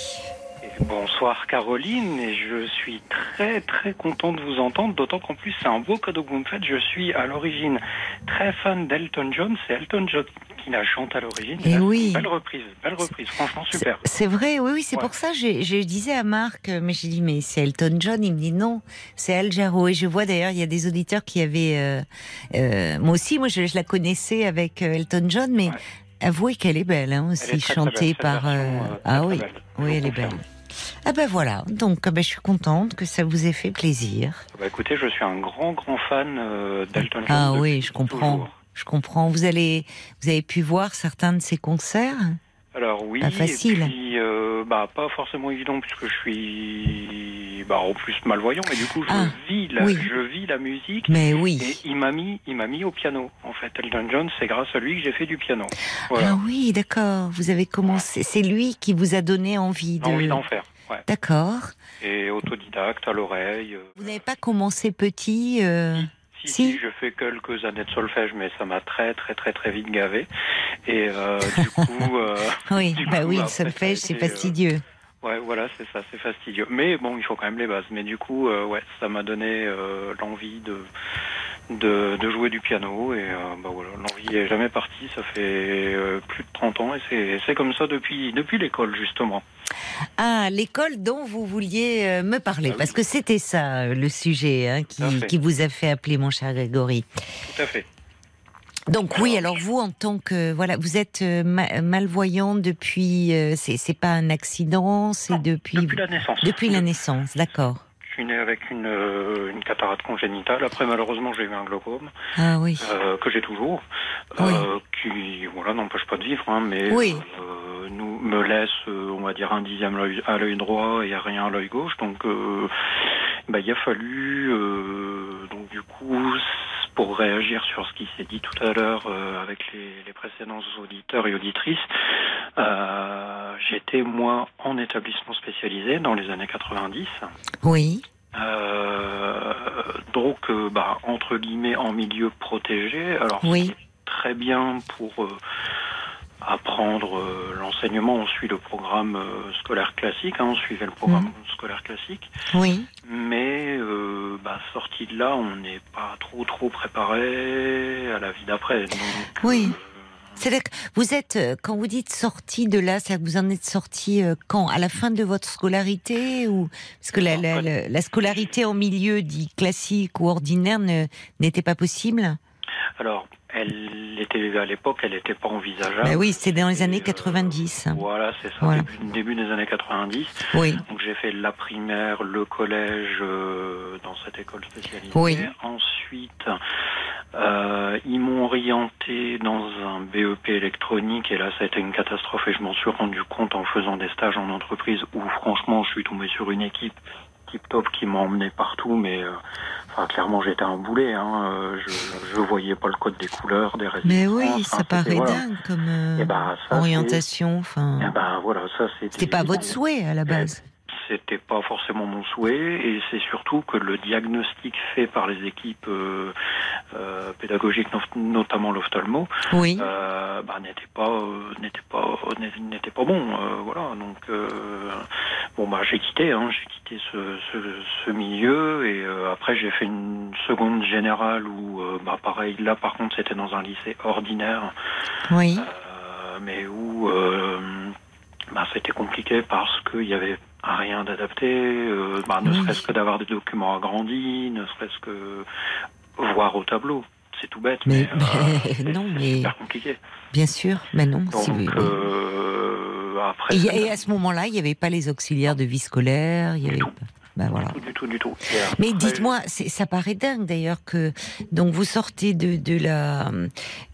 Bonsoir Caroline, et je suis très très content de vous entendre, d'autant qu'en plus c'est un beau cadeau que vous me faites. Je suis à l'origine très fan d'Elton John, c'est Elton John qui la chante à l'origine. Eh c'est oui. Belle reprise, belle reprise, franchement super. C'est vrai, oui, oui, c'est Ouais. pour ça. Je, je disais à Marc, euh, mais j'ai dit, mais c'est Elton John. Il me dit non, c'est Al Jarreau. Et je vois d'ailleurs, il y a des auditeurs qui avaient. euh, euh, moi aussi, moi, je, je la connaissais avec euh, Elton John, mais Ouais. avouez qu'elle est belle hein, aussi, est très, très chantée belle, par. euh, euh, ah oui, oui, elle est belle. Ah ben voilà, donc euh, ben, je suis contente que ça vous ait fait plaisir. Bah, écoutez, je suis un grand grand fan euh, d'Elton John. Ah oui, je comprends. toujours. Je comprends. Vous allez, vous avez pu voir certains de ses concerts? Alors oui, Pas facile. et puis euh, bah pas forcément évident puisque je suis bah en plus malvoyant, mais du coup je Ah, vis la, oui. je vis la musique. Mais oui. Et il m'a mis, il m'a mis au piano. En fait, Elton John, c'est grâce à lui que j'ai fait du piano. Voilà, Ah oui, d'accord. Vous avez commencé. C'est lui qui vous a donné envie de. envie d'en faire. Ouais. D'accord. Et autodidacte à l'oreille. euh, Vous n'avez pas commencé petit euh, Si, Si. si, je fais quelques années de solfège, mais ça m'a très, très, très, très vite gavé. Et euh, du coup, Oui, bah coup, oui, le après, ça a c'est été, euh, fastidieux. ouais, voilà, c'est ça, c'est fastidieux. Mais bon, il faut quand même les bases. Mais du coup, euh, ouais, ça m'a donné euh, l'envie de, de, de jouer du piano. Et euh, bah voilà, l'envie est jamais partie. Ça fait plus de 30 ans et c'est, c'est comme ça depuis, depuis l'école, justement. Ah, l'école dont vous vouliez me parler, Ah oui. parce que c'était ça le sujet hein, qui, fait. qui vous a fait appeler mon cher Grégory. Tout à fait. Donc oui, alors vous en tant que voilà, vous êtes euh, ma- malvoyant depuis, euh, c'est c'est pas un accident, c'est depuis Depuis la naissance. depuis la naissance, d'accord. Je suis né avec une, euh, une cataracte congénitale. Après, malheureusement, j'ai eu un glaucome Ah oui, euh, que j'ai toujours, Oui. qui voilà n'empêche pas de vivre, hein, mais Oui. nous me laisse, on va dire, un dixième à l'œil droit et rien à l'œil gauche. Donc, bah, il a fallu, donc du coup, pour réagir sur ce qui s'est dit tout à l'heure euh, avec les, les précédents auditeurs et auditrices, euh, j'étais moi en établissement spécialisé dans les années 90. oui, Euh, donc, bah, entre guillemets, en milieu protégé. Alors, Oui. très bien pour apprendre euh, l'enseignement. On suit le programme euh, scolaire classique. hein, on suivait le programme scolaire classique. oui. Mais, euh, bah, sorti de là, on n'est pas trop, trop préparé à la vie d'après. Oui. C'est-à-dire que vous êtes, quand vous dites sorti de là, c'est-à-dire que vous en êtes sorti quand? À la fin de votre scolarité ou? Parce que la, la, la- la scolarité en milieu dit classique ou ordinaire n'était pas possible? Alors, elle était à l'époque, elle n'était pas envisageable. Bah Oui, c'était dans les années euh, 90. Voilà, c'est ça, Voilà. début, début des années 90. Oui, Donc j'ai fait la primaire, le collège euh, dans cette école spécialisée. Oui. Ensuite, euh, ils m'ont orienté dans un BEP électronique et là ça a été une catastrophe et je m'en suis rendu compte en faisant des stages en entreprise où franchement je suis tombé sur une équipe top qui m'a emmené partout mais euh, enfin clairement j'étais un boulet hein, euh, je je voyais pas le code des couleurs des résistances mais oui, Enfin, ça paraît voilà. dingue comme euh, Eh ben, ça, orientation. Enfin, Eh voilà ça c'était c'était pas votre souhait à la base. C'était pas forcément mon souhait, et c'est surtout que le diagnostic fait par les équipes euh, euh, pédagogiques, notamment l'ophtalmo, oui. bah, n'était pas n'était pas n'était pas bon. voilà, donc bon bah j'ai quitté, hein, j'ai quitté ce, ce, ce, milieu, et après j'ai fait une seconde générale où bah pareil, là par contre c'était dans un lycée ordinaire. Oui. mais où bah, c'était compliqué parce qu'il y avait rien d'adapté, euh, bah, ne serait-ce que d'avoir des documents agrandis, ne serait-ce que voir au tableau. C'est tout bête, mais, mais euh, non, mais super compliqué. Bien sûr, mais non. Donc, euh, après, et, à ce moment-là, il n'y avait pas les auxiliaires de vie scolaire, il y avait ben voilà. Du tout, du tout, Mais dites-moi, ça paraît dingue d'ailleurs que donc vous sortez de, de la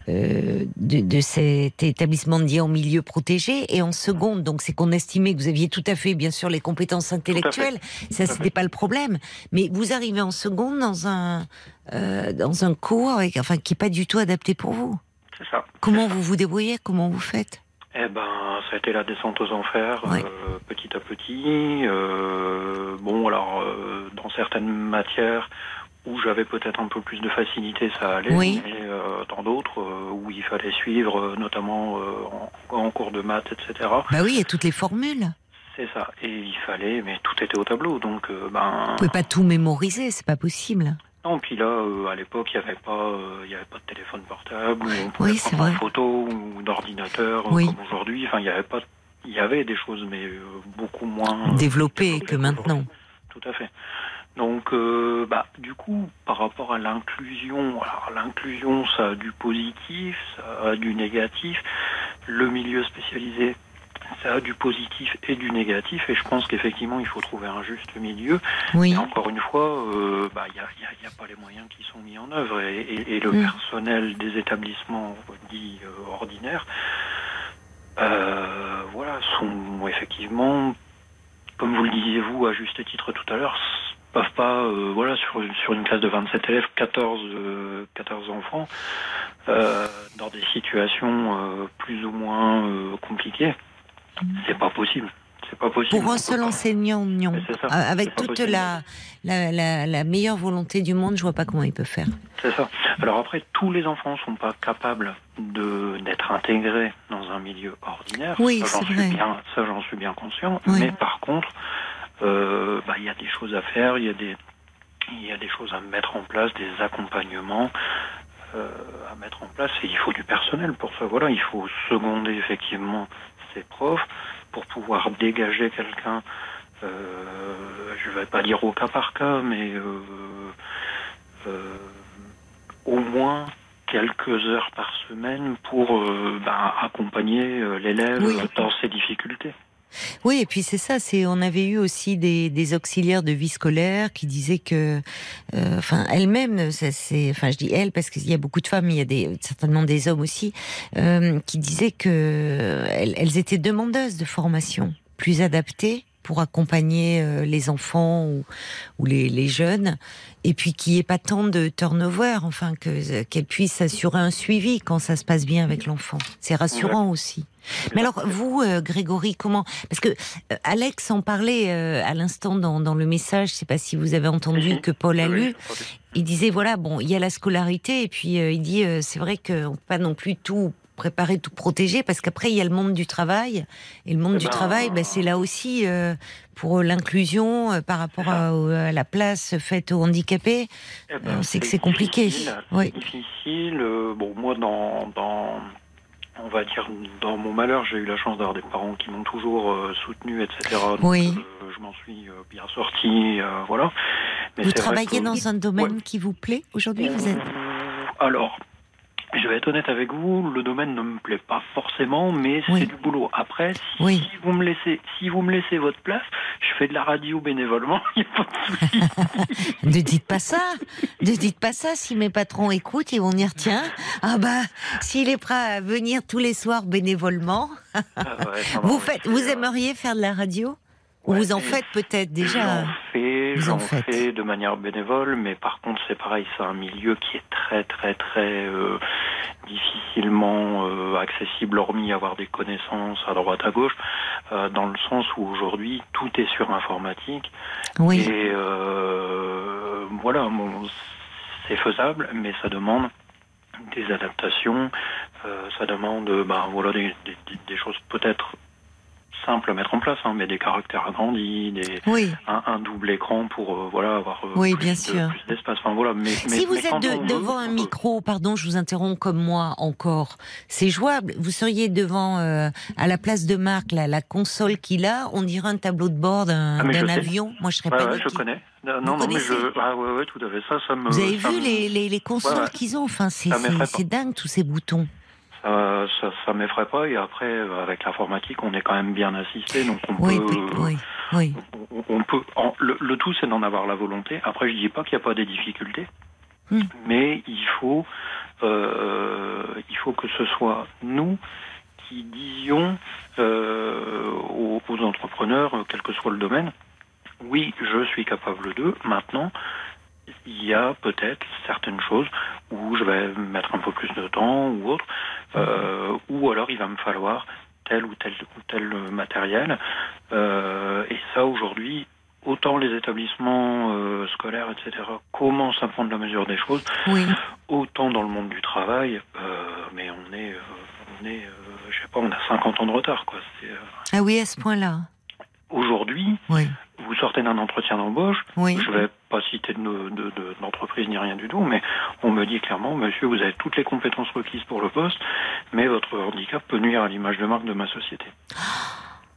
euh, de, de, cet établissement dit en milieu protégé et en seconde, donc c'est qu'on estimait que vous aviez tout à fait, bien sûr, les compétences intellectuelles. Ça, c'était pas le problème. Mais vous arrivez en seconde dans un euh, dans un cours avec, enfin, qui est pas du tout adapté pour vous. C'est ça. Comment vous vous débrouillez? Comment vous faites? Eh ben, ça a été la descente aux enfers, euh, petit à petit. Euh, bon, alors, euh, dans certaines matières où j'avais peut-être un peu plus de facilité, ça allait. Oui. Mais dans d'autres où il fallait suivre, notamment en, cours de maths, etc. Bah oui, il y a toutes les formules. C'est ça. Et il fallait, mais tout était au tableau, donc ben. Vous pouvez pas tout mémoriser, c'est pas possible. Non, puis là, euh, à l'époque, il n'y avait pas, euh, il y avait pas de téléphone portable, où on pouvait prendre photo ou d'ordinateur euh, comme aujourd'hui. Enfin, il y avait pas, il y avait des choses, mais beaucoup moins développées que maintenant. Tout à fait. Donc, bah, du coup, par rapport à l'inclusion, alors l'inclusion, ça a du positif, ça a du négatif. Le milieu spécialisé, ça a du positif et du négatif, et je pense qu'effectivement, il faut trouver un juste milieu. Oui. Et encore une fois, il euh, bah, n'y a, y a, pas les moyens qui sont mis en œuvre, et, le mm. personnel des établissements dits euh, ordinaires, euh, voilà, sont effectivement, comme vous le disiez vous à juste titre tout à l'heure, peuvent pas, voilà, sur, sur une classe de 27 élèves, 14, 14 enfants, dans des situations plus ou moins compliquées. C'est pas possible. C'est pas possible. Pour un seul enseignant, non. Euh, avec toute la, la, la, meilleure volonté du monde, je vois pas comment il peut faire. C'est ça. Alors après, tous les enfants sont pas capables de d'être intégrés dans un milieu ordinaire. Oui, c'est vrai. Bien, ça, j'en suis bien conscient. Mais par contre, euh, bah, il y a des choses à faire. Il y a des il y a des choses à mettre en place, des accompagnements. Euh, à mettre en place et il faut du personnel pour ça. Voilà, il faut seconder effectivement ses profs pour pouvoir dégager quelqu'un, euh, je ne vais pas dire au cas par cas, mais euh, euh, au moins quelques heures par semaine pour ben, accompagner l'élève dans ses difficultés. Oui, et puis c'est ça. C'est on avait eu aussi des, auxiliaires de vie scolaire qui disaient que, euh, enfin, elles-mêmes, c'est, enfin, je dis elles parce qu'il y a beaucoup de femmes, il y a des, certainement des hommes aussi, euh, qui disaient que elles, étaient demandeuses de formation plus adaptée pour accompagner euh, les enfants ou, les, jeunes, et puis qu'il n'y ait pas tant de turnover, enfin que qu'elles puissent assurer un suivi quand ça se passe bien avec l'enfant. C'est rassurant aussi. Mais alors, vous, euh, Grégory, comment Parce que euh, Alex en parlait euh, à l'instant dans, dans, le message, je ne sais pas si vous avez entendu que Paul a lu. Il disait, voilà, bon, il y a la scolarité, et puis il dit, c'est vrai qu'on ne peut pas non plus tout préparer, tout protéger, parce qu'après, il y a le monde du travail. Et le monde eh du ben, travail, ben, c'est là aussi pour l'inclusion par rapport à, la place faite aux handicapés. Eh ben, c'est que c'est compliqué. Oui. difficile. bon, moi, dans, dans on va dire, dans mon malheur, j'ai eu la chance d'avoir des parents qui m'ont toujours euh, soutenu, etc. oui. Euh, je m'en suis euh, bien sorti, voilà. vous travaillez dans un domaine qui vous plaît aujourd'hui Vous êtes Alors, je vais être honnête avec vous, le domaine ne me plaît pas forcément, mais c'est du boulot. Après, si, vous me laissez, si vous me laissez votre place, je fais de la radio bénévolement, il n'y a pas de souci. ne dites pas ça, ne dites pas ça. Si mes patrons écoutent, ils vont dire tiens, ah bah, s'il est prêt à venir tous les soirs bénévolement, ah vous faites, vous aimeriez faire de la radio? Vous en faites peut-être déjà. J'en fais, fais de manière bénévole, mais par contre c'est pareil, c'est un milieu qui est très très très euh, difficilement euh, accessible, hormis avoir des connaissances à droite à gauche. euh, dans le sens où aujourd'hui tout est sur informatique. Oui. Et voilà, bon, c'est faisable, mais ça demande des adaptations, ça demande ben, voilà, des, des, des choses peut-être simple à mettre en place, hein, mais des caractères agrandis, des, Oui. un, un double écran pour euh, voilà avoir euh, Oui, plus bien de- sûr. plus d'espace. Enfin voilà, mais, mais- si vous mais êtes de- veut, devant un micro, pardon, je vous interromps comme moi encore, c'est jouable. Vous seriez devant, euh, à la place de Marc, la, la console qu'il a, on dirait un tableau de bord d'un Ah, d'un avion. Moi, je serais pas ouais, je connais. Non, Vous non, mais connaissez je. Ah ouais, ouais, tout à fait. Ça, ça me. Vous avez ça vu me- les, les, les consoles Ouais, qu'ils ont? Enfin, c'est dingue tous ces boutons. Ça, ça, ça m'effraie pas. Et après, euh, avec l'informatique, on est quand même bien assisté, donc on Oui, peut. oui, oui, oui. on- On peut. en- le, le tout, c'est d'en avoir la volonté. Après, je dis pas qu'il n'y a pas des difficultés, Hmm. mais il faut, euh, il faut que ce soit nous qui disions euh, aux, aux entrepreneurs, euh, quel que soit le domaine, oui, je suis capable d'eux. Maintenant, il y a peut-être certaines choses où je vais mettre un peu plus de temps ou autre, euh, ou alors il va me falloir tel ou tel ou tel matériel. Euh, et ça, aujourd'hui, autant les établissements euh, scolaires, etc., commencent à prendre la mesure des choses, Oui. autant dans le monde du travail, mais on est, on est, je sais pas, on a 50 ans de retard, quoi. Ah oui, à ce point-là. Aujourd'hui, Oui. vous sortez d'un entretien d'embauche, Oui. je vais pas citer de, de- de- d'entreprise ni rien du tout, mais on me dit clairement, monsieur, vous avez toutes les compétences requises pour le poste, mais votre handicap peut nuire à l'image de marque de ma société.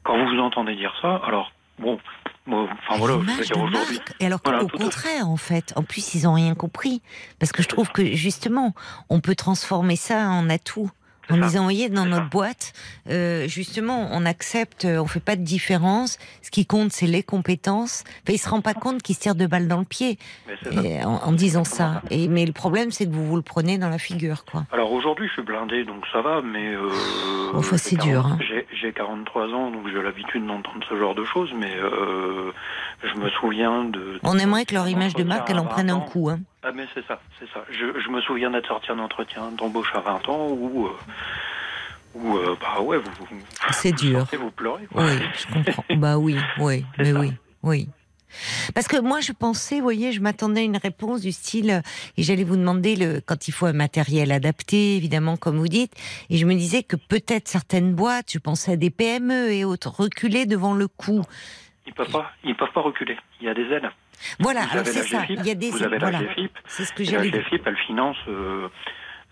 Quand vous vous entendez dire ça, alors, bon, enfin voilà, je dire aujourd'hui. Et alors Voilà, fait. contraire, en fait, en plus, ils ont rien compris. Parce que je trouve que, justement, on peut transformer ça en atout. En ça. disant, voyez, dans notre ça. boîte, euh, justement, on accepte, on fait pas de différence. Ce qui compte, c'est les compétences. Enfin, il se rend pas compte qu'il se tire deux balles dans le pied et, en, en disant ça. Et, mais le problème, c'est que vous vous le prenez dans la figure, quoi. Alors aujourd'hui, je suis blindé, donc ça va, mais. Euh, Enfin, c'est dur, 40 hein. J'ai, j'ai 43 ans, donc j'ai l'habitude d'entendre ce genre de choses, mais euh, je me souviens de. On aimerait que leur image de marque, elle en prenne 20 un coup. Hein. Ah, mais c'est ça, c'est ça. Je, je me souviens d'être sorti un entretien d'embauche à 20 ans où. euh, où, euh, bah ouais, vous. vous C'est dur. sortez, vous pleurez, quoi. Oui, je comprends. bah oui, oui, mais ça. oui, oui. Parce que moi, je pensais, vous voyez, je m'attendais à une réponse du style, euh, et j'allais vous demander le, quand il faut un matériel adapté, évidemment, comme vous dites, et je me disais que peut-être certaines boîtes, je pensais à des PME et autres, reculaient devant le coût. Ils peuvent pas, ils peuvent pas reculer. Il y a des aides. Voilà, Vous alors c'est ça. Il y a des, vous avez voilà, la GFIP, c'est ce que Et la. GFIP, elle finance euh,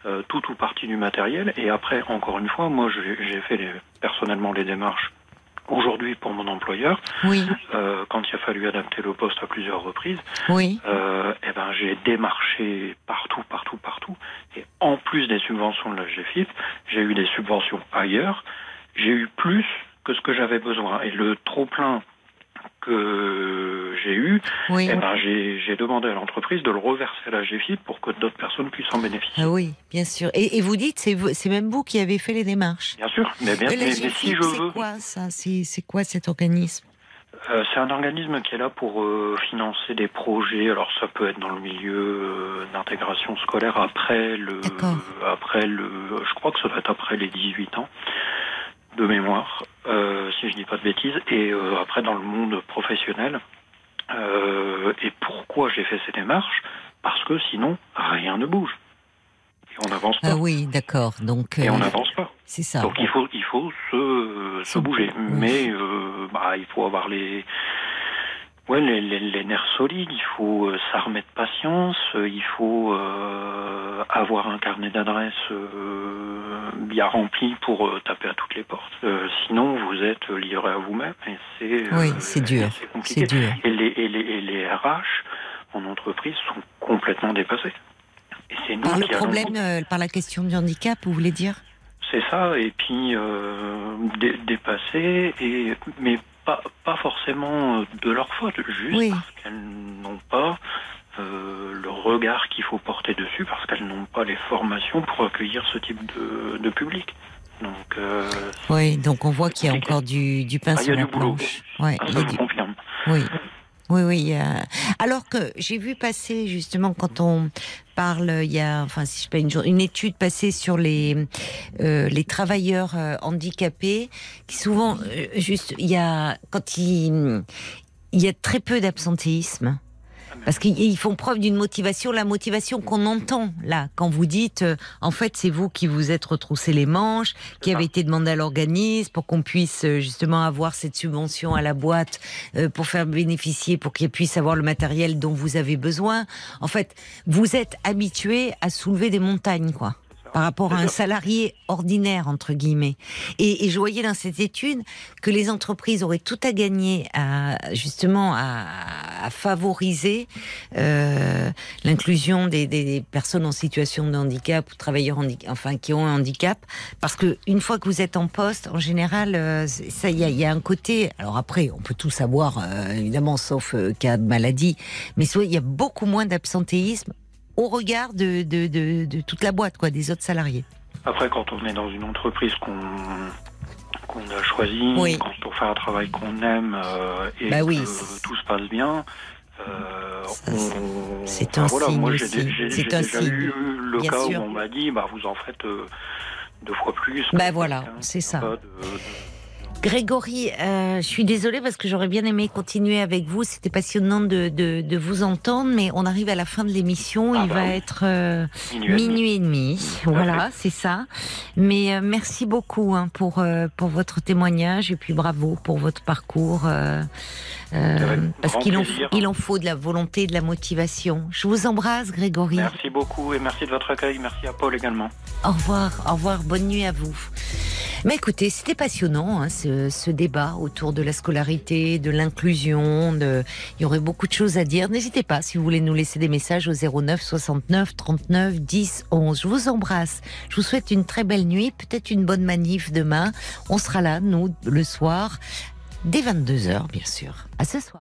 euh, tout ou partie du matériel. Et après, encore une fois, moi, j'ai j'ai fait les- personnellement les démarches aujourd'hui pour mon employeur. Oui, Euh, quand il a fallu adapter le poste à plusieurs reprises, oui, euh, eh ben, j'ai démarché partout, partout, partout. Et en plus des subventions de la GFIP, j'ai eu des subventions ailleurs. J'ai eu plus que ce que j'avais besoin. Et le trop-plein que j'ai eu, oui. eh ben, j'ai demandé à l'entreprise de le reverser à la GFIP pour que d'autres personnes puissent en bénéficier. Ah oui, bien sûr. Et, et vous dites, c'est c'est même vous qui avez fait les démarches. Bien sûr, mais, bien, la mais, mais si je c'est veux, quoi ça? C'est c'est quoi cet organisme? Euh, c'est un organisme qui est là pour euh, financer des projets. Alors ça peut être dans le milieu euh, d'intégration scolaire après le, après le, je crois que ça doit être après les 18 ans de mémoire, euh, si je dis pas de bêtises, et euh, après dans le monde professionnel. Euh, et pourquoi j'ai fait ces démarches? Parce que sinon rien ne bouge et on n'avance pas. Ah oui, d'accord. Donc Et euh, on n'avance pas. c'est ça. Donc il faut, il faut se, se bouger. oui. Mais euh, bah, il faut avoir les, ouais, les, les, les nerfs solides, il faut euh, s'armer de patience, euh, il faut euh, avoir un carnet d'adresses euh, bien rempli pour taper à toutes les portes. Sinon, vous êtes livré à vous-même et c'est Oui, c'est dur. c'est dur. Et les, et, les, et les RH en entreprise sont complètement dépassés. Et c'est nous Par le qui problème, par la question du handicap, vous voulez dire? C'est ça, et puis euh, dé- et, mais pas, pas forcément de leur faute, juste Oui. parce qu'elles n'ont pas euh, le regard qu'il faut porter dessus, parce qu'elles n'ont pas les formations pour accueillir ce type de, de public. Donc, euh, Oui, donc on voit qu'il y a encore du, du pain ah, sur la planche. Ouais, Ah, ça, je du- confirme. Oui. Oui, oui. Alors que j'ai vu passer justement quand on parle, il y a, enfin, si je pas une, une étude passée sur les euh, les travailleurs euh, handicapés qui souvent, euh, juste, il y a quand il il y a très peu d'absentéisme. Parce qu'ils font preuve d'une motivation, la motivation qu'on entend là, quand vous dites, euh, en fait, c'est vous qui vous êtes retroussé les manches, qui avez été demandé à l'organisme pour qu'on puisse euh, justement avoir cette subvention à la boîte euh, pour faire bénéficier, pour qu'ils puissent avoir le matériel dont vous avez besoin. En fait, vous êtes habitué à soulever des montagnes, quoi par rapport à un salarié ordinaire, entre guillemets. Et, et, je voyais dans cette étude que les entreprises auraient tout à gagner à, justement, à, à favoriser euh, l'inclusion des, des, personnes en situation de handicap ou travailleurs enfin, qui ont un handicap. Parce que une fois que vous êtes en poste, en général, euh, ça, il y, y, a un côté, alors après, on peut tout savoir, euh, évidemment, sauf euh, cas de maladie, mais il y a beaucoup moins d'absentéisme au regard de, de, de, de, toute la boîte, quoi, des autres salariés. Après, quand on est dans une entreprise qu'on qu'on a choisie, oui. pour faire un travail qu'on aime euh, et bah oui, que tout se passe bien, euh, c'est un voilà, signe moi, j'ai, aussi. j'ai, C'est j'ai un déjà signe. eu le Bien cas sûr. où on m'a dit, bah, vous en faites euh, deux fois plus. Bah voilà, c'est ça. Pas de- de- Grégory, euh, je suis désolée parce que j'aurais bien aimé continuer avec vous. C'était passionnant de, de, de vous entendre, mais on arrive à la fin de l'émission. Ah Il bah va oui. être euh, Minuit et demi. minuit et demi. Voilà, c'est ça. Mais euh, merci beaucoup hein, pour euh, pour votre témoignage et puis bravo pour votre parcours. Euh, parce qu'il en, plaisir. il en faut de la volonté, de la motivation. Je vous embrasse, Grégory. Merci beaucoup et merci de votre accueil. Merci à Paul également. Au revoir, au revoir, bonne nuit à vous. Mais écoutez, c'était passionnant hein, ce, ce débat autour de la scolarité, de l'inclusion. De... Il y aurait beaucoup de choses à dire. N'hésitez pas si vous voulez nous laisser des messages au 09 69 39 10 11. Je vous embrasse. Je vous souhaite une très belle nuit, peut-être une bonne manif demain. On sera là, nous, le soir, dès 22h, bien sûr. À ce soir.